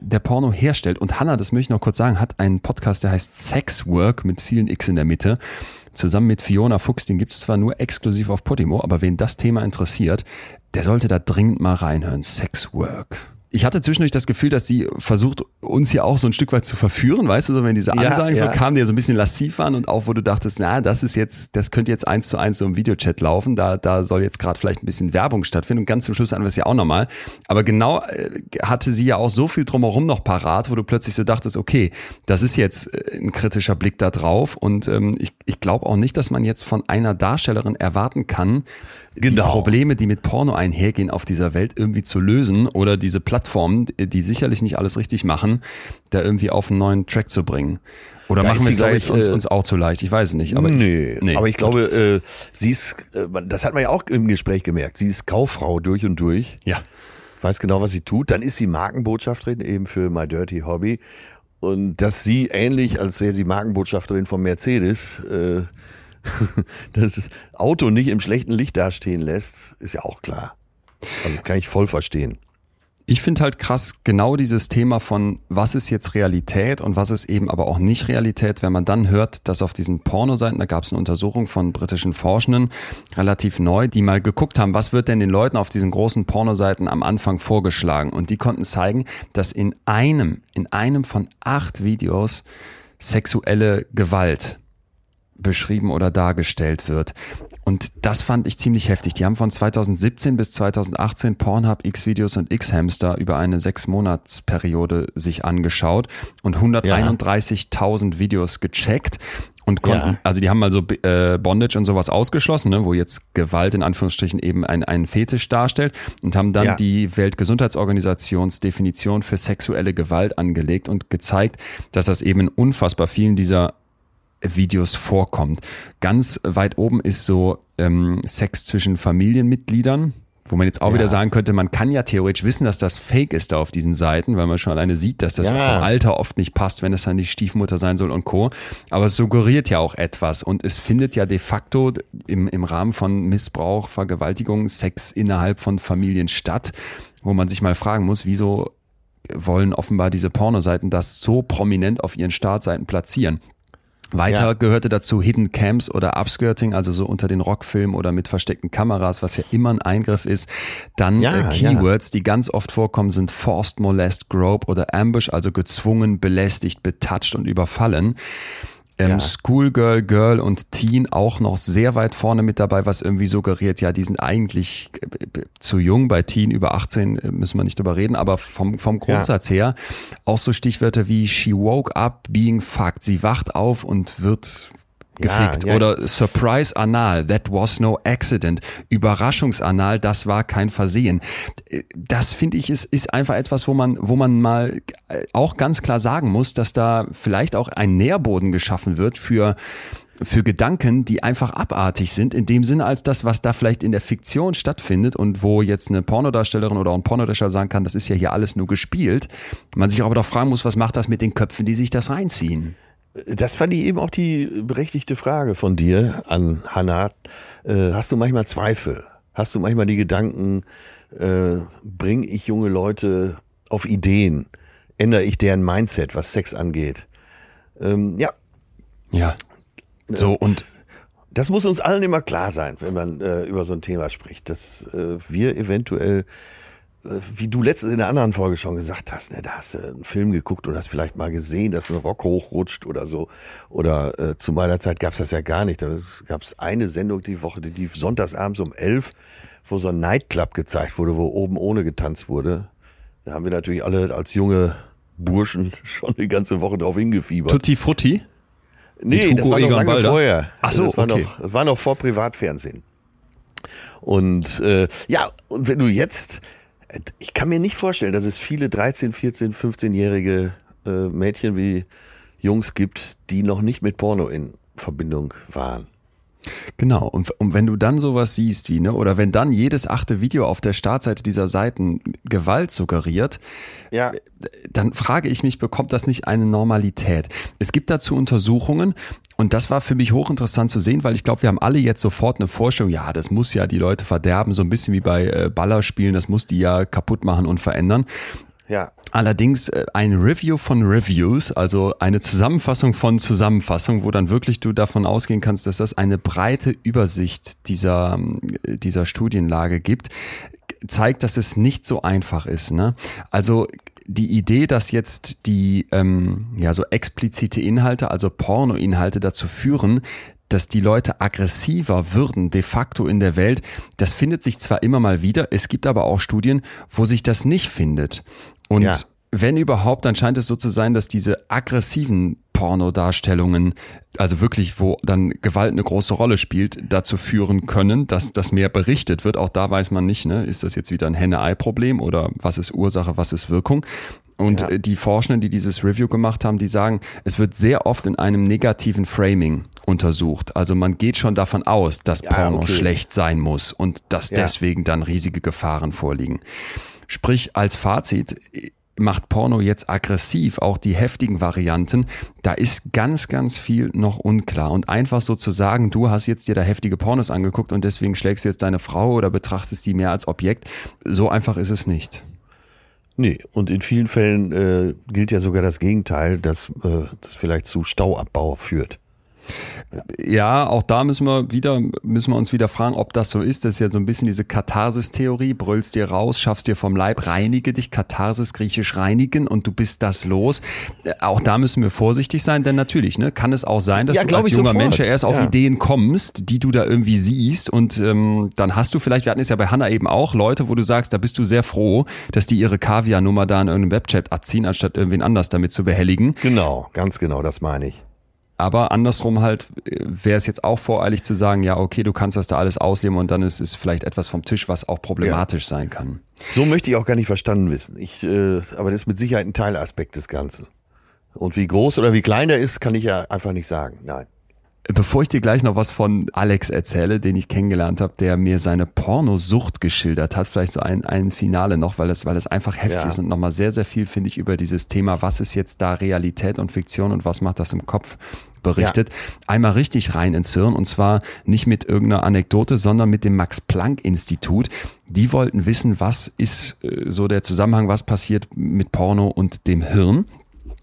Speaker 1: der Porno herstellt. Und Hanna, das möchte ich noch kurz sagen, hat einen Podcast, der heißt Sex Work mit vielen X in der Mitte. Zusammen mit Fiona Fuchs, den gibt es zwar nur exklusiv auf Podimo, aber wen das Thema interessiert, der sollte da dringend mal reinhören. Sex Work. Ich hatte zwischendurch das Gefühl, dass sie versucht, uns hier auch so ein Stück weit zu verführen, weißt du, so wenn diese
Speaker 2: Ja,
Speaker 1: Ansagen
Speaker 2: ja.
Speaker 1: so kamen, die ja so ein bisschen lassiv waren und auch wo du dachtest, na, das ist jetzt, das könnte jetzt eins zu eins so im Videochat laufen, da, da soll jetzt gerade vielleicht ein bisschen Werbung stattfinden und ganz zum Schluss hatten wir es ja auch nochmal. Aber genau äh, hatte sie ja auch so viel drumherum noch parat, wo du plötzlich so dachtest, okay, das ist jetzt äh, ein kritischer Blick da drauf und ähm, ich, ich glaube auch nicht, dass man jetzt von einer Darstellerin erwarten kann, die
Speaker 2: Genau.
Speaker 1: Probleme, die mit Porno einhergehen, auf dieser Welt irgendwie zu lösen oder diese Plattformen, die sicherlich nicht alles richtig machen, da irgendwie auf einen neuen Track zu bringen. Oder
Speaker 2: Da
Speaker 1: machen wir es da jetzt
Speaker 2: ich,
Speaker 1: uns,
Speaker 2: äh,
Speaker 1: uns auch zu leicht? Ich weiß es nicht. Aber
Speaker 2: nee,
Speaker 1: ich,
Speaker 2: aber ich glaube, äh, sie ist, äh, das hat man ja auch im Gespräch gemerkt, sie ist Kauffrau durch und durch.
Speaker 1: Ja.
Speaker 2: weiß genau, was sie tut. Dann ist sie Markenbotschafterin eben für My Dirty Hobby. Und dass sie ähnlich, als wäre sie Markenbotschafterin von Mercedes, äh, <laughs> das Auto nicht im schlechten Licht dastehen lässt, ist ja auch klar. Also kann ich voll verstehen.
Speaker 1: Ich finde halt krass genau dieses Thema von, was ist jetzt Realität und was ist eben aber auch nicht Realität, wenn man dann hört, dass auf diesen Pornoseiten, da gab es eine Untersuchung von britischen Forschenden, relativ neu, die mal geguckt haben, was wird denn den Leuten auf diesen großen Pornoseiten am Anfang vorgeschlagen. Und die konnten zeigen, dass in einem, in einem von acht Videos sexuelle Gewalt beschrieben oder dargestellt wird. Und das fand ich ziemlich heftig. Die haben von 2017 bis 2018 Pornhub, X-Videos und X-Hamster über eine sechs Monatsperiode sich angeschaut und 131.000 Videos gecheckt und konnten,
Speaker 2: Ja.
Speaker 1: also die haben also äh, Bondage und sowas ausgeschlossen, ne, wo jetzt Gewalt in Anführungsstrichen eben ein, einen Fetisch darstellt und haben dann
Speaker 2: Ja.
Speaker 1: die Weltgesundheitsorganisationsdefinition für sexuelle Gewalt angelegt und gezeigt, dass das eben in unfassbar vielen dieser Videos vorkommt. Ganz weit oben ist so ähm, Sex zwischen Familienmitgliedern, wo man jetzt auch
Speaker 2: Ja.
Speaker 1: wieder sagen könnte, man kann ja theoretisch wissen, dass das Fake ist da auf diesen Seiten, weil man schon alleine sieht, dass das
Speaker 2: Ja.
Speaker 1: vom Alter oft nicht passt, wenn es dann die Stiefmutter sein soll und Co. Aber es suggeriert ja auch etwas und es findet ja de facto im, im Rahmen von Missbrauch, Vergewaltigung, Sex innerhalb von Familien statt, wo man sich mal fragen muss, wieso wollen offenbar diese Pornoseiten das so prominent auf ihren Startseiten platzieren. Weiter
Speaker 2: Ja.
Speaker 1: gehörte dazu Hidden Cams oder Upskirting, also so unter den Rockfilmen oder mit versteckten Kameras, was ja immer ein Eingriff ist. Dann
Speaker 2: Ja,
Speaker 1: äh, Keywords, die ganz oft vorkommen, sind Forced Molest, Grope oder Ambush, also gezwungen, belästigt, betatscht und überfallen. Ähm,
Speaker 2: Ja.
Speaker 1: Schoolgirl, Girl und Teen auch noch sehr weit vorne mit dabei, was irgendwie suggeriert, ja, die sind eigentlich äh, b- zu jung. Bei Teen über 18 äh, müssen wir nicht drüber reden, aber vom, vom Grundsatz her auch so Stichwörter wie she woke up being fucked. Sie wacht auf und wird gefickt.
Speaker 2: Ja, ja.
Speaker 1: Oder Surprise Anal, that was no accident. Überraschungsanal, das war kein Versehen. Das finde ich ist, ist einfach etwas, wo man, wo man mal auch ganz klar sagen muss, dass da vielleicht auch ein Nährboden geschaffen wird für für Gedanken, die einfach abartig sind, in dem Sinne als das, was da vielleicht in der Fiktion stattfindet und wo jetzt eine Pornodarstellerin oder auch ein Pornodarsteller sagen kann, das ist ja hier alles nur gespielt. Man sich aber doch fragen muss, was macht das mit den Köpfen, die sich das reinziehen?
Speaker 2: Das fand ich eben auch die berechtigte Frage von dir an Hannah. Äh, hast du manchmal Zweifel? Hast du manchmal die Gedanken, äh, bringe ich junge Leute auf Ideen? Ändere ich deren Mindset, was Sex angeht? Ähm, ja,
Speaker 1: Ja. So, und
Speaker 2: das muss uns allen immer klar sein, wenn man äh, über so ein Thema spricht, dass äh, wir eventuell, äh, wie du letztens in der anderen Folge schon gesagt hast, ne, da hast du einen Film geguckt und hast vielleicht mal gesehen, dass ein Rock hochrutscht oder so. Oder äh, zu meiner Zeit gab es das ja gar nicht. Da gab es eine Sendung die Woche, die lief sonntagsabends um elf, wo so ein Nightclub gezeigt wurde, wo oben ohne getanzt wurde. Da haben wir natürlich alle als junge Burschen <laughs> schon die ganze Woche drauf hingefiebert.
Speaker 1: Tutti Frutti?
Speaker 2: Nee, das war noch lange
Speaker 1: Balder?
Speaker 2: vorher.
Speaker 1: Ach so,
Speaker 2: das war
Speaker 1: okay.
Speaker 2: Noch, das war noch vor Privatfernsehen. Und äh, ja, und wenn du jetzt, ich kann mir nicht vorstellen, dass es viele 13, 14, 15-jährige äh, Mädchen wie Jungs gibt, die noch nicht mit Porno in Verbindung waren.
Speaker 1: Genau, und, und wenn du dann sowas siehst wie, ne, oder wenn dann jedes achte Video auf der Startseite dieser Seiten Gewalt suggeriert,
Speaker 2: Ja.
Speaker 1: dann frage ich mich, bekommt das nicht eine Normalität? Es gibt dazu Untersuchungen und das war für mich hochinteressant zu sehen, weil ich glaube, wir haben alle jetzt sofort eine Vorstellung, ja, das muss ja die Leute verderben, so ein bisschen wie bei äh, Ballerspielen, das muss die ja kaputt machen und verändern.
Speaker 2: Ja.
Speaker 1: Allerdings äh, ein Review von Reviews, also eine Zusammenfassung von Zusammenfassung, wo dann wirklich du davon ausgehen kannst, dass das eine breite Übersicht dieser, ähm, dieser Studienlage gibt, zeigt, dass es nicht so einfach ist. Ne? Also die Idee, dass jetzt die ähm, ja so explizite Inhalte, also Pornoinhalte dazu führen, dass die Leute aggressiver würden de facto in der Welt, das findet sich zwar immer mal wieder, es gibt aber auch Studien, wo sich das nicht findet. Und ja. wenn überhaupt, dann scheint es so zu sein, dass diese aggressiven Pornodarstellungen, also wirklich, wo dann Gewalt eine große Rolle spielt, dazu führen können, dass das mehr berichtet wird. Auch da weiß man nicht, ne, ist das jetzt wieder ein Henne-Ei-Problem oder was ist Ursache, was ist Wirkung? Und ja. die Forschenden, die dieses Review gemacht haben, die sagen, es wird sehr oft in einem negativen Framing untersucht. Also man geht schon davon aus, dass ja, Porno okay. schlecht sein muss und dass ja. deswegen dann riesige Gefahren vorliegen. Sprich, als Fazit, macht Porno jetzt aggressiv, auch die heftigen Varianten, da ist ganz, ganz viel noch unklar. Und einfach so zu sagen, du hast jetzt dir da heftige Pornos angeguckt und deswegen schlägst du jetzt deine Frau oder betrachtest die mehr als Objekt, so einfach ist es nicht.
Speaker 2: Nee, und in vielen Fällen äh, gilt ja sogar das Gegenteil, dass äh, das vielleicht zu Stauabbau führt.
Speaker 1: Ja, auch da müssen wir wieder, müssen wir uns wieder fragen, ob das so ist. Das ist ja so ein bisschen diese Katharsis-Theorie. Brüllst dir raus, schaffst dir vom Leib, reinige dich, Katharsis, griechisch reinigen und du bist das los. Auch da müssen wir vorsichtig sein, denn natürlich, ne, kann es auch sein, dass ja, du als junger sofort. Mensch ja erst auf ja. Ideen kommst, die du da irgendwie siehst und ähm, dann hast du vielleicht, wir hatten es ja bei Hanna eben auch, Leute, wo du sagst, da bist du sehr froh, dass die ihre Kaviar-Nummer da in irgendeinem Webchat abziehen, anstatt irgendwen anders damit zu behelligen.
Speaker 2: Genau, ganz genau, das meine ich.
Speaker 1: Aber andersrum halt wäre es jetzt auch voreilig zu sagen, ja, okay, du kannst das da alles ausleben und dann ist es vielleicht etwas vom Tisch, was auch problematisch ja. sein kann.
Speaker 2: So möchte ich auch gar nicht verstanden wissen. Ich, äh, aber das ist mit Sicherheit ein Teilaspekt des Ganzen. Und wie groß oder wie klein der ist, kann ich ja einfach nicht sagen. Nein.
Speaker 1: Bevor ich dir gleich noch was von Alex erzähle, den ich kennengelernt habe, der mir seine Pornosucht geschildert hat, vielleicht so ein, ein Finale noch, weil das, weil das einfach heftig ja. ist und nochmal sehr, sehr viel, finde ich, über dieses Thema, was ist jetzt da Realität und Fiktion und was macht das im Kopf berichtet. Ja. Einmal richtig rein ins Hirn und zwar nicht mit irgendeiner Anekdote, sondern mit dem Max Planck Institut. Die wollten wissen, was ist äh, so der Zusammenhang, was passiert mit Porno und dem Hirn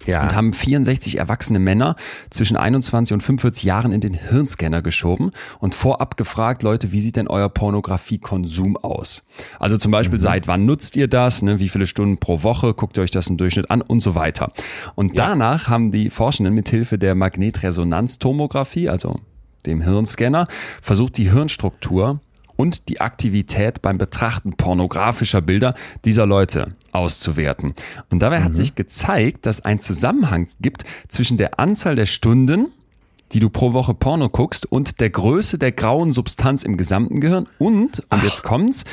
Speaker 1: ja. und haben 64 erwachsene Männer zwischen 21 und 45 Jahren in den Hirnscanner geschoben und vorab gefragt, Leute, wie sieht denn euer Pornografiekonsum aus? Also zum Beispiel, mhm. seit wann nutzt ihr das? Ne? Wie viele Stunden pro Woche? Guckt ihr euch das im Durchschnitt an und so weiter. Und ja. danach haben die Forschenden mit Hilfe der Magnetresonanztomographie, also dem Hirnscanner, versucht die Hirnstruktur und die Aktivität beim Betrachten pornografischer Bilder dieser Leute auszuwerten. Und dabei mhm. hat sich gezeigt, dass ein Zusammenhang gibt zwischen der Anzahl der Stunden, die du pro Woche Porno guckst und der Größe der grauen Substanz im gesamten Gehirn und, und Ach. jetzt kommt's,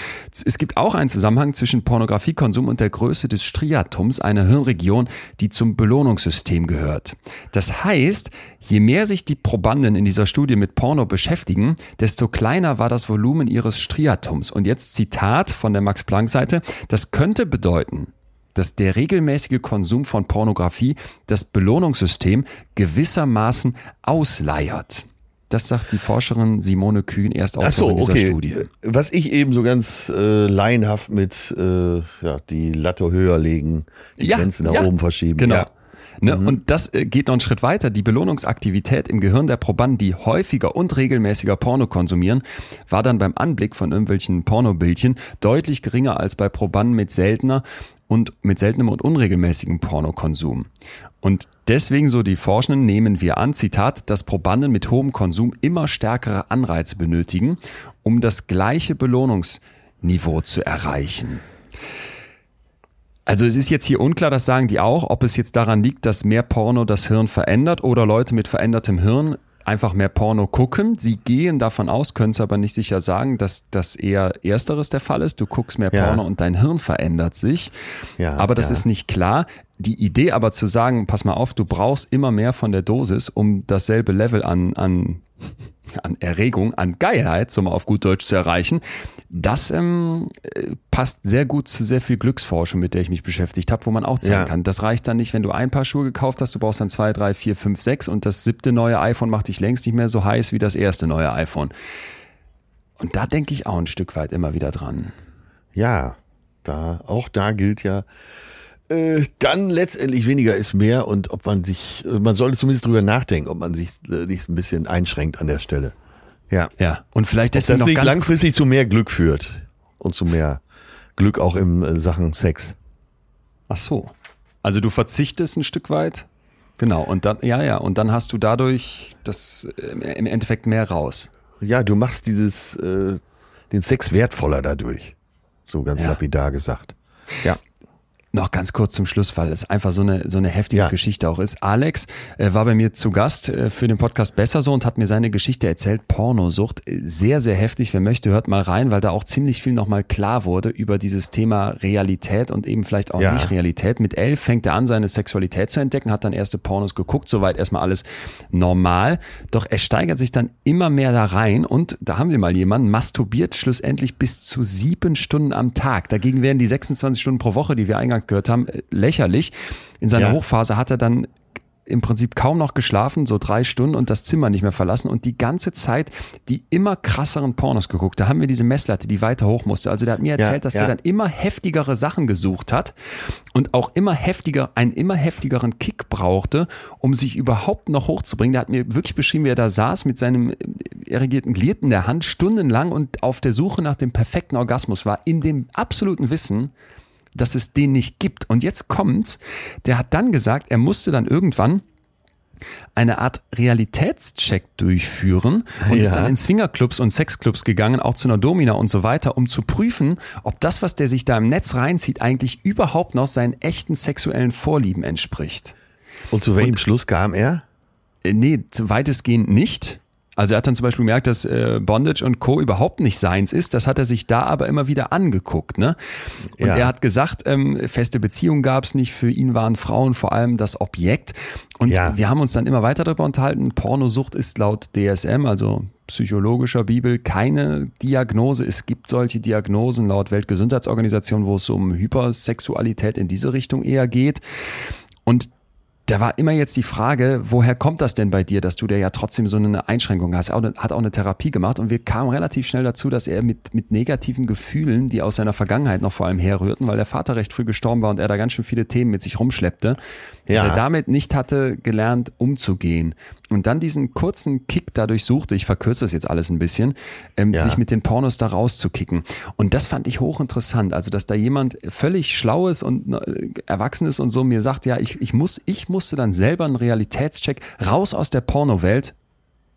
Speaker 1: es gibt auch einen Zusammenhang zwischen Pornografiekonsum und der Größe des Striatums, einer Hirnregion, die zum Belohnungssystem gehört. Das heißt, je mehr sich die Probanden in dieser Studie mit Porno beschäftigen, desto kleiner war das Volumen ihres Striatums. Und jetzt Zitat von der Max-Planck-Seite, das könnte bedeuten, dass der regelmäßige Konsum von Pornografie das Belohnungssystem gewissermaßen ausleiert. Das sagt die Forscherin Simone Kühn erst auch so, in dieser okay. Studie.
Speaker 2: Was ich eben so ganz äh, laienhaft mit äh, ja, die Latte höher legen, die ja, Grenzen nach ja, oben verschieben.
Speaker 1: Genau. Ja. Ne? Mhm. Und das äh, geht noch einen Schritt weiter. Die Belohnungsaktivität im Gehirn der Probanden, die häufiger und regelmäßiger Porno konsumieren, war dann beim Anblick von irgendwelchen Pornobildchen deutlich geringer als bei Probanden mit seltener und mit seltenem und unregelmäßigem Pornokonsum. Und deswegen, so die Forschenden, nehmen wir an, Zitat, dass Probanden mit hohem Konsum immer stärkere Anreize benötigen, um das gleiche Belohnungsniveau zu erreichen. Also es ist jetzt hier unklar, das sagen die auch, ob es jetzt daran liegt, dass mehr Porno das Hirn verändert oder Leute mit verändertem Hirn einfach mehr Porno gucken. Sie gehen davon aus, können es aber nicht sicher sagen, dass das eher ersteres der Fall ist. Du guckst mehr ja. Porno und dein Hirn verändert sich. Ja, aber das ja. ist nicht klar. Die Idee aber zu sagen, pass mal auf, du brauchst immer mehr von der Dosis, um dasselbe Level an, an an Erregung, an Geilheit, so mal auf gut Deutsch zu erreichen, das ähm, passt sehr gut zu sehr viel Glücksforschung, mit der ich mich beschäftigt habe, wo man auch zeigen ja. kann. Das reicht dann nicht, wenn du ein paar Schuhe gekauft hast, du brauchst dann zwei, drei, vier, fünf, sechs und das siebte neue iPhone macht dich längst nicht mehr so heiß wie das erste neue iPhone. Und da denke ich auch ein Stück weit immer wieder dran.
Speaker 2: Ja, da, auch da gilt ja, äh, dann letztendlich weniger ist mehr und ob man sich, man sollte zumindest drüber nachdenken, ob man sich äh, nicht ein bisschen einschränkt an der Stelle.
Speaker 1: Ja. Ja. Und vielleicht
Speaker 2: deswegen das noch ganz langfristig zu mehr Glück führt und zu mehr Glück auch im äh, Sachen Sex.
Speaker 1: Ach so. Also du verzichtest ein Stück weit. Genau. Und dann, ja, ja. Und dann hast du dadurch das äh, im Endeffekt mehr raus.
Speaker 2: Ja, du machst dieses, äh, den Sex wertvoller dadurch. So ganz
Speaker 1: Ja.
Speaker 2: lapidar gesagt. Ja.
Speaker 1: Noch ganz kurz zum Schluss, weil es einfach so eine, so eine heftige
Speaker 2: Ja.
Speaker 1: Geschichte auch ist. Alex äh, war bei mir zu Gast äh, für den Podcast Besser so und hat mir seine Geschichte erzählt. Pornosucht, äh, sehr, sehr heftig. Wer möchte, hört mal rein, weil da auch ziemlich viel nochmal klar wurde über dieses Thema Realität und eben vielleicht auch
Speaker 2: Ja.
Speaker 1: nicht Realität. Mit elf fängt er an, seine Sexualität zu entdecken, hat dann erste Pornos geguckt, soweit erstmal alles normal. Doch er steigert sich dann immer mehr da rein und da haben wir mal jemanden, masturbiert schlussendlich bis zu sieben Stunden am Tag. Dagegen wären die 26 Stunden pro Woche, die wir eingangs gehört haben, äh, lächerlich. In seiner
Speaker 2: Ja.
Speaker 1: Hochphase hat er dann im Prinzip kaum noch geschlafen, so drei Stunden und das Zimmer nicht mehr verlassen und die ganze Zeit die immer krasseren Pornos geguckt. Da haben wir diese Messlatte, die weiter hoch musste. Also der hat mir erzählt,
Speaker 2: Ja,
Speaker 1: dass
Speaker 2: ja.
Speaker 1: der dann immer heftigere Sachen gesucht hat und auch immer heftiger, einen immer heftigeren Kick brauchte, um sich überhaupt noch hochzubringen. Der hat mir wirklich beschrieben, wie er da saß mit seinem äh, erregierten Glied in der Hand stundenlang und auf der Suche nach dem perfekten Orgasmus war, in dem absoluten Wissen, dass es den nicht gibt. Und jetzt kommt's, der hat dann gesagt, er musste dann irgendwann eine Art Realitätscheck durchführen und ist
Speaker 2: Ja.
Speaker 1: dann in Swingerclubs und Sexclubs gegangen, auch zu einer Domina und so weiter, um zu prüfen, ob das, was der sich da im Netz reinzieht, eigentlich überhaupt noch seinen echten sexuellen Vorlieben entspricht.
Speaker 2: Und zu welchem Schluss kam er?
Speaker 1: Äh, Nee, weitestgehend nicht. Also er hat dann zum Beispiel gemerkt, dass äh, Bondage und Co. überhaupt nicht seins ist. Das hat er sich da aber immer wieder angeguckt. Ne? Und
Speaker 2: Ja.
Speaker 1: er hat gesagt, ähm, feste Beziehungen gab es nicht. Für ihn waren Frauen vor allem das Objekt. Und
Speaker 2: Ja.
Speaker 1: wir haben uns dann immer weiter darüber unterhalten. Pornosucht ist laut DSM, also psychologischer Bibel, keine Diagnose. Es gibt solche Diagnosen laut Weltgesundheitsorganisation, wo es um Hypersexualität in diese Richtung eher geht. Und da war immer jetzt die Frage, woher kommt das denn bei dir, dass du da ja trotzdem so eine Einschränkung hast? Er hat auch eine Therapie gemacht und wir kamen relativ schnell dazu, dass er mit, mit negativen Gefühlen, die aus seiner Vergangenheit noch vor allem herrührten, weil der Vater recht früh gestorben war und er da ganz schön viele Themen mit sich rumschleppte, dass
Speaker 2: Ja.
Speaker 1: er damit nicht hatte gelernt umzugehen. Und dann diesen kurzen Kick dadurch suchte, ich verkürze das jetzt alles ein bisschen, ähm,
Speaker 2: Ja.
Speaker 1: sich mit den Pornos da rauszukicken. Und das fand ich hochinteressant. Also, dass da jemand völlig Schlaues und äh, Erwachsenes und so mir sagt, ja, ich, ich muss, ich musste dann selber einen Realitätscheck raus aus der Pornowelt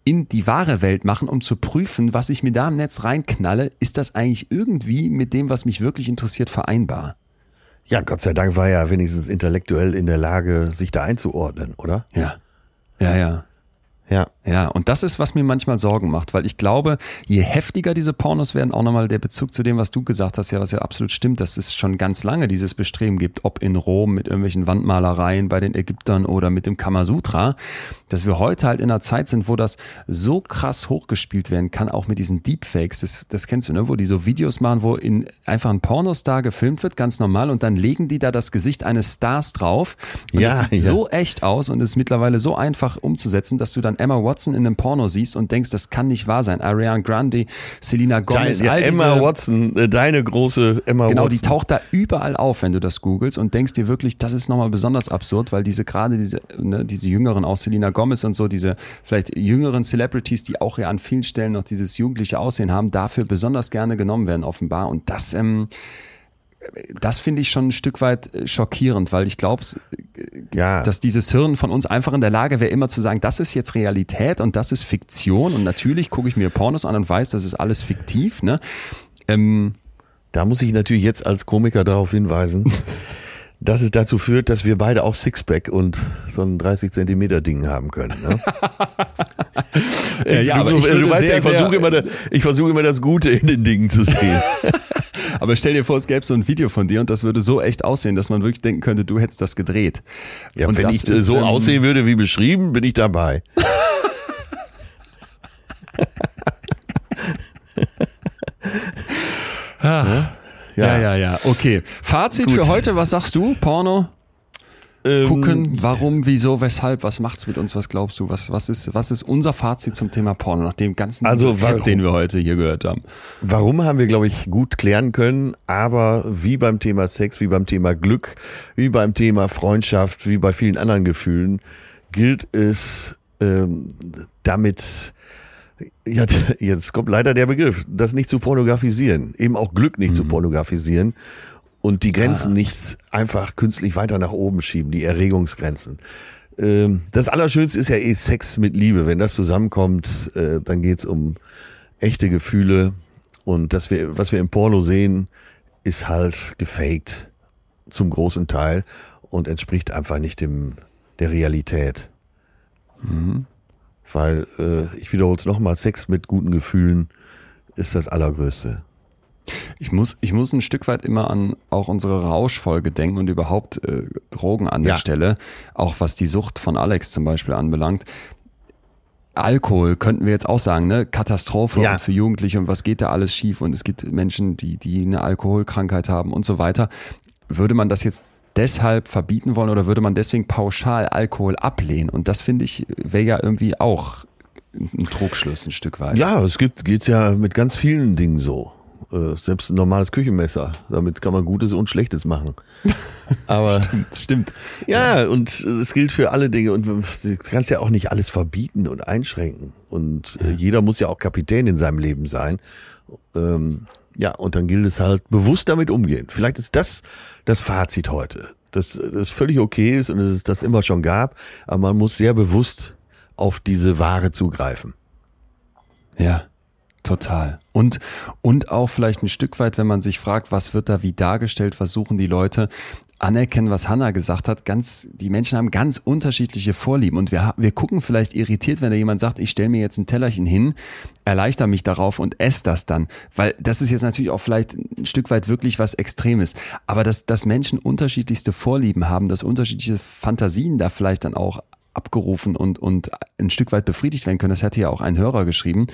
Speaker 1: in die wahre Welt machen, um zu prüfen, was ich mir da im Netz reinknalle, ist das eigentlich irgendwie mit dem, was mich wirklich interessiert, vereinbar?
Speaker 2: Ja, Gott sei Dank war er wenigstens intellektuell in der Lage, sich da einzuordnen, oder?
Speaker 1: Ja. Ja, ja.
Speaker 2: Ja.
Speaker 1: Ja, und das ist, was mir manchmal Sorgen macht, weil ich glaube, je heftiger diese Pornos werden, auch nochmal der Bezug zu dem, was du gesagt hast, ja, was ja absolut stimmt, dass es schon ganz lange dieses Bestreben gibt, ob in Rom mit irgendwelchen Wandmalereien bei den Ägyptern oder mit dem Kamasutra, dass wir heute halt in einer Zeit sind, wo das so krass hochgespielt werden kann, auch mit diesen Deepfakes, das, das kennst du, ne, wo die so Videos machen, wo in einfach ein Pornostar gefilmt wird, ganz normal, und dann legen die da das Gesicht eines Stars drauf und
Speaker 2: Ja,
Speaker 1: es sieht
Speaker 2: ja.
Speaker 1: so echt aus und ist mittlerweile so einfach umzusetzen, dass du dann Emma Watson in einem Porno siehst und denkst, das kann nicht wahr sein. Ariana Grande, Selena Gomez,
Speaker 2: ja,
Speaker 1: all
Speaker 2: Emma
Speaker 1: diese,
Speaker 2: Watson, äh, deine große Emma
Speaker 1: Genau,
Speaker 2: Watson.
Speaker 1: die taucht da überall auf, wenn du das googelst und denkst dir wirklich, das ist nochmal besonders absurd, weil diese gerade diese, ne, diese jüngeren, auch Selena Gomez und so, diese vielleicht jüngeren Celebrities, die auch ja an vielen Stellen noch dieses jugendliche Aussehen haben, dafür besonders gerne genommen werden, offenbar. Und das, ähm, das finde ich schon ein Stück weit äh, schockierend, weil ich glaube,
Speaker 2: ja.
Speaker 1: dass dieses Hirn von uns einfach in der Lage wäre, immer zu sagen, das ist jetzt Realität und das ist Fiktion. Und natürlich gucke ich mir Pornos an und weiß, das ist alles fiktiv. Ne? Ähm,
Speaker 2: Da muss ich natürlich jetzt als Komiker darauf hinweisen, <laughs> dass es dazu führt, dass wir beide auch Sixpack und so ein 30 Zentimeter Ding haben können. Ne? <laughs>
Speaker 1: ja, aber
Speaker 2: du,
Speaker 1: ich
Speaker 2: du weißt
Speaker 1: sehr,
Speaker 2: ja, ich versuche immer, ich versuche immer das Gute in den Dingen zu sehen. <laughs>
Speaker 1: aber stell dir vor, es gäbe so ein Video von dir und das würde so echt aussehen, dass man wirklich denken könnte, du hättest das gedreht.
Speaker 2: Ja,
Speaker 1: und
Speaker 2: wenn ich äh,
Speaker 1: ist,
Speaker 2: so
Speaker 1: ähm,
Speaker 2: aussehen würde wie beschrieben, bin ich dabei. <laughs>
Speaker 1: Ja, ja, ja. Okay. Fazit
Speaker 2: Gut.
Speaker 1: für heute, was sagst du? Porno?
Speaker 2: Ähm,
Speaker 1: Gucken, warum, wieso, weshalb, was macht's mit uns, was glaubst du, was, was, ist, was ist unser Fazit zum Thema Porno, nach dem ganzen
Speaker 2: Also, warum-
Speaker 1: den wir heute hier gehört haben?
Speaker 2: Warum haben wir, glaube ich, gut klären können, aber wie beim Thema Sex, wie beim Thema Glück, wie beim Thema Freundschaft, wie bei vielen anderen Gefühlen, gilt es ähm, damit Ja, <laughs> jetzt kommt leider der Begriff, das nicht zu pornografisieren, eben auch Glück nicht mhm. zu pornografisieren und die Grenzen ah. nicht einfach künstlich weiter nach oben schieben, die Erregungsgrenzen. Ähm, das Allerschönste ist ja eh Sex mit Liebe. Wenn das zusammenkommt, äh, dann geht's um echte Gefühle und das wir, was wir im Porno sehen, ist halt gefaked zum großen Teil und entspricht einfach nicht dem der Realität. Mhm. Weil, äh, ich wiederhole es nochmal, Sex mit guten Gefühlen ist das Allergrößte.
Speaker 1: Ich muss, ich muss ein Stück weit immer an auch unsere Rauschfolge denken und überhaupt äh, Drogen an der Stelle, auch was die Sucht von Alex zum Beispiel anbelangt. Alkohol könnten wir jetzt auch sagen, ne? Katastrophe ja. für Jugendliche und was geht da alles schief und es gibt Menschen, die, die eine Alkoholkrankheit haben und so weiter. Würde man das jetzt deshalb verbieten wollen oder würde man deswegen pauschal Alkohol ablehnen? Und das finde ich wäre ja irgendwie auch ein Trugschluss ein Stück weit.
Speaker 2: Ja, es gibt geht's ja mit ganz vielen Dingen so. Äh, selbst ein normales Küchenmesser, damit kann man Gutes und Schlechtes machen. <laughs>
Speaker 1: Aber stimmt, stimmt.
Speaker 2: Ja, und es gilt für alle Dinge und du kannst ja auch nicht alles verbieten und einschränken. Und äh, jeder muss ja auch Kapitän in seinem Leben sein. Ähm, ja, und dann gilt es halt bewusst damit umgehen. Vielleicht ist das das Fazit heute, dass das völlig okay ist und dass es das immer schon gab, aber man muss sehr bewusst auf diese Ware zugreifen.
Speaker 1: Ja, total. Und, und auch vielleicht ein Stück weit, wenn man sich fragt, was wird da wie dargestellt, was suchen die Leute, anerkennen, was Hanna gesagt hat. Ganz, die Menschen haben ganz unterschiedliche Vorlieben und wir, wir gucken vielleicht irritiert, wenn da jemand sagt, ich stelle mir jetzt ein Tellerchen hin, erleichter mich darauf und esse das dann. Weil das ist jetzt natürlich auch vielleicht ein Stück weit wirklich was Extremes. Aber dass, dass Menschen unterschiedlichste Vorlieben haben, dass unterschiedliche Fantasien da vielleicht dann auch abgerufen und, und ein Stück weit befriedigt werden können, das hätte ja auch ein Hörer geschrieben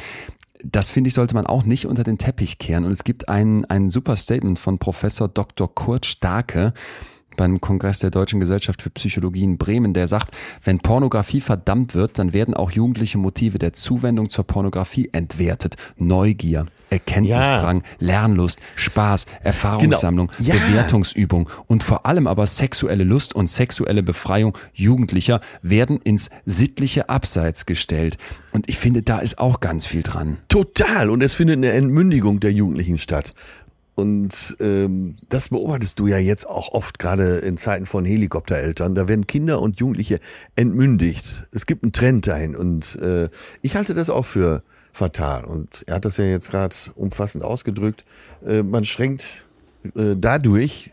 Speaker 1: das finde ich, sollte man auch nicht unter den Teppich kehren. Und es gibt ein, ein super Statement von Professor Dr. Kurt Starke, beim Kongress der Deutschen Gesellschaft für Psychologie in Bremen, der sagt, wenn Pornografie verdammt wird, dann werden auch jugendliche Motive der Zuwendung zur Pornografie entwertet. Neugier, Erkenntnisdrang, ja. Lernlust, Spaß, Erfahrungssammlung, genau. ja. Bewertungsübung und vor allem aber sexuelle Lust und sexuelle Befreiung Jugendlicher werden ins sittliche Abseits gestellt. Und ich finde, da ist auch ganz viel dran.
Speaker 2: Total. Und es findet eine Entmündigung der Jugendlichen statt. Und ähm, das beobachtest du ja jetzt auch oft, gerade in Zeiten von Helikoptereltern. Da werden Kinder und Jugendliche entmündigt. Es gibt einen Trend dahin. Und äh, ich halte das auch für fatal. Und er hat das ja jetzt gerade umfassend ausgedrückt. Äh, man schränkt äh, dadurch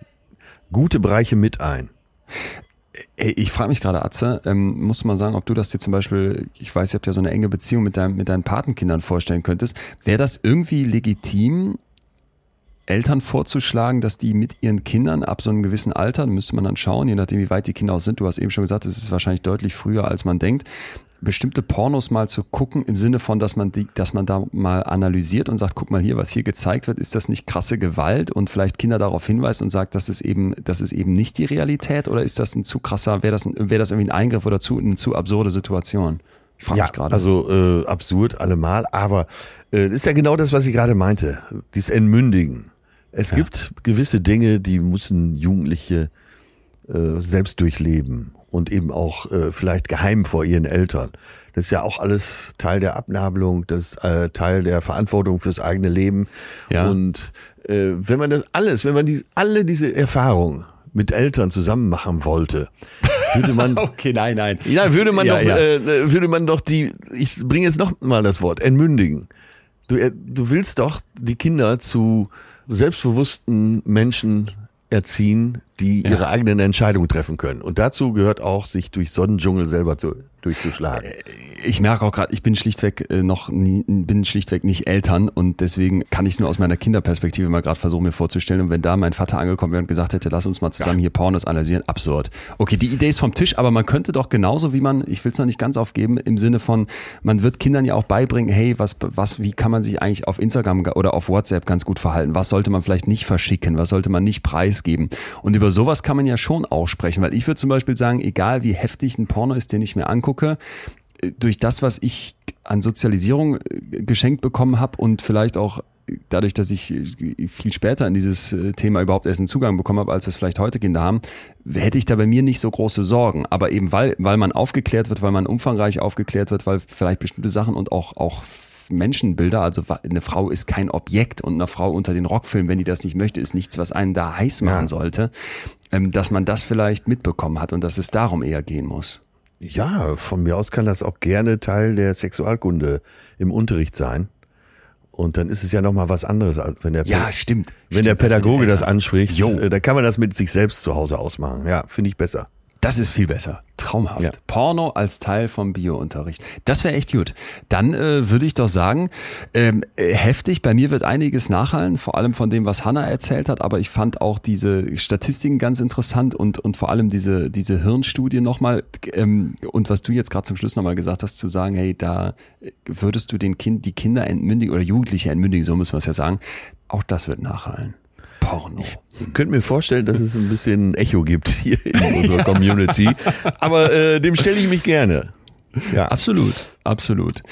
Speaker 2: gute Bereiche mit ein.
Speaker 1: Ey, ich frage mich gerade, Atze, ähm, musst du mal sagen, ob du das dir zum Beispiel, ich weiß, ihr habt ja so eine enge Beziehung mit, deinem, mit deinen Patenkindern vorstellen könntest. Wäre das irgendwie legitim, Eltern vorzuschlagen, dass die mit ihren Kindern ab so einem gewissen Alter, müsste man dann schauen, je nachdem wie weit die Kinder auch sind, du hast eben schon gesagt, es ist wahrscheinlich deutlich früher, als man denkt, bestimmte Pornos mal zu gucken, im Sinne von, dass man die, dass man da mal analysiert und sagt, guck mal hier, was hier gezeigt wird, ist das nicht krasse Gewalt und vielleicht Kinder darauf hinweist und sagt, das ist eben, das ist eben nicht die Realität oder ist das ein zu krasser, wäre das, wäre das irgendwie ein Eingriff oder zu, eine zu absurde Situation?
Speaker 2: Ich frage ja, mich gerade. Also äh, absurd allemal, aber äh, ist ja genau das, was ich gerade meinte, dieses Entmündigen. Es ja. gibt gewisse Dinge, die müssen Jugendliche äh, selbst durchleben und eben auch äh, vielleicht geheim vor ihren Eltern. Das ist ja auch alles Teil der Abnabelung, das ist äh, Teil der Verantwortung fürs eigene Leben. Ja. Und äh, wenn man das alles, wenn man die, alle diese Erfahrungen mit Eltern zusammen machen wollte, würde man. <laughs>
Speaker 1: okay, nein, nein.
Speaker 2: Ja, würde man ja, doch, ja. Äh, würde man doch die, ich bringe jetzt noch mal das Wort, entmündigen. Du, äh, du willst doch die Kinder zu selbstbewussten Menschen erziehen, die ja. ihre eigenen Entscheidungen treffen können. Und dazu gehört auch, sich durch Sonnendschungel selber zu, durchzuschlagen. Äh,
Speaker 1: ich merke auch gerade, ich bin schlichtweg äh, noch nie, bin schlichtweg nicht Eltern und deswegen kann ich es nur aus meiner Kinderperspektive mal gerade versuchen mir vorzustellen. Und wenn da mein Vater angekommen wäre und gesagt hätte, lass uns mal zusammen ja. hier Pornos analysieren, absurd. Okay, die Idee ist vom Tisch, aber man könnte doch genauso wie man, ich will es noch nicht ganz aufgeben, im Sinne von, man wird Kindern ja auch beibringen, hey, was, was, wie kann man sich eigentlich auf Instagram oder auf WhatsApp ganz gut verhalten? Was sollte man vielleicht nicht verschicken? Was sollte man nicht preisgeben? Und über sowas kann man ja schon auch sprechen, weil ich würde zum Beispiel sagen, egal wie heftig ein Porno ist, den ich mir angucke, gucke, äh, durch das, was ich an Sozialisierung äh, geschenkt bekommen habe und vielleicht auch dadurch, dass ich äh, viel später in dieses Thema überhaupt erst einen Zugang bekommen habe, als es vielleicht heute Kinder haben, hätte ich da bei mir nicht so große Sorgen. Aber eben weil, weil man aufgeklärt wird, weil man umfangreich aufgeklärt wird, weil vielleicht bestimmte Sachen und auch, auch Menschenbilder, also eine Frau ist kein Objekt und eine Frau unter den Rockfilmen, wenn die das nicht möchte, ist nichts, was einen da heiß machen ja. sollte, ähm, dass man das vielleicht mitbekommen hat und dass es darum eher gehen muss.
Speaker 2: Ja, von mir aus kann das auch gerne Teil der Sexualkunde im Unterricht sein. Und dann ist es ja nochmal was anderes, als wenn der,
Speaker 1: ja, stimmt.
Speaker 2: Wenn
Speaker 1: stimmt,
Speaker 2: der Pädagoge das anspricht, jo. Äh, dann kann man das mit sich selbst zu Hause ausmachen. Ja, finde ich besser.
Speaker 1: Das ist viel besser. Traumhaft. Ja. Porno als Teil vom Biounterricht. Das wäre echt gut. Dann äh, würde ich doch sagen, ähm, äh, heftig. Bei mir wird einiges nachhallen, vor allem von dem, was Hanna erzählt hat. Aber ich fand auch diese Statistiken ganz interessant und, und vor allem diese, diese Hirnstudie nochmal. Ähm, und was du jetzt gerade zum Schluss nochmal gesagt hast, zu sagen, hey, da würdest du den Kind, die Kinder entmündigen oder Jugendliche entmündigen, so müssen wir es ja sagen. Auch das wird nachhallen.
Speaker 2: Porno. Ich könnte mir vorstellen, dass es ein bisschen Echo gibt hier in <laughs> unserer Community. Aber äh, dem stelle ich mich gerne.
Speaker 1: Ja. Absolut, absolut.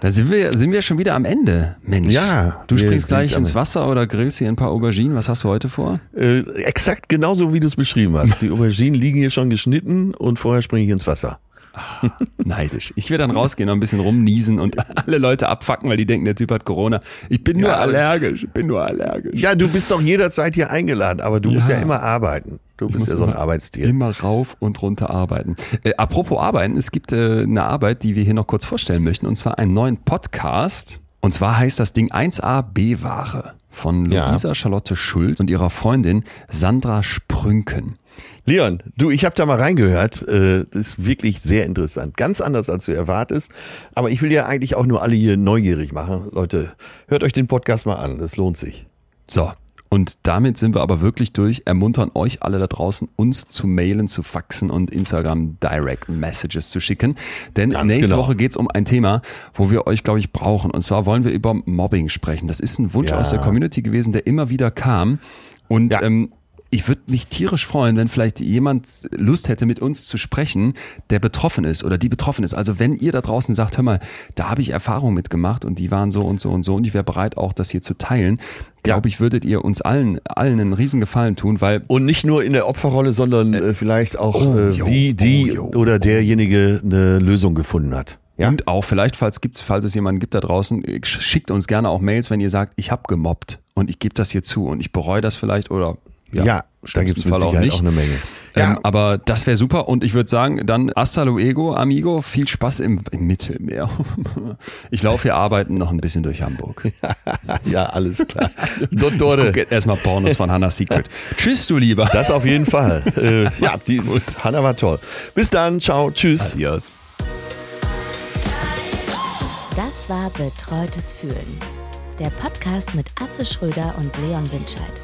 Speaker 1: Da sind wir, sind wir schon wieder am Ende. Mensch.
Speaker 2: Ja.
Speaker 1: Du springst gleich ins Wasser oder grillst hier ein paar Auberginen. Was hast du heute vor?
Speaker 2: Äh, exakt genauso, wie du es beschrieben hast. Die <laughs> Auberginen liegen hier schon geschnitten und vorher springe ich ins Wasser. <laughs>
Speaker 1: Neidisch. Ich will dann rausgehen und ein bisschen rumniesen und <laughs> alle Leute abfacken, weil die denken, der Typ hat Corona. Ich bin nur ja, allergisch. Ich bin nur allergisch.
Speaker 2: Ja, du bist doch jederzeit hier eingeladen, aber du ja. musst ja immer arbeiten. Du bist ja so ein Arbeitstier.
Speaker 1: Immer rauf und runter arbeiten. Äh, apropos arbeiten, es gibt äh, eine Arbeit, die wir hier noch kurz vorstellen möchten, und zwar einen neuen Podcast. Und zwar heißt das Ding 1A B-Ware von Luisa ja. Charlotte Schulz und ihrer Freundin Sandra Sprünken.
Speaker 2: Leon, du, ich habe da mal reingehört. Äh, das ist wirklich sehr interessant. Ganz anders, als du erwartest. Aber ich will ja eigentlich auch nur alle hier neugierig machen. Leute, hört euch den Podcast mal an. Das lohnt sich.
Speaker 1: So. Und damit sind wir aber wirklich durch. Ermuntern euch alle da draußen, uns zu mailen, zu faxen und Instagram Direct Messages zu schicken. Denn Ganz nächste genau. Woche geht's um ein Thema, wo wir euch, glaube ich, brauchen. Und zwar wollen wir über Mobbing sprechen. Das ist ein Wunsch ja. aus der Community gewesen, der immer wieder kam. Und ja. ähm, ich würde mich tierisch freuen, wenn vielleicht jemand Lust hätte, mit uns zu sprechen, der betroffen ist oder die betroffen ist. Also wenn ihr da draußen sagt, hör mal, da habe ich Erfahrungen mitgemacht und die waren so und so und so und ich wäre bereit, auch das hier zu teilen, glaube ich, würdet ihr uns allen, allen einen Riesengefallen tun, weil.
Speaker 2: Und nicht nur in der Opferrolle, sondern äh, vielleicht auch, oh, äh, yo, wie die oh, yo, oder derjenige eine Lösung gefunden hat.
Speaker 1: Ja? Und auch vielleicht, falls, gibt's, falls es jemanden gibt da draußen, schickt uns gerne auch Mails, wenn ihr sagt, ich habe gemobbt und ich gebe das hier zu und ich bereue das vielleicht oder
Speaker 2: ja, ja da gibt es auch, nicht. auch eine Menge.
Speaker 1: Ja. Ähm, aber das wäre super und ich würde sagen, dann hasta luego, amigo, viel Spaß im, im Mittelmeer. <laughs> Ich laufe hier arbeiten noch ein bisschen durch Hamburg. <laughs>
Speaker 2: ja, alles klar.
Speaker 1: Dottore. Erstmal Pornos von Hannah Secret. Tschüss, du Lieber.
Speaker 2: Das auf jeden Fall. <laughs> Äh, ja, die, Hannah war toll. Bis dann, ciao, tschüss.
Speaker 1: Adios.
Speaker 3: Das war Betreutes Fühlen. Der Podcast mit Atze Schröder und Leon Winscheid.